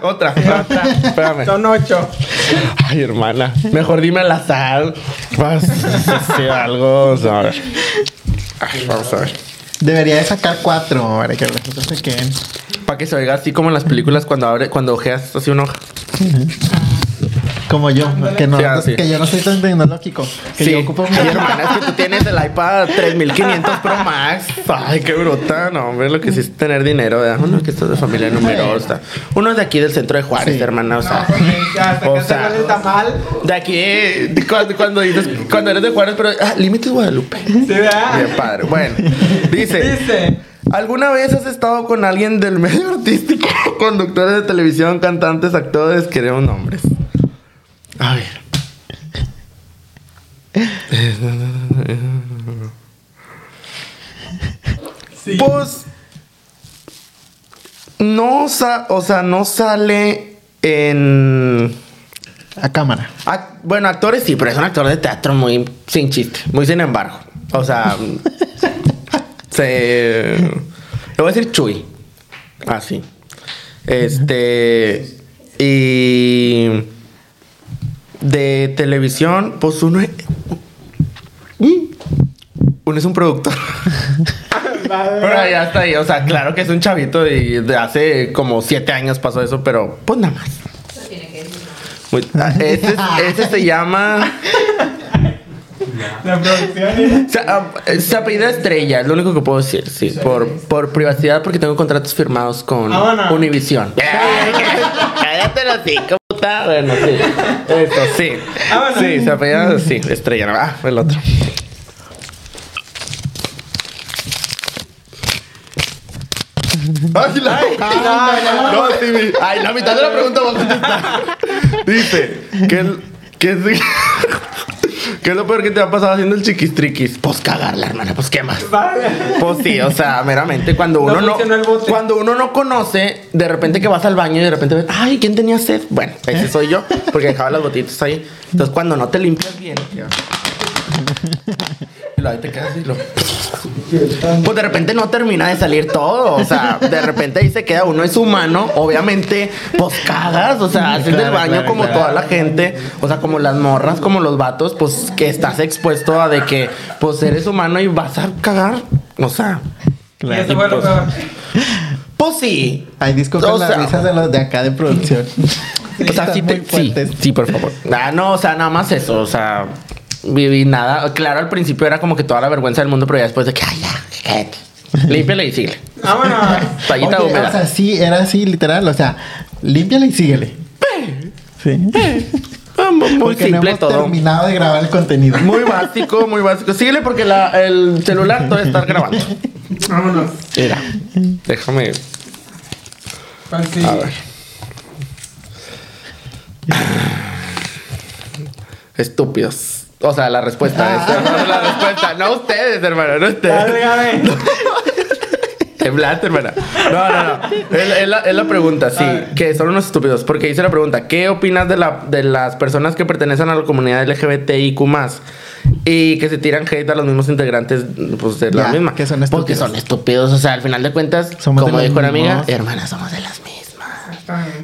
Otra. Ah, espérame. Son ocho. Ay, hermana. Mejor dime al azar. Vas a hacer algo. o sea, a ver. Ay, vamos a ver. Debería de sacar cuatro para que los otros se queden. Para que se oiga así como en las películas cuando abre, cuando ojeas así una hoja. Como yo, que, no, Sí, ah, sí. que yo no soy tan tecnológico. Que sí, yo ocupo Ay, hermana, es que tú tienes el iPad 3500 Pro Max. Ay, qué bruta. No, hombre, lo que sí es tener dinero, ¿verdad? Uno que está de familia numerosa. Uno es de aquí del centro de Juárez, hermana. O sea, hasta O sea, se el tamal. de aquí, eh, de cuando, cuando dices, cuando eres de Juárez, pero, ah, Límites Guadalupe. Sí, ¿verdad? Bien padre. Bueno, dice. Dice. ¿Alguna vez has estado con alguien del medio artístico? Conductores de televisión, cantantes, actores, queremos nombres. A ver. Pues. No, sa- o sea, no sale en. a cámara. Bueno, actores sí, pero es un actor de teatro muy sin chiste, muy sin embargo. O sea, se. Le voy a decir Chuy. Así. Este. Y. De televisión, pues uno es. Uno es un productor. pero ya está ahí. O sea, claro que es un chavito y de hace como siete años pasó eso, pero pues nada más. Muy- ah, ese, ese se llama. La producción. Se, ah, se apellida Estrella, es lo único que puedo decir. Sí, por, por privacidad, porque tengo contratos firmados con Vámonos. Univision. Cállate la cinco, puta. Bueno, sí. Eso, sí. Vámonos. Sí, se apellida, sí, Estrella. no, Ah, el otro. Ay, la... no, no, sí, mi- Ay, la mitad de la pregunta voy a contestar. Dice que, el- que sí. ¿Qué es lo peor que te ha pasado haciendo el chiquistriquis? Pues cagarla, hermana, pues qué más. Pues sí, o sea, meramente cuando uno no, cuando uno no conoce, de repente que vas al baño y de repente ves, ay, ¿quién tenía sed? Bueno, ese soy yo, porque dejaba las botitas ahí. Entonces cuando no te limpias bien, luego ahí te quedas y lo... Pues de repente no termina de salir todo. O sea, de repente ahí se queda uno es humano. Obviamente, pues cagas. O sea, haces del baño como toda la gente. O sea, como las morras, como los vatos, pues que estás expuesto a de que, pues eres humano y vas a cagar. O sea. Y eso fue lo pues, sí. Hay disculpen O las sea- risas de los de acá de producción. O sea, sí, te- sí, sí, por favor. Ah, no, o sea, nada más eso. O sea, viví nada. Claro, al principio era como que toda la vergüenza del mundo, pero ya después de que, ay, ya. Límpiale y síguele. Vámonos. Oye, húmeda. O sea, sí, era así, literal. O sea, límpiala y síguele. Sí. Mu- Muy Porque no simple hemos todo. terminado de grabar el contenido. Muy básico, muy básico. Síguele porque la- el celular todavía está grabando. Vámonos. Mira, déjame. A ver. Estúpidos. O sea, la respuesta es la respuesta. No ustedes, hermano, no ustedes. Temblaste, hermana. No, no, no. Es, es la, es la pregunta, sí. Que son unos estúpidos. Porque dice la pregunta: ¿Qué opinas de, la, de las personas que pertenecen a la comunidad LGBTIQ? Y que se tiran hate a los mismos integrantes pues, de la Ya, misma. que son Porque estúpidos. son estúpidos. O sea, al final de cuentas, Somos de como los dijo una amiga, hermana, somos de las mismas.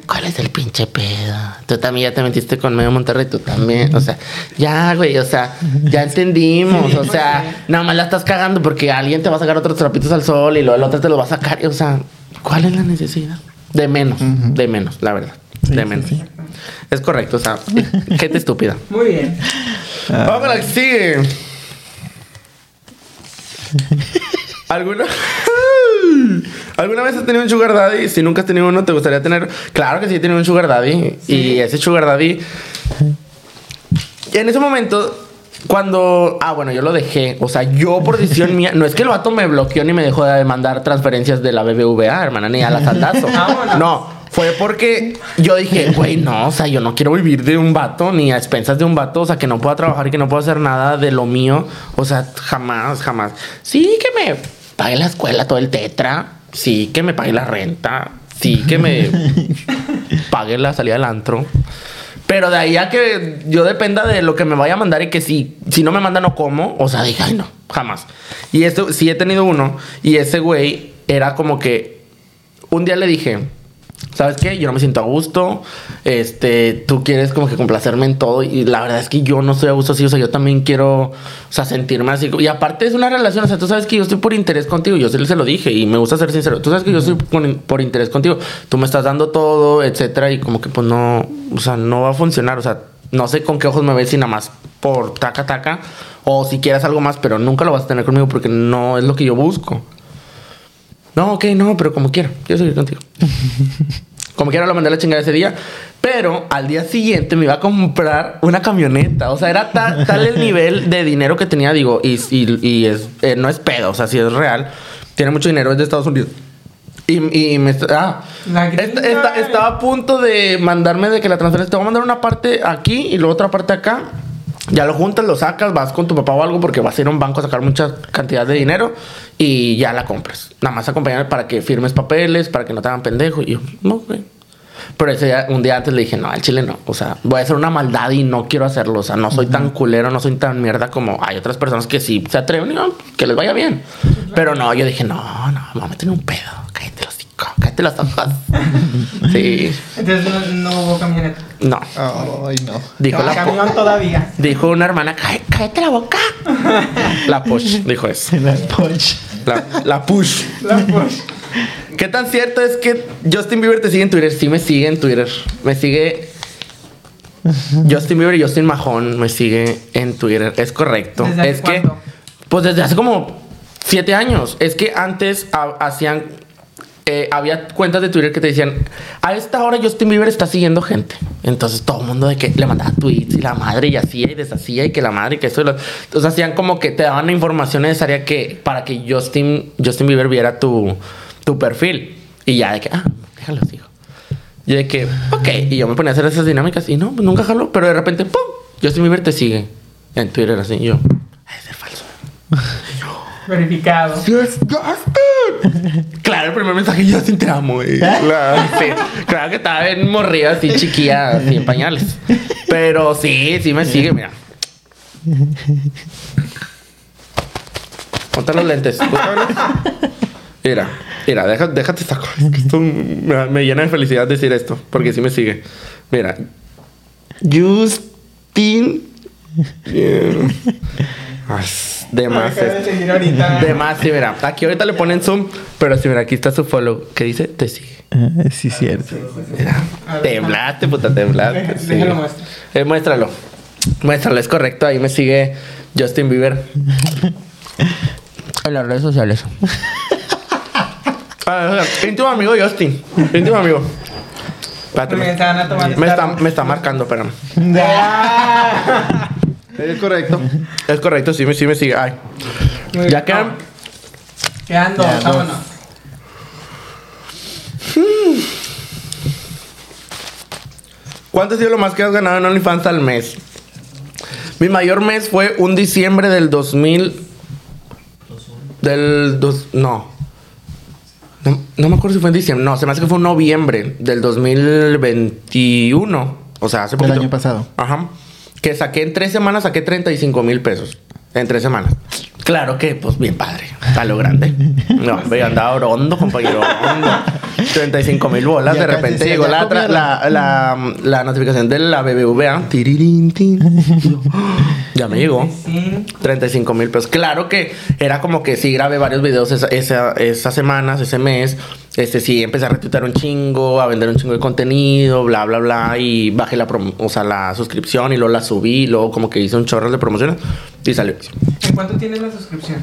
¿Cuál es el pinche pedo? Tú también ya te metiste con medio Monterrey, tú también. O sea, ya, güey, o sea, ya entendimos. o sea, nada más la estás cagando porque alguien te va a sacar otros trapitos al sol y luego el otro te lo va a sacar. O sea, ¿cuál es la necesidad? De menos, de menos, la verdad. de menos. Es correcto, o sea, gente estúpida. Muy bien. Vamos a la que sigue. ¿Alguna? ¿Alguna vez has tenido un sugar daddy? Si nunca has tenido uno, ¿te gustaría tener? Claro que sí he tenido un sugar daddy. Y ese sugar daddy... En ese momento... Cuando... Ah, bueno, yo lo dejé. O sea, yo por decisión mía... No es que el vato me bloqueó ni me dejó de mandar transferencias de la BBVA, hermana, ni a la saldazo. No, fue porque yo dije, güey, no, o sea, yo no quiero vivir de un vato ni a expensas de un vato, o sea, que no pueda trabajar y que no pueda hacer nada de lo mío. O sea, jamás, jamás. Sí, que me pague la escuela, todo el tetra. Sí, que me pague la renta. Sí, que me pague la salida del antro. Pero de ahí a que yo dependa de lo que me vaya a mandar y que si, si no me manda no como, o sea, dije, ay no, jamás. Y esto, sí he tenido uno y ese güey era como que un día le dije, ¿sabes qué? Yo no me siento a gusto, este, tú quieres como que complacerme en todo y la verdad es que yo no estoy a gusto así, o sea, yo también quiero, o sea, sentirme así. Y aparte es una relación, o sea, tú sabes que yo estoy por interés contigo, yo se, se lo dije y me gusta ser sincero, tú sabes que yo estoy por, por interés contigo, tú me estás dando todo, etcétera, y como que pues no, o sea, no va a funcionar, o sea, no sé con qué ojos me ves si nada más por taca taca o si quieres algo más, pero nunca lo vas a tener conmigo porque no es lo que yo busco. No, ok, no, pero como quiera, quiero seguir contigo. Como quiera lo mandé a la chingada ese día. Pero al día siguiente me iba a comprar una camioneta. O sea, era ta- tal el nivel de dinero que tenía, digo, y, y- y es, eh, no es pedo, o sea, si es real. Tiene mucho dinero, es de Estados Unidos. Y, y me ah, esta- esta- estaba a punto de mandarme de que la transferencia te voy a mandar una parte aquí y luego otra parte acá. Ya lo juntas, lo sacas, vas con tu papá o algo porque vas a ir a un banco a sacar mucha cantidad de dinero y ya la compras. Nada más acompañar para que firmes papeles, para que no te hagan pendejo. Y yo, no, güey. Pero ese día, un día antes le dije, no, al chile no. O sea, voy a hacer una maldad y no quiero hacerlo. O sea, no soy tan culero, no soy tan mierda como hay otras personas que sí se atreven y no, que les vaya bien. Pero no, yo dije, no, no, me voy a meter un pedo. Los ojos. Sí, Entonces no, no hubo camioneta. no. Ay, no. Dijo la, camión todavía. dijo una hermana, "Cá- cállate la boca. La push, dijo eso. La push. La, la push. La push. ¿Qué tan cierto es que Justin Bieber te sigue en Twitter? Sí, me sigue en Twitter. Me sigue. Justin Bieber y Justin Mahon me sigue en Twitter. Es correcto. ¿Desde es que. Pues desde hace como siete años. Es que antes ha- hacían. Eh, había cuentas de Twitter que te decían a esta hora Justin Bieber está siguiendo gente. Entonces todo el mundo de que le mandaba tweets y la madre y hacía y deshacía y que la madre y que eso. y lo- Entonces hacían como que te daban la información necesaria que para que Justin, Justin Bieber viera tu, tu perfil. Y ya de que, ah, déjalo, sigo. Yo de que, ok. Y yo me ponía a hacer esas dinámicas y no, pues nunca jaló. Pero de repente, ¡pum! Justin Bieber te sigue. En Twitter, así. Y yo, Verificado. Claro, el primer mensaje yo te amo. Claro, sí. Claro que estaba bien morrida, así chiquilla, así en pañales. Pero sí, sí me sigue, mira. Ponte los lentes. Mira, mira, deja- déjate que Esto me, me llena de felicidad decir esto, porque sí me sigue. Mira, Justin. Yeah. Ay, De más. acaba de más, sí, mira. Aquí ahorita le ponen zoom, pero sí, mira, aquí está su follow. ¿Qué dice? Te sigue. Ah, sí, cierto. Temblaste, puta, temblaste. Sí. déjalo muestro. Eh, muéstralo. Muéstralo, es correcto. Ahí me sigue Justin Bieber. en las redes sociales. Ah, íntimo amigo Justin. Íntimo amigo. Espérate, Me me, está, me está marcando, espérame. Es correcto. Es correcto, sí me, sí me sigue. Ay. Ya quedan. Quedan dos, vámonos. ¿Cuánto ha sido lo más que has ganado en OnlyFans al mes? Mi mayor mes fue un diciembre del 2000. Del. Dos, no. no. no me acuerdo si fue en diciembre. No, se me hace que fue en noviembre del 2021. O sea, hace Del poquito. año pasado. Ajá. Que saqué en tres semanas, saqué 35 mil pesos. En tres semanas. Claro que, pues bien padre. A lo grande. No, yo andaba orondo, compañero. orondo. 35 mil bolas. Ya de repente llegó la, la, la, la notificación de la BBVA. Tirirín, tin. Ya me llegó. 35 mil pesos. Claro que era como que sí grabé varios videos esa, esa- esas semanas, ese mes. Este sí, empecé a retuitar un chingo, a vender un chingo de contenido, bla, bla, bla. Y bajé la, prom- o sea, la suscripción y luego la subí. Luego como que hice un chorro de promociones y salió. ¿En cuánto tienes la suscripción?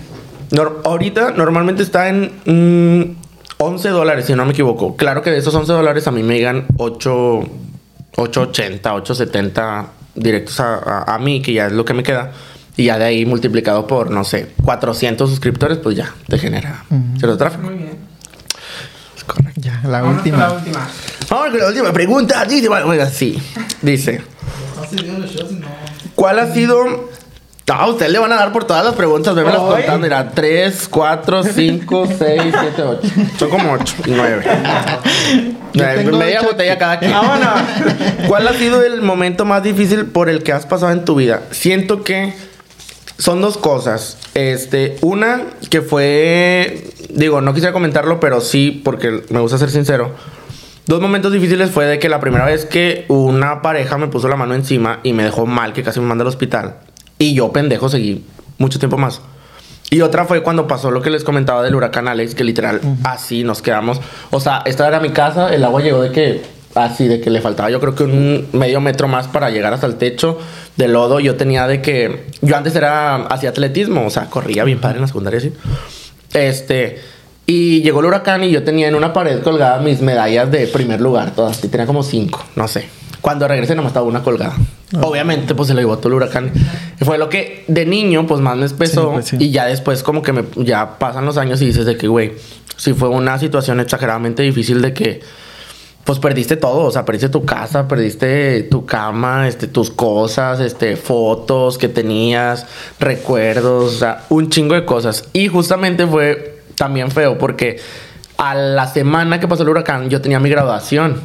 Nor- ahorita normalmente está en mm, 11 dólares, si no me equivoco. Claro que de esos 11 dólares a mí me llegan 8, 8.80, 8.70 directos a, a- a mí, que ya es lo que me queda. Y ya de ahí multiplicado por, no sé, 400 suscriptores, pues ya te genera cierto tráfico. Muy bien. Ya, la con última. la última. Vamos con la última pregunta. Dice, bueno, sí. Dice. ¿Cuál ha sido? No, a usted le van a dar por todas las preguntas. Vémelas contando. Mira, 3, 4, 5, 6, 7, 8. Son como 8 y 9. tengo Media ocho botella cada quien. Vámonos. ¿Cuál ha sido el momento más difícil por el que has pasado en tu vida? Siento que son dos cosas. Este, una que fue, digo, no quisiera comentarlo, pero sí, porque me gusta ser sincero. Dos momentos difíciles fue de que la primera vez que una pareja me puso la mano encima y me dejó mal, que casi me manda al hospital. Y yo, pendejo, seguí mucho tiempo más. Y otra fue cuando pasó lo que les comentaba del huracán Alex, que literal así nos quedamos. O sea, esta era mi casa, el agua llegó de que así, de que le faltaba yo creo que un medio metro más para llegar hasta el techo de lodo. Yo tenía de que, yo antes era, hacía atletismo, o sea, corría bien padre en la secundaria, sí. Este, y llegó el huracán y yo tenía en una pared colgada mis medallas de primer lugar, todas, y tenía como cinco, no sé. Cuando regresé nomás estaba una colgada. Obviamente, pues se lo llevó todo el huracán. Y fue lo que de niño, pues más me pesó. Sí, pues, sí. Y ya después, como que me, ya pasan los años y dices de que, güey, sí fue una situación exageradamente difícil de que, pues perdiste todo. O sea, perdiste tu casa, perdiste tu cama, este, tus cosas, este, fotos que tenías, recuerdos, o sea, un chingo de cosas. Y justamente fue también feo porque a la semana que pasó el huracán, yo tenía mi graduación.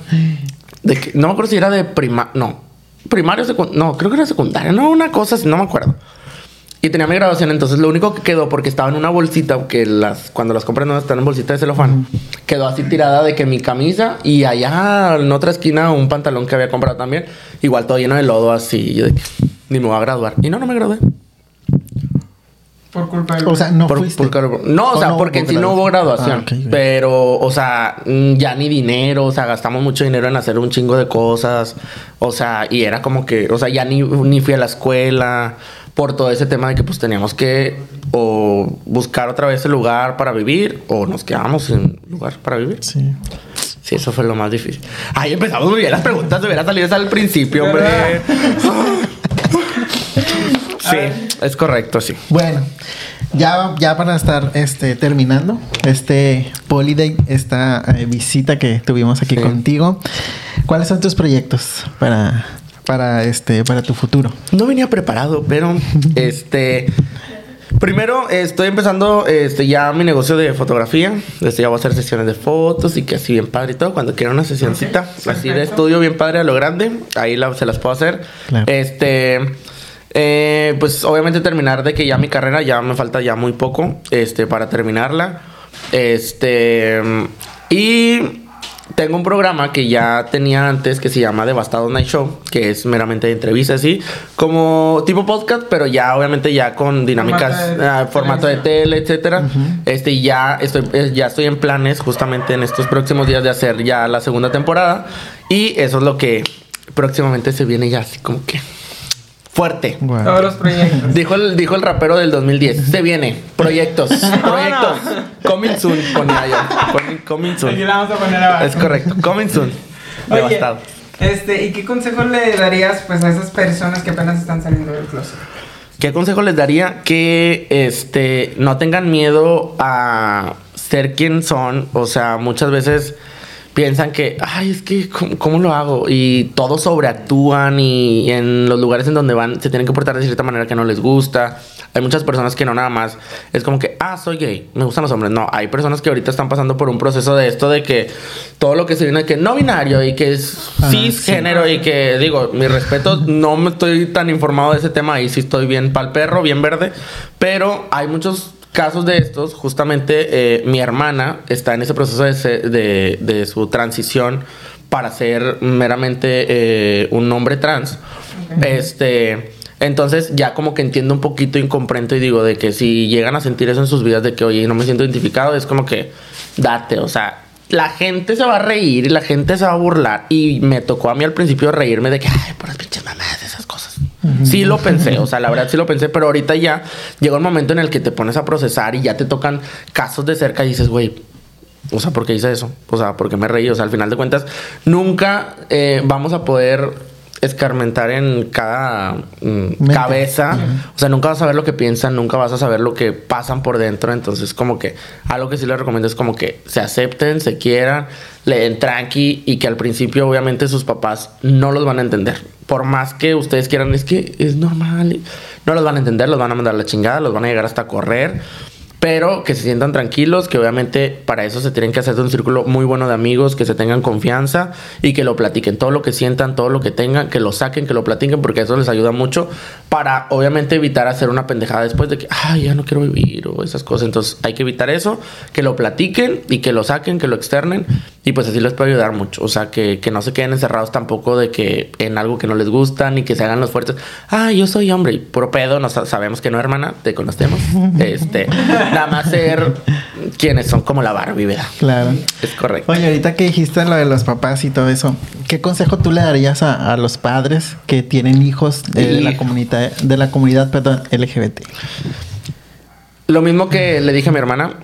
De que- no me acuerdo si era de prima... No. Primario, No, creo que era secundaria. No, una cosa no me acuerdo. Y tenía mi graduación, entonces lo único que quedó, porque estaba en una bolsita, que las, cuando las compras no están en bolsita de celofán, quedó así tirada de que mi camisa y allá en otra esquina un pantalón que había comprado también, igual todo lleno de lodo así, y yo de que ni me voy a graduar. Y no, no me gradué. Por culpa del... O sea, no Por- fuiste. por no, o ¿O sea, no porque en sí no hubo graduación. Ah. Pero, o sea, mm, ya ni dinero, o sea, gastamos mucho dinero en hacer un chingo de cosas. O sea, y era como que, o sea, ya ni, ni fui a la escuela por todo ese tema de que pues teníamos que o buscar otra vez el lugar para vivir o nos quedamos sin lugar para vivir. Sí. Sí, eso fue lo más difícil. Ahí empezamos muy bien las preguntas, debería salir hasta el principio, hombre. sí, es correcto, sí. Bueno, ya, ya para estar este, terminando este Holiday, esta eh, visita que tuvimos aquí Sí. contigo, ¿cuáles son tus proyectos para para este para tu futuro? No venía preparado, pero este primero estoy empezando este ya mi negocio de fotografía. Este ya voy a hacer sesiones de fotos y que así bien padre y todo. Cuando quiera una sesioncita así de estudio bien padre a lo grande, ahí la- se las puedo hacer. Este eh, pues obviamente terminar de que ya mi carrera ya me falta ya muy poco este para terminarla. Este y tengo un programa que ya tenía antes que se llama Devastado Night Show, que es meramente de entrevistas, así como tipo podcast, pero ya obviamente ya con dinámicas, Formato de ah, formato de tele, etcétera. Este ya estoy ya estoy en planes justamente en estos próximos días de hacer ya la segunda temporada y eso es lo que próximamente se viene ya así como que fuerte. Todos los proyectos. Dijo el, dijo el rapero del 2010. Se viene. Proyectos. Proyectos. Coming soon, ponía yo. Coming- Coming soon. Aquí la vamos a poner abajo. Es correcto. Coming soon. Oye, Devastado. Este, ¿y qué consejo le darías pues a esas personas que apenas están saliendo del closet? ¿Qué consejo les daría? Que este no tengan miedo a ser quien son. O sea, muchas veces piensan que, ay, es que, ¿cómo, cómo lo hago? Y todos sobreactúan y en los lugares en donde van se tienen que portar de cierta manera que no les gusta. Hay muchas personas que no nada más es como que, ah, soy gay, me gustan los hombres. No, hay personas que ahorita están pasando por un proceso de esto de que todo lo que se viene de que no binario y que es Ah, cisgénero y que digo, mi respeto, no me estoy tan informado de ese tema y sí estoy bien pal perro, bien verde, pero hay muchos casos de estos, justamente eh, mi hermana está en ese proceso de, de- de su transición para ser meramente eh, un hombre trans. Este, entonces ya como que entiendo un poquito y comprendo y digo de que si llegan a sentir eso en sus vidas de que oye no me siento identificado, es como que date, o sea, la gente se va a reír y la gente se va a burlar y me tocó a mí al principio reírme de que ay, por las pinches mamadas. Sí lo pensé, o sea, la verdad sí lo pensé, pero ahorita ya llegó el momento en el que te pones a procesar y ya te tocan casos de cerca y dices, güey, o sea, ¿por qué hice eso? O sea, ¿por qué me reí? O sea, al final de cuentas, nunca eh, vamos a poder escarmentar en cada mm, cabeza. O sea, nunca vas a saber lo que piensan, nunca vas a saber lo que pasan por dentro. Entonces, como que algo que sí les recomiendo es como que se acepten, se quieran, le den tranqui y que al principio, obviamente, sus papás no los van a entender. Por más que ustedes quieran, es que es normal. No los van a entender, los van a mandar a la chingada, los van a llegar hasta correr. Pero que se sientan tranquilos, que obviamente para eso se tienen que hacer de un círculo muy bueno de amigos, que se tengan confianza y que lo platiquen. Todo lo que sientan, todo lo que tengan, que lo saquen, que lo platiquen, porque eso les ayuda mucho para obviamente evitar hacer una pendejada después de que, ay, ya no quiero vivir o esas cosas. Entonces hay que evitar eso, que lo platiquen y que lo saquen, que lo externen y pues así les puede ayudar mucho. O sea, que, que no se queden encerrados tampoco de que en algo que no les gusta ni que se hagan los fuertes. Ah, yo soy hombre y puro pedo, no sa- sabemos que no, hermana, te conocemos. este, nada más ser quienes son como la Barbie, ¿verdad? Claro. Es correcto. Oye, ahorita que dijiste lo de los papás y todo eso, ¿qué consejo tú le darías a, a los padres que tienen hijos de, de la comunidad, de la comunidad, perdón, LGBT? Lo mismo que le dije a mi hermana,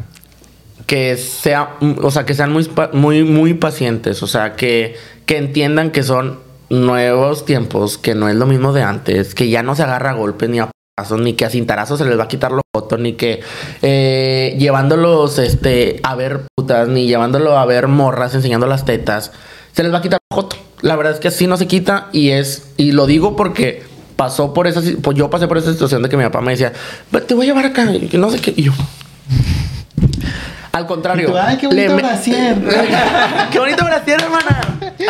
que sea, o sea, que sean muy, muy, muy pacientes, o sea, que, que entiendan que son nuevos tiempos, que no es lo mismo de antes, que ya no se agarra a golpes ni a ni que a cintarazos se les va a quitar los fotos, ni que eh, llevándolos este, a ver putas, ni llevándolo a ver morras enseñando las tetas, se les va a quitar la foto. La verdad es que así no se quita y es, y lo digo porque pasó por esa, pues yo pasé por esa situación de que mi papá me decía, "Ve, te voy a llevar acá, y no sé qué, y yo. Al contrario. Tú, Ay, qué bonito me- brasier. qué bonito brasier, hermana.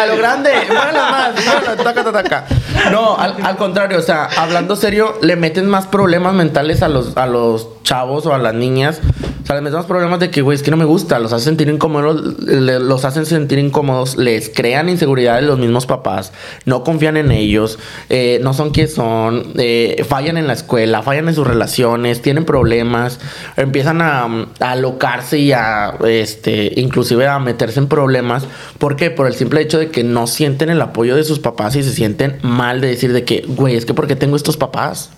A lo grande. Más. muévela, taca, taca, taca. No, al, al contrario, o sea, hablando serio, le meten más problemas mentales a los, a los chavos o a las niñas. O sea, les meten más problemas de que, güey, es que no me gusta. Los hacen sentir incómodos, los hacen sentir incómodos, les crean inseguridades los mismos papás, no confían en ellos, eh, no son quienes son, eh, fallan en la escuela, fallan en sus relaciones, tienen problemas, empiezan a, a alocarse y a, este, inclusive a meterse en problemas. ¿Por qué? Por el simple hecho de que no sienten el apoyo de sus papás y se sienten mal de decir de que, güey, es que ¿por qué tengo estos papás?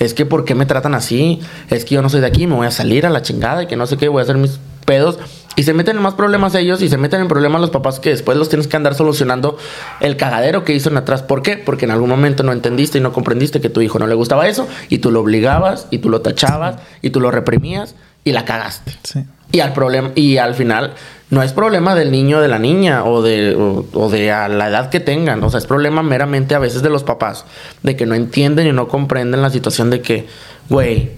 Es que ¿por qué me tratan así? Es que yo no soy de aquí, me voy a salir a la chingada y que no sé qué, voy a hacer mis pedos. Y se meten en más problemas ellos y se meten en problemas los papás que después los tienes que andar solucionando el cagadero que hizo en atrás. ¿Por qué? Porque en algún momento no entendiste y no comprendiste que tu hijo no le gustaba eso y tú lo obligabas y tú lo tachabas y tú lo reprimías y la cagaste. Sí. Y al problema y al final no es problema del niño o de la niña o de, o, o de a la edad que tengan. O sea, es problema meramente a veces de los papás, de que no entienden y no comprenden la situación de que, güey,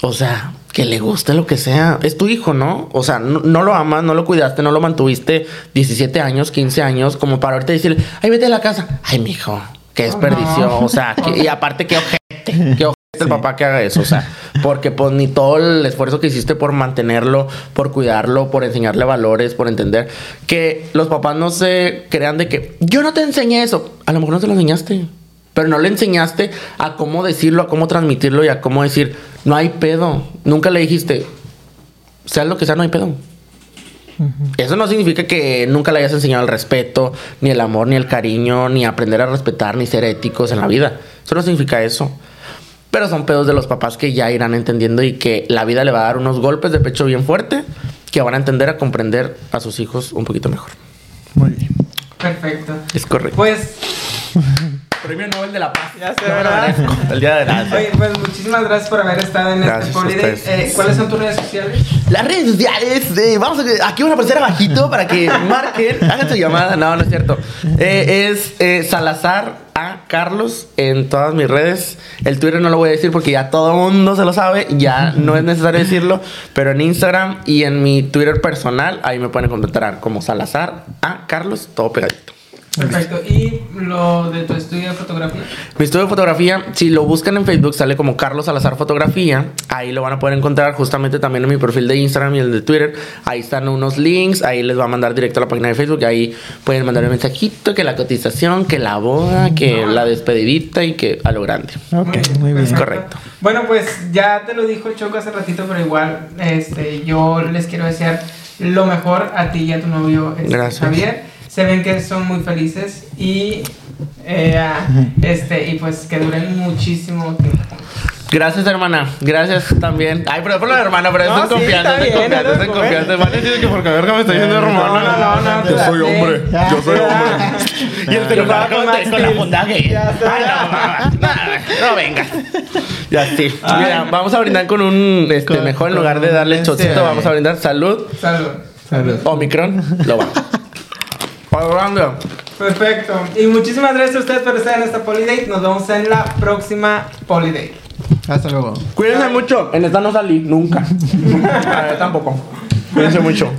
o sea, que le guste lo que sea. Es tu hijo, ¿no? O sea, no, no lo amas, no lo cuidaste, no lo mantuviste 17 años, 15 años, como para ahorita decirle, ay, vete a la casa. Ay, mijo, qué desperdicio. O sea, que- y aparte, qué ojete, qué ojete el papá que haga eso. O sea, porque pues ni todo el esfuerzo que hiciste por mantenerlo, por cuidarlo, por enseñarle valores, por entender que los papás no se crean de que yo no te enseñé eso. A lo mejor no te lo enseñaste. Pero no le enseñaste a cómo decirlo, a cómo transmitirlo y a cómo decir, no hay pedo. Nunca le dijiste, sea lo que sea, no hay pedo. Eso no significa que nunca le hayas enseñado el respeto, ni el amor, ni el cariño, ni aprender a respetar, ni ser éticos en la vida. Eso no significa eso. Pero son pedos de los papás que ya irán entendiendo y que la vida le va a dar unos golpes de pecho bien fuerte que van a entender a comprender a sus hijos un poquito mejor. Perfecto. Es correcto. Pues Premio Nobel de la Paz. Ya sé, No, ¿verdad? El día de la Oye, pues muchísimas gracias por haber estado en Gracias este ustedes. Eh, ¿Cuáles son tus redes sociales? Las redes sociales, eh, vamos a, aquí van a aparecer abajito para que marquen, hagan su llamada. No, no es cierto. Eh, es eh, Salazar a Carlos en todas mis redes. El Twitter no lo voy a decir porque ya todo el mundo se lo sabe, ya no es necesario decirlo, pero en Instagram y en mi Twitter personal, ahí me pueden contactar como Salazar a Carlos, todo pegadito. Perfecto. ¿Y lo de tu estudio de fotografía? Mi estudio de fotografía, si lo buscan en Facebook, sale como Carlos Salazar Fotografía. Ahí lo van a poder encontrar justamente también en mi perfil de Instagram y el de Twitter. Ahí están unos links. Ahí les va a mandar directo a la página de Facebook. Y ahí pueden mandar un mensajito, que la cotización, que la boda, que la despedidita y que a lo grande. Ok, muy bien. Es correcto. Bueno, pues ya te lo dijo el Choco hace ratito, pero igual este, yo les quiero desear lo mejor a ti y a tu novio este, Gracias. Javier. Se ven que son muy felices y, eh, este, y pues que duren muchísimo tiempo. Gracias, hermana. Gracias también. Ay, pero por la hermana, pero No, es sí, confianza, es bien, confianza, es confianza. Vale, dice que porque verga me está diciendo hermana. No, no, no, no, Yo soy hombre, yo soy hombre. Y el celular con, con la Steel. funda gay. No, no, no, no, venga. Ya sí. Mira, vamos a brindar con un este, Con- mejor en lugar de darle este, chocito, vamos a brindar salud. Salud. Salud. Omicron, lo va. Hablando. Perfecto. Y muchísimas gracias a ustedes por estar en esta Polydate. Nos vemos en la próxima Polydate. Hasta luego. Cuídense mucho. En esta no salí nunca. A ver, tampoco. Cuídense mucho.